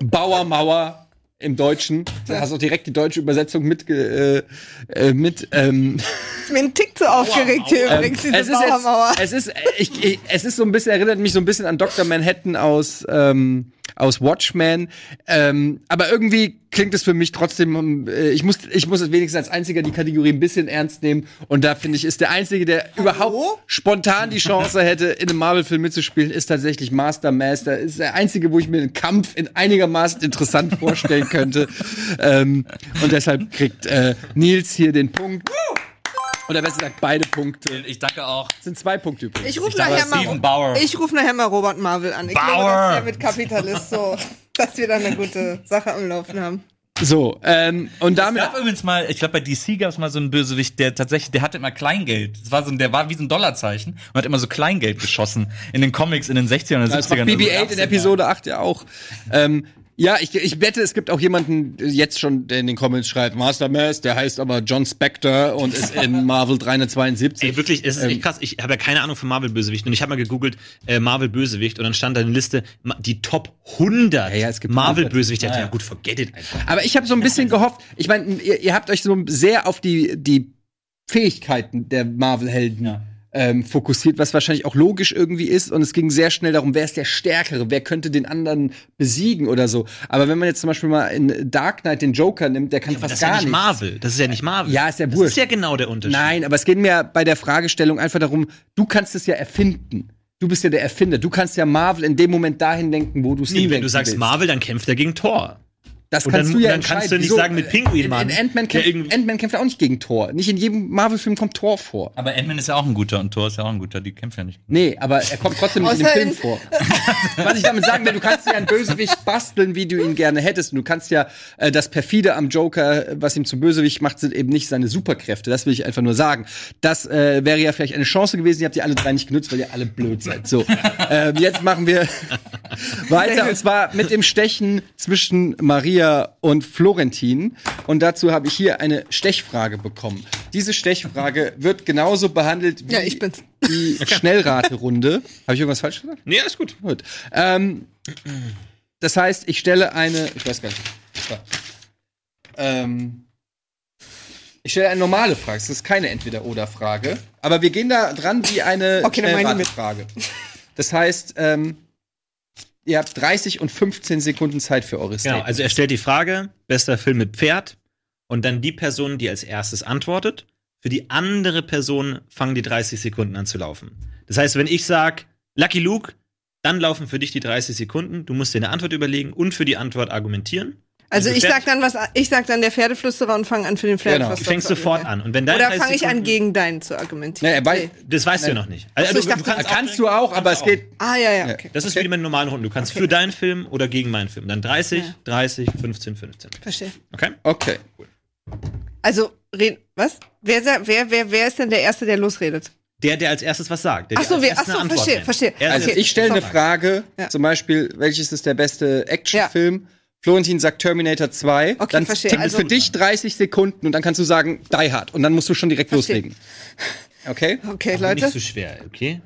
Bauer Mauer im Deutschen. Da hast du auch direkt die deutsche Übersetzung mit, äh, äh, mit ähm, Ist mir ein Tick zu aufgeregt hier übrigens, diese es ist, jetzt, es, ist, ich, ich, es ist so ein bisschen, erinnert mich so ein bisschen an Dr. Manhattan aus, ähm, aus Watchmen. Ähm, aber irgendwie klingt es für mich trotzdem, äh, ich muss, ich muss es wenigstens als einziger die Kategorie ein bisschen ernst nehmen. Und da finde ich, ist der Einzige, der überhaupt spontan die Chance hätte, in einem Marvel-Film mitzuspielen, ist tatsächlich Master Master. Ist der Einzige, wo ich mir einen Kampf in einigermaßen interessant vorstellen könnte. ähm, und deshalb kriegt äh, Nils hier den Punkt. Oder besser gesagt, beide Punkte. Ich danke auch. Das sind zwei Punkte übrigens. Ich rufe nachher, mal, Bauer. ich ruf nachher mal Robert Marvel an. Ich glaube, Bauer. dass der mit Kapitalist so, dass wir da eine gute Sache am Laufen haben. So, ähm, und Es damit. gab übrigens mal, ich glaube bei DC gab es mal so einen Bösewicht, der tatsächlich, der hatte immer Kleingeld. Das war so, ein- der war wie so ein Dollarzeichen und hat immer so Kleingeld geschossen in den Comics in den 60ern und Das 70ern. macht BB-8 Also in Episode 8 ja auch. Ähm, ja, ich, ich wette, es gibt auch jemanden jetzt schon, der in den Comments schreibt, Master Mass, der heißt aber John Spector und ist in Marvel 372. Ey, wirklich, es ist echt krass. Ich habe ja keine Ahnung von Marvel-Bösewicht. Und ich habe mal gegoogelt, äh, Marvel-Bösewicht. Und dann stand da eine Liste, die Top 100 Ja, ja, es gibt Marvel-Bösewichte. Ja, ja, gut, forget it einfach. Aber ich habe so ein bisschen gehofft, ich meine, ihr, ihr habt euch so sehr auf die, die Fähigkeiten der Marvel-Helden ähm, fokussiert, was wahrscheinlich auch logisch irgendwie ist. Und es ging sehr schnell darum, wer ist der Stärkere, wer könnte den anderen besiegen oder so. Aber wenn man jetzt zum Beispiel mal in Dark Knight den Joker nimmt, der kann Aber fast das ist ja gar nicht nichts. Marvel. Das ist ja nicht Marvel. Ja, ist ja Das wurscht. ist ja genau der Unterschied. Nein, aber es geht mir bei der Fragestellung einfach darum, du kannst es ja erfinden. Du bist ja der Erfinder. Du kannst ja Marvel in dem Moment dahin denken, wo du es Nee, wenn du sagst Marvel, dann kämpft er gegen Thor. Das Und kannst dann- du ja dann kannst du nicht Wieso? sagen mit Pinguinmann, In, in Ant-Man kämpft, Ant-Man kämpft auch nicht gegen Thor. Nicht in jedem Marvel-Film kommt Thor vor. Aber Ant-Man ist ja auch ein guter und Thor ist ja auch ein guter, die kämpfen ja nicht. Nee, aber er kommt trotzdem nicht in dem Film vor. Was ich damit sagen will, du kannst ja einen Bösewicht basteln, wie du ihn gerne hättest. Und du kannst ja äh, das perfide am Joker, äh, was ihm zum Bösewicht macht, sind eben nicht seine Superkräfte. Das will ich einfach nur sagen. Das äh, wäre ja vielleicht eine Chance gewesen. Ihr habt die alle drei nicht genutzt, weil ihr alle blöd seid. So, ähm, jetzt machen wir weiter. Und zwar mit dem Stechen zwischen Maria und Florentin. Und dazu habe ich hier eine Stechfrage bekommen. Diese Stechfrage wird genauso behandelt wie Ja, ich bin's. die Schnellraterunde. Habe ich irgendwas falsch gesagt? Nee, alles gut. Gut. Ähm, das heißt, ich stelle eine. Ich weiß gar nicht. Ähm, ich stelle eine normale Frage. Es ist keine Entweder-Oder-Frage. Aber wir gehen da dran wie eine Okay. Schnellraterfrage. Das heißt, ähm, ihr habt 30 und 15 Sekunden Zeit für eure Genau, Statements. also er stellt die Frage, bester Film mit Pferd und dann die Person, die als erstes antwortet. Für die andere Person fangen die 30 Sekunden an zu laufen. Das heißt, wenn ich sag Lucky Luke, dann laufen für dich die 30 Sekunden. Du musst dir eine Antwort überlegen und für die Antwort argumentieren. Also Also ich sag dann was, ich sag dann der Pferdeflüsterer und fange an für den Genau. Pferdeflüsterer. Du fängst sofort an. Und wenn deine Oder 30 fange ich an, gegen deinen zu argumentieren? Nee, weil- Das weißt du noch nicht. Also, Ach so, ich du, dachte, kannst, kannst du auch, aber es geht. Ah, ja, ja, okay. Das ist wie bei den normalen Runden. Du kannst für deinen Film oder gegen meinen Film. Dann 30, Ja. 30, 15, 15. Verstehe. Okay? Okay. Also, red, was? Wer, wer, wer, wer ist denn der Erste, der losredet? Der, der als erstes was sagt. Der Ach so, als ach so, verstehe, nennt. verstehe. Er Also Okay. ich stelle eine. Frage, Ja. zum Beispiel, welches ist der beste Actionfilm? Florentin sagt Terminator 2. Okay, dann verstehe. tickt Also- für dich 30 Sekunden und dann kannst du sagen Die Hard und dann musst du schon direkt Verstehe. loslegen. Okay? Okay, Aber Leute. Nicht so schwer, okay?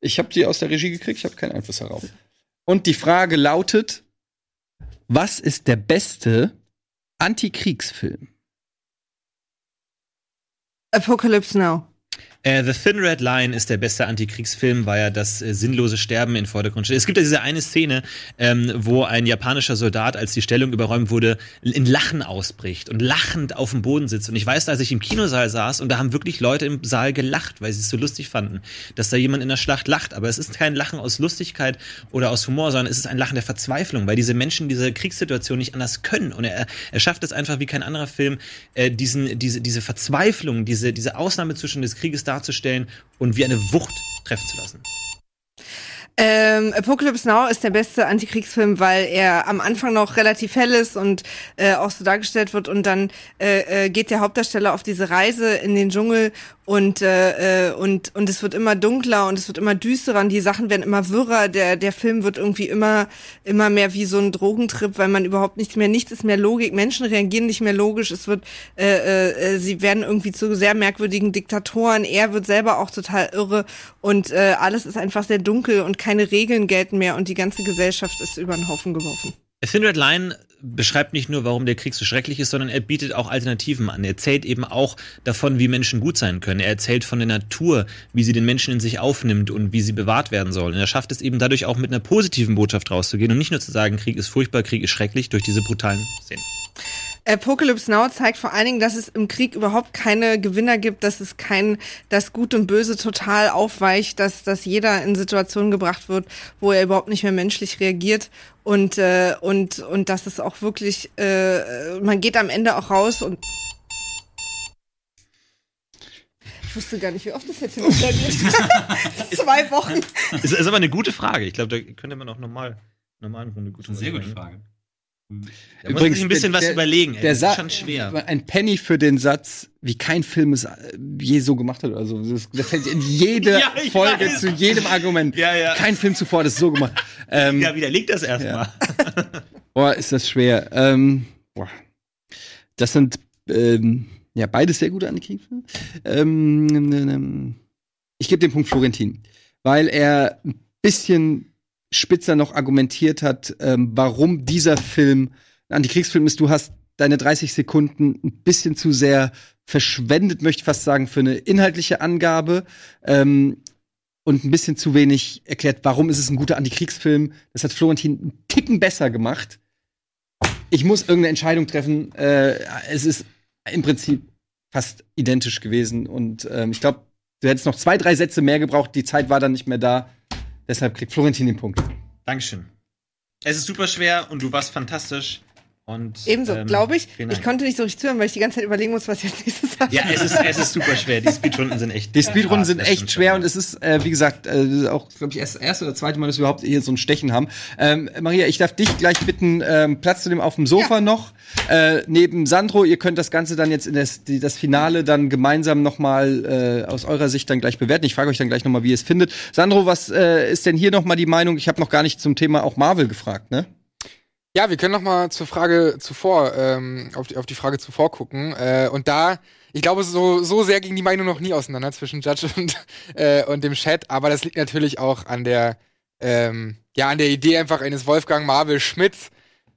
Ich habe die aus der Regie gekriegt, ich habe keinen Einfluss darauf. Und die Frage lautet: Was ist der beste Antikriegsfilm? Apocalypse Now. Äh, The Thin Red Line ist der beste Antikriegsfilm, weil er das äh, sinnlose Sterben in Vordergrund stellt. Es gibt ja diese eine Szene, ähm, wo ein japanischer Soldat, als die Stellung überräumt wurde, in Lachen ausbricht und lachend auf dem Boden sitzt. Und ich weiß, als ich im Kinosaal saß und da haben wirklich Leute im Saal gelacht, weil sie es so lustig fanden, dass da jemand in der Schlacht lacht. Aber es ist kein Lachen aus Lustigkeit oder aus Humor, sondern es ist ein Lachen der Verzweiflung, weil diese Menschen diese Kriegssituation nicht anders können. Und er, er schafft es einfach wie kein anderer Film, äh, diesen, diese, diese Verzweiflung, diese, diese Ausnahmezustand des Krieges darzustellen und wie eine Wucht treffen zu lassen. Ähm, Apocalypse Now ist der beste Antikriegsfilm, weil er am Anfang noch relativ hell ist und äh, auch so dargestellt wird und dann äh, äh, geht der Hauptdarsteller auf diese Reise in den Dschungel und äh, äh, und und es wird immer dunkler und es wird immer düsterer und die Sachen werden immer wirrer. Der der Film wird irgendwie immer immer mehr wie so ein Drogentrip, weil man überhaupt nicht mehr nichts ist mehr Logik. Menschen reagieren nicht mehr logisch. Es wird äh, äh, sie werden irgendwie zu sehr merkwürdigen Diktatoren. Er wird selber auch total irre und äh, alles ist einfach sehr dunkel und keine Regeln gelten mehr und die ganze Gesellschaft ist über den Haufen geworfen. Thin Red Line beschreibt nicht nur, warum der Krieg so schrecklich ist, sondern er bietet auch Alternativen an. Er erzählt eben auch davon, wie Menschen gut sein können. Er erzählt von der Natur, wie sie den Menschen in sich aufnimmt und wie sie bewahrt werden sollen. Und er schafft es eben dadurch auch mit einer positiven Botschaft rauszugehen und nicht nur zu sagen, Krieg ist furchtbar, Krieg ist schrecklich, durch diese brutalen Szenen. Apocalypse Now zeigt vor allen Dingen, dass es im Krieg überhaupt keine Gewinner gibt, dass es kein, dass Gut und Böse total aufweicht, dass, dass jeder in Situationen gebracht wird, wo er überhaupt nicht mehr menschlich reagiert und, äh, und, und dass es auch wirklich, äh, man geht am Ende auch raus und ich wusste gar nicht, wie oft das jetzt hier. Zwei Wochen. Ist, ist aber eine gute Frage. Ich glaube, da könnte man auch normal, normal eine Runde gut Sehr gute Frage. Da muss man sich ein bisschen was der- überlegen. Ey. Der Das ist schon schwer. Ein Penny für den Satz, wie kein Film es äh, je so gemacht hat. Also das, das fällt in jede Ja, ich Folge weiß. zu jedem Argument. Ja, ja. Kein Film zuvor hat es so gemacht. ähm, Ja, widerlegt das erstmal. Boah, ist das schwer. Ähm, boah. Das sind ähm, ja beides sehr gute. Ähm, ähm, ich gebe den Punkt Florentin, weil er ein bisschen spitzer noch argumentiert hat, ähm, warum dieser Film ein Antikriegsfilm ist. Du hast deine 30 Sekunden ein bisschen zu sehr verschwendet, möchte ich fast sagen, für eine inhaltliche Angabe. Ähm, und ein bisschen zu wenig erklärt, warum ist es ein guter Antikriegsfilm. Das hat Florentin einen Ticken besser gemacht. Ich muss irgendeine Entscheidung treffen. Äh, es ist im Prinzip fast identisch gewesen. Und ähm, ich glaube, du hättest noch zwei, drei Sätze mehr gebraucht. Die Zeit war dann nicht mehr da. Deshalb kriegt Florentin den Punkt. Dankeschön. Es ist super schwer und du warst fantastisch. Und, Ebenso, ähm, glaube ich. vielen Ich konnte nicht so richtig zuhören, weil ich die ganze Zeit überlegen muss, was jetzt nächstes sagt. Ja, es ist, es ist super schwer. Die Speedrunden sind echt. Die Speedrunden sind echt schwer schon. und es ist, äh, wie gesagt, äh, auch, glaube ich, erst das erste oder zweite Mal, dass wir überhaupt hier so ein Stechen haben. Ähm, Maria, ich darf dich gleich bitten, ähm, Platz zu nehmen auf dem Sofa noch. Äh, neben Sandro, ihr könnt das Ganze dann jetzt in das, die, das Finale dann gemeinsam noch mal äh, aus eurer Sicht dann gleich bewerten. Ich frage euch dann gleich noch mal, wie ihr es findet. Sandro, was äh, ist denn hier noch mal die Meinung? Ich habe noch gar nicht zum Thema auch Marvel gefragt, ne? Ja, wir können noch mal zur Frage zuvor, ähm, auf, die, auf die Frage zuvor gucken. Äh, und da, ich glaube, so, so sehr ging die Meinung noch nie auseinander zwischen Judge und, äh, und dem Chat. Aber das liegt natürlich auch an der, ähm, ja, an der Idee einfach eines Wolfgang Marvel Schmidts.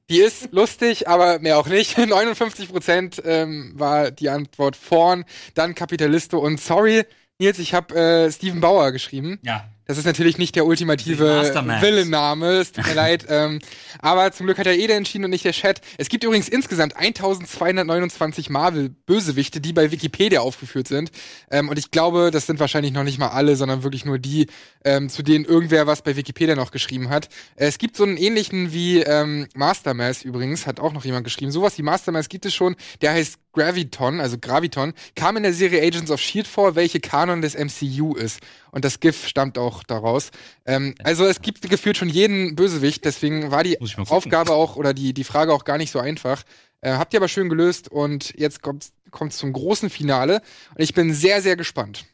Die ist lustig, aber mehr auch nicht. 59 Prozent ähm, war die Antwort vorn, dann Kapitalisto und sorry, Nils, ich habe äh, Steven Bauer geschrieben. Ja. Das ist natürlich nicht der ultimative. Villenname, es tut mir leid. Ähm, aber zum Glück hat der Ede entschieden und nicht der Chat. Es gibt übrigens insgesamt 1229 Marvel-Bösewichte, die bei Wikipedia aufgeführt sind. Ähm, und ich glaube, das sind wahrscheinlich noch nicht mal alle, sondern wirklich nur die, ähm, zu denen irgendwer was bei Wikipedia noch geschrieben hat. Es gibt so einen ähnlichen wie ähm, Mastermass übrigens, hat auch noch jemand geschrieben. Sowas wie Mastermass gibt es schon. Der heißt Graviton, also Graviton, kam in der Serie Agents of S.H.I.E.L.D. Vor, welche Kanon des MCU ist. Und das GIF stammt auch daraus. Ähm, also es gibt gefühlt schon jeden Bösewicht, deswegen war die. Aufgabe auch oder die, die Frage auch gar nicht so einfach. Äh, habt ihr aber schön gelöst und jetzt kommt es zum großen Finale. Und ich bin sehr, sehr gespannt.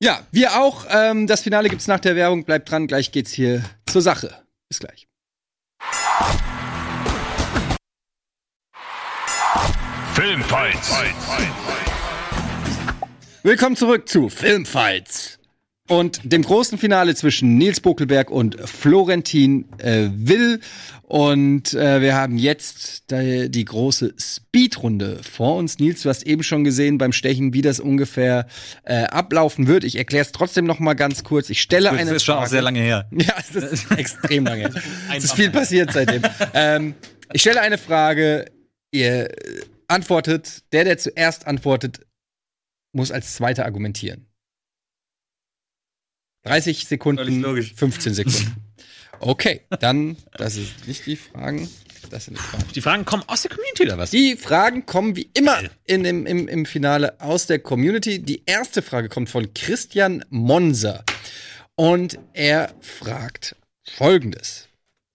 Ja, wir auch. Ähm, das Finale gibt's nach der Werbung. Bleibt dran, gleich geht's hier zur Sache. Bis gleich. Filmfights. Willkommen zurück zu Filmfights. Und dem großen Finale zwischen Nils Bokelberg und Florentin äh, Will. Und äh, wir haben jetzt die, die große Speedrunde vor uns. Nils, du hast eben schon gesehen beim Stechen, wie das ungefähr äh, ablaufen wird. Ich erkläre es trotzdem noch mal ganz kurz. Ich stelle Das eine ist schon auch Frage. sehr lange her. Ja, es ist extrem lange. es ist viel passiert seitdem. ähm, ich stelle eine Frage, ihr antwortet, der, der zuerst antwortet, muss als Zweiter argumentieren. 30 Völlig Sekunden, logisch. 15 Sekunden. Okay, dann, das ist nicht die Fragen. Das sind die Fragen. Die Fragen kommen aus der Community oder was? Die Fragen kommen wie immer in dem, im, im Finale aus der Community. Die erste Frage kommt von Christian Monser. Und er fragt folgendes.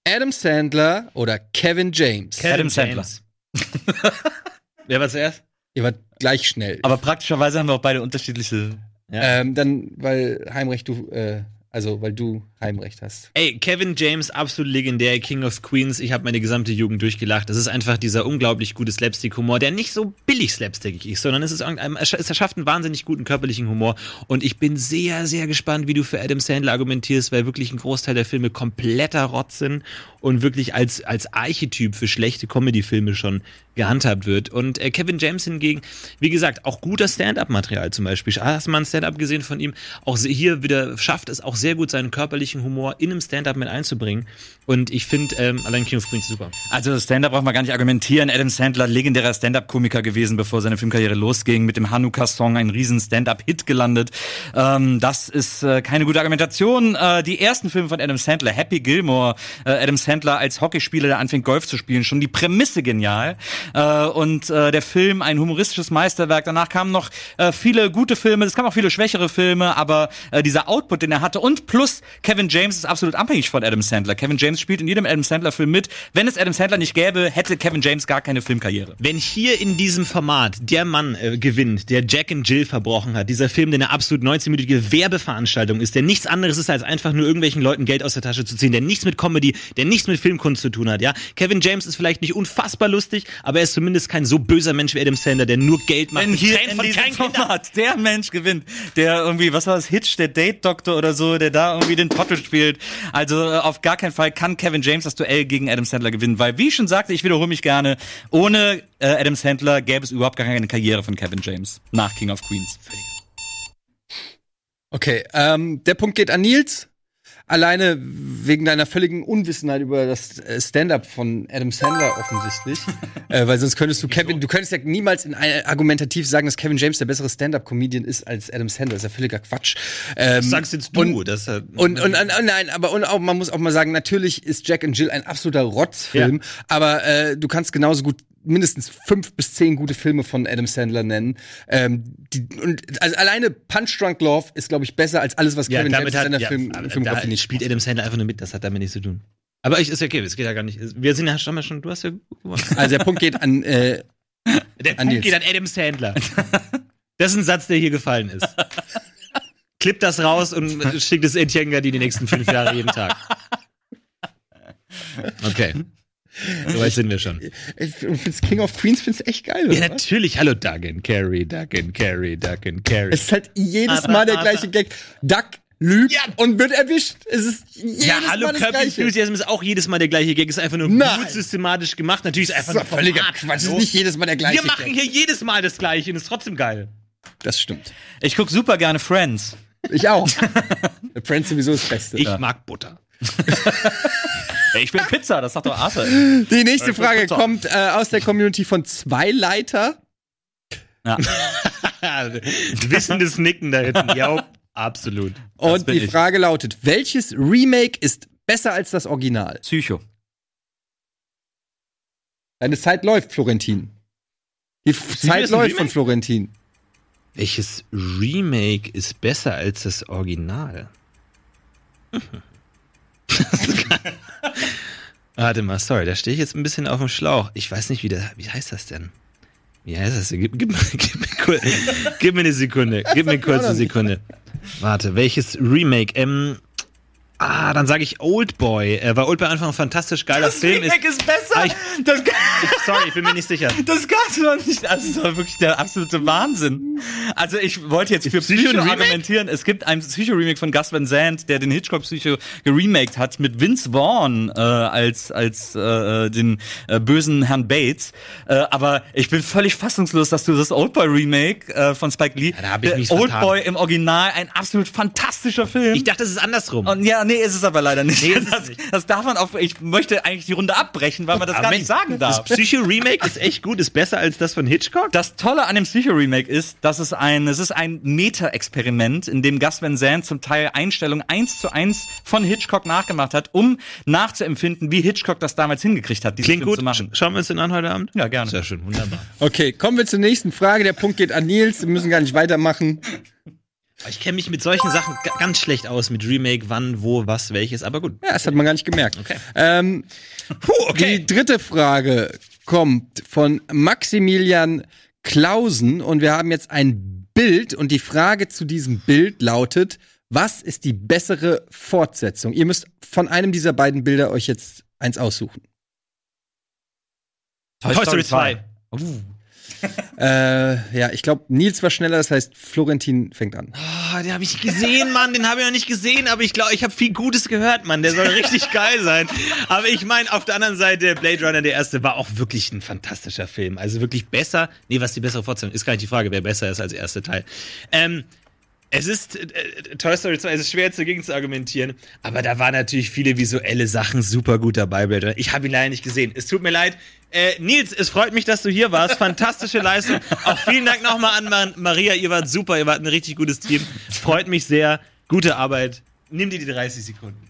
Adam Sandler oder Kevin James? Adam Sandler. Wer war zuerst? Ihr wart gleich schnell. Aber praktischerweise haben wir auch beide unterschiedliche. Ähm, dann, weil Heimrecht du, äh, also weil du Heimrecht hast. Ey, Kevin James, absolut legendär, King of Queens. Ich habe meine gesamte Jugend durchgelacht. Das ist einfach dieser unglaublich gute Slapstick-Humor, der nicht so billig slapstickig ist, sondern es ist irgendein, es erschafft einen wahnsinnig guten körperlichen Humor. Und ich bin sehr, sehr gespannt, wie du für Adam Sandler argumentierst, weil wirklich ein Großteil der Filme kompletter Rotz sind und wirklich als, als Archetyp für schlechte Comedy-Filme schon gehandhabt wird. Und äh, Kevin James hingegen, wie gesagt, auch guter Stand-up-Material zum Beispiel. Hast du mal ein Stand-up gesehen von ihm? Auch hier wieder schafft es auch sehr gut, seinen körperlichen Humor in einem Stand-up mit einzubringen. Und ich finde ähm, allein King of Queens super. Also Stand-up braucht man gar nicht argumentieren. Adam Sandler, legendärer Stand-up-Komiker gewesen, bevor seine Filmkarriere losging, mit dem Hanukkah-Song ein riesen Stand-up-Hit gelandet. Ähm, das ist äh, keine gute Argumentation. Äh, die ersten Filme von Adam Sandler, Happy Gilmore, äh, Adam Sandler als Hockeyspieler, der anfängt Golf zu spielen, schon die Prämisse genial. Äh, und äh, der Film ein humoristisches Meisterwerk. Danach kamen noch äh, viele gute Filme, es kamen auch viele schwächere Filme, aber äh, dieser Output, den er hatte und plus Kevin James ist absolut abhängig von Adam Sandler. Kevin James spielt in jedem Adam Sandler Film mit. Wenn es Adam Sandler nicht gäbe, hätte Kevin James gar keine Filmkarriere. Wenn hier in diesem Format der Mann äh, gewinnt, der Jack and Jill verbrochen hat, dieser Film, der eine absolut 19-minütige Werbeveranstaltung ist, der nichts anderes ist, als einfach nur irgendwelchen Leuten Geld aus der Tasche zu ziehen, der nichts mit Comedy, der nichts mit Filmkunst zu tun hat, ja. Kevin James ist vielleicht nicht unfassbar lustig, aber er ist zumindest kein so böser Mensch wie Adam Sandler, der nur Geld macht. Wenn hier in diesem. Format der Mensch gewinnt, der irgendwie, was war das, Hitch, der Date-Doktor oder so, der da irgendwie den Trottel spielt. Also äh, auf gar keinen Fall kann Kevin James das Duell gegen Adam Sandler gewinnen, weil wie ich schon sagte, ich wiederhole mich gerne, ohne äh, Adam Sandler gäbe es überhaupt gar keine Karriere von Kevin James nach King of Queens. Okay, ähm, der Punkt geht an Nils. Alleine wegen deiner völligen Unwissenheit über das äh, Stand-up von Adam Sandler offensichtlich. äh, weil sonst könntest du Kevin, du könntest ja niemals in argumentativ sagen, dass Kevin James der bessere Stand-up-Comedian ist als Adam Sandler. Das ist ja völliger Quatsch. Ähm, Das sagst jetzt du. Und, das, äh, und, und, und, nein, aber und auch, man muss auch mal sagen, natürlich ist Jack and Jill ein absoluter Rotzfilm, aber äh, du kannst genauso gut mindestens fünf bis zehn gute Filme von Adam Sandler nennen. Ähm, die, und also alleine Punch Drunk Love ist, glaube ich, besser als alles, was ja, Kevin damit James in hat, seiner ja, Film, Filmografie nicht spielt Adam Sandler einfach nur mit, das hat damit nichts zu tun. Aber ich ist okay, das geht ja gar nicht. Wir sind ja schon mal schon, du hast ja gewonnen. Also der Punkt geht an äh, Der An Punkt Nils. geht an Adam Sandler. Das ist ein Satz, der hier gefallen ist. Klipp das raus und schickt es Etienne die nächsten fünf Jahre jeden Tag. Okay. So weit sind wir schon. ich find's King of Queens find's echt geil. Oder? Ja, natürlich. Hallo, Doug and Carrie, Doug and Carrie, Doug and Carrie. Es ist halt jedes Aber- Mal der aber- gleiche Gag. Duck lügt Ja. und wird erwischt. Es ist jedes ja, hallo, Mal das Curb Gleiche. Enthusiasm ist auch jedes Mal der gleiche Gag. Ist einfach nur Nein. gut systematisch gemacht. Natürlich ist Das einfach ist doch nur völliger Format. Quatsch. Es ist nicht jedes Mal der gleiche Wir machen Gag. hier jedes Mal das Gleiche und ist trotzdem geil. Das stimmt. Ich guck super gerne Friends. Ich auch. Friends sowieso das Beste. Ich mag Butter. Ey, ich will Pizza, das sagt doch Arthur. Die nächste Frage Pizza. kommt äh, aus der Community von zwei Leiter. Ja. Wissendes Nicken da hinten. Ja, absolut. Und bin die ich. Frage lautet: Welches Remake ist besser als das Original? Psycho. Deine Zeit läuft, Florentin. Die F Zeit läuft von? Florentin. Welches Remake ist besser als das Original? Warte mal, sorry, da stehe ich jetzt ein bisschen auf dem Schlauch. Ich weiß nicht, wie, der, wie heißt das denn? Wie heißt das denn? Gib, gib, gib, mir, gib mir eine Sekunde. Gib mir kurz eine Sekunde. Warte, welches Remake? Ähm, ah, dann sage ich Oldboy. Äh, weil Oldboy einfach ein fantastisch geiler Film ist. ist besser. Ah, ich- das, Ich, sorry, ich bin mir nicht sicher. das kannst du doch nicht. Das ist doch wirklich der absolute Wahnsinn. Also ich wollte jetzt für Psycho Psycho Remake? argumentieren. Es gibt ein Psycho-Remake von Gus Van Sant, der den Hitchcock-Psycho geremaked hat mit Vince Vaughn äh, als als äh, den äh, bösen Herrn Bates. Äh, aber ich bin völlig fassungslos, dass du das Oldboy-Remake äh, von Spike Lee. da hab ich Der mich Oldboy im Original, ein absolut fantastischer Film. Ich dachte, es ist andersrum. Und ja, nee, ist es aber leider nicht. Nee, ist es das, nicht. das darf man auf. Ich möchte eigentlich die Runde abbrechen, weil man das gar nicht sagen darf. Das Psycho-Remake ist echt gut, ist besser als das von Hitchcock. Das Tolle an dem Psycho-Remake ist, dass es ein, es ist ein Meta-Experiment, in dem Gus Van Sant zum Teil Einstellungen eins zu eins von Hitchcock nachgemacht hat, um nachzuempfinden, wie Hitchcock das damals hingekriegt hat, diesen Klingt Film gut. zu machen. Schauen wir uns den an heute Abend? Ja, gerne. Sehr schön, wunderbar. Okay, kommen wir zur nächsten Frage. Der Punkt geht an Nils. Wir müssen gar nicht weitermachen. Ich kenne mich mit solchen Sachen ga- ganz schlecht aus, mit Remake, wann, wo, was, welches, aber gut. Ja, das hat man gar nicht gemerkt. Okay. Ähm, Die dritte Frage kommt von Maximilian Klausen und wir haben jetzt ein Bild und die Frage zu diesem Bild lautet, was ist die bessere Fortsetzung? Ihr müsst von einem dieser beiden Bilder euch jetzt eins aussuchen. Toy Story 2. Äh, ja, ich glaube, Nils war schneller, das heißt, Florentin fängt an. Oh, den habe ich gesehen, Mann, den habe ich noch nicht gesehen, aber ich glaube, ich habe viel Gutes gehört, Mann. Der soll richtig geil sein. Aber ich meine, auf der anderen Seite, Blade Runner, der erste, war auch wirklich ein fantastischer Film. Also wirklich besser. Nee, was die bessere Fortsetzung ist, gar nicht die Frage, wer besser ist als der erste Teil. Ähm, es ist, äh, äh, Toy Story 2, es ist schwer jetzt dagegen zu argumentieren, aber da waren natürlich viele visuelle Sachen super gut dabei, Blade Runner. Ich habe ihn leider nicht gesehen. Es tut mir leid. Äh, Nils, es freut mich, dass du hier warst. Fantastische Leistung. Auch vielen Dank nochmal an Mar Maria. Ihr wart super, ihr wart ein richtig gutes Team. Freut mich sehr. Gute Arbeit. Nimm dir die 30 Sekunden.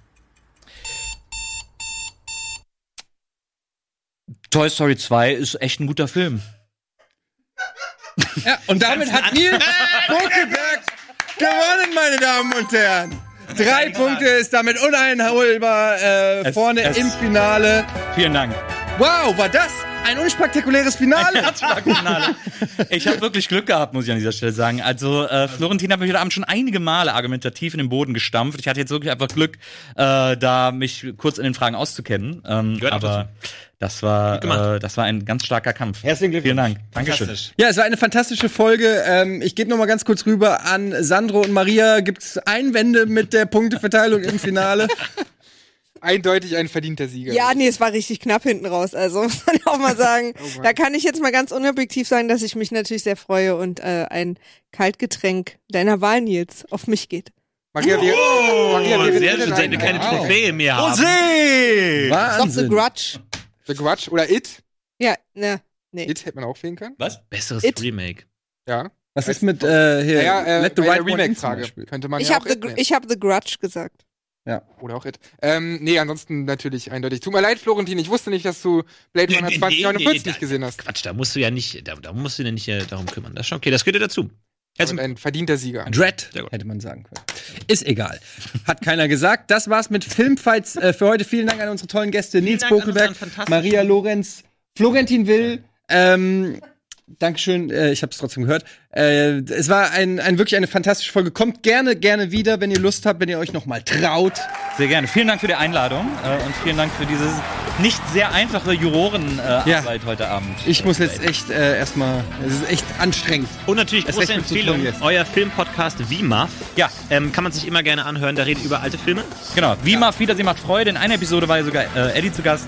Toy Story 2 ist echt ein guter Film. Ja, und damit hat Nils Bunkelberg gewonnen, meine Damen und Herren. Drei Punkte ist damit uneinholbar äh, Es- vorne es- im Finale. Vielen Dank. Wow, war das ein unspektakuläres Finale? Finale. Ich habe wirklich Glück gehabt, muss ich an dieser Stelle sagen. Also äh, Florentin hat mich heute Abend schon einige Male argumentativ in den Boden gestampft. Ich hatte jetzt wirklich einfach Glück, äh, da mich kurz in den Fragen auszukennen. Ähm, aber das war, äh, das war ein ganz starker Kampf. Herzlichen Glückwunsch. Vielen Dank. Dankeschön. Ja, es war eine fantastische Folge. Ähm, ich gebe noch mal ganz kurz rüber an Sandro und Maria. Gibt es Einwände mit der Punkteverteilung im Finale? Eindeutig ein verdienter Sieger. Ja, nee, es war richtig knapp hinten raus. Also muss man auch mal sagen. da kann ich jetzt mal ganz unobjektiv sagen, dass ich mich natürlich sehr freue und äh, ein Kaltgetränk deiner Wahl, Nils, auf mich geht. Maria, wir, Maria, wir Sehr schön, wir keine Trophäe mehr haben. José! Stop the Wahnsinn. Grudge. The Grudge oder It. Ja, ne, nee. It hätte man auch wählen können. Was? Besseres It. Remake. Ja. Was ist mit äh, hier? Naja, äh, Let the right one in zum Remake-Frage könnte man Ich ja habe auch the, ich hab the Grudge gesagt. Oder auch It. Ähm, nee, ansonsten natürlich eindeutig. Tut mir leid, Florentin, ich wusste nicht, dass du Blade Runner Nee, nee, 2049 nee, nee, gesehen hast. Quatsch, da musst du ja nicht, da, da musst du dir nicht äh, darum kümmern. Das ist schon okay, das gehört dir dazu. Und ein verdienter Sieger. Dread, hätte man sagen können. Ist egal. Hat keiner gesagt. Das war's mit Filmfights äh, für heute. Vielen Dank an unsere tollen Gäste. Nils Bokelberg, Maria Lorenz, Florentin Will. Ähm, Dankeschön, äh, ich habe es trotzdem gehört. Äh, es war ein, ein wirklich eine fantastische Folge. Kommt gerne, gerne wieder, wenn ihr Lust habt, wenn ihr euch noch mal traut. Sehr gerne. Vielen Dank für die Einladung äh, und vielen Dank für dieses nicht sehr einfache Jurorenarbeit äh, Ja. Heute Abend. Ich muss jetzt echt äh, erstmal, es ist echt anstrengend. Und natürlich Es große Empfehlung, euer Filmpodcast VMAF. Ja. Ähm, kann man sich immer gerne anhören, da redet ihr über alte Filme. Genau. Wie macht Wiedersehen macht Freude. In einer Episode war ja sogar äh, Eddie zu Gast.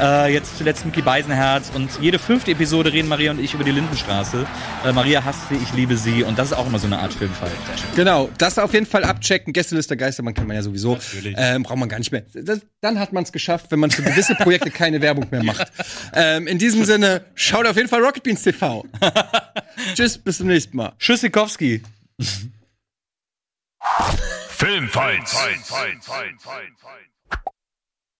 Äh, jetzt zuletzt Mickey Beisenherz. Und jede fünfte Episode reden Maria und ich über die Lindenstraße. Äh, Maria hasst sie, ich liebe sie. Und das ist auch immer so eine Art Filmfall. Genau, das auf jeden Fall abchecken. Gästeliste Geistermann kennt man ja sowieso. Ähm, braucht man gar nicht mehr. Das, dann hat man es geschafft, wenn man für gewisse Projekte keine Werbung mehr macht. Ähm, in diesem Sinne, schaut auf jeden Fall Rocket Beans TV. Tschüss, bis zum nächsten Mal. Tschüssikowski. Filmfights.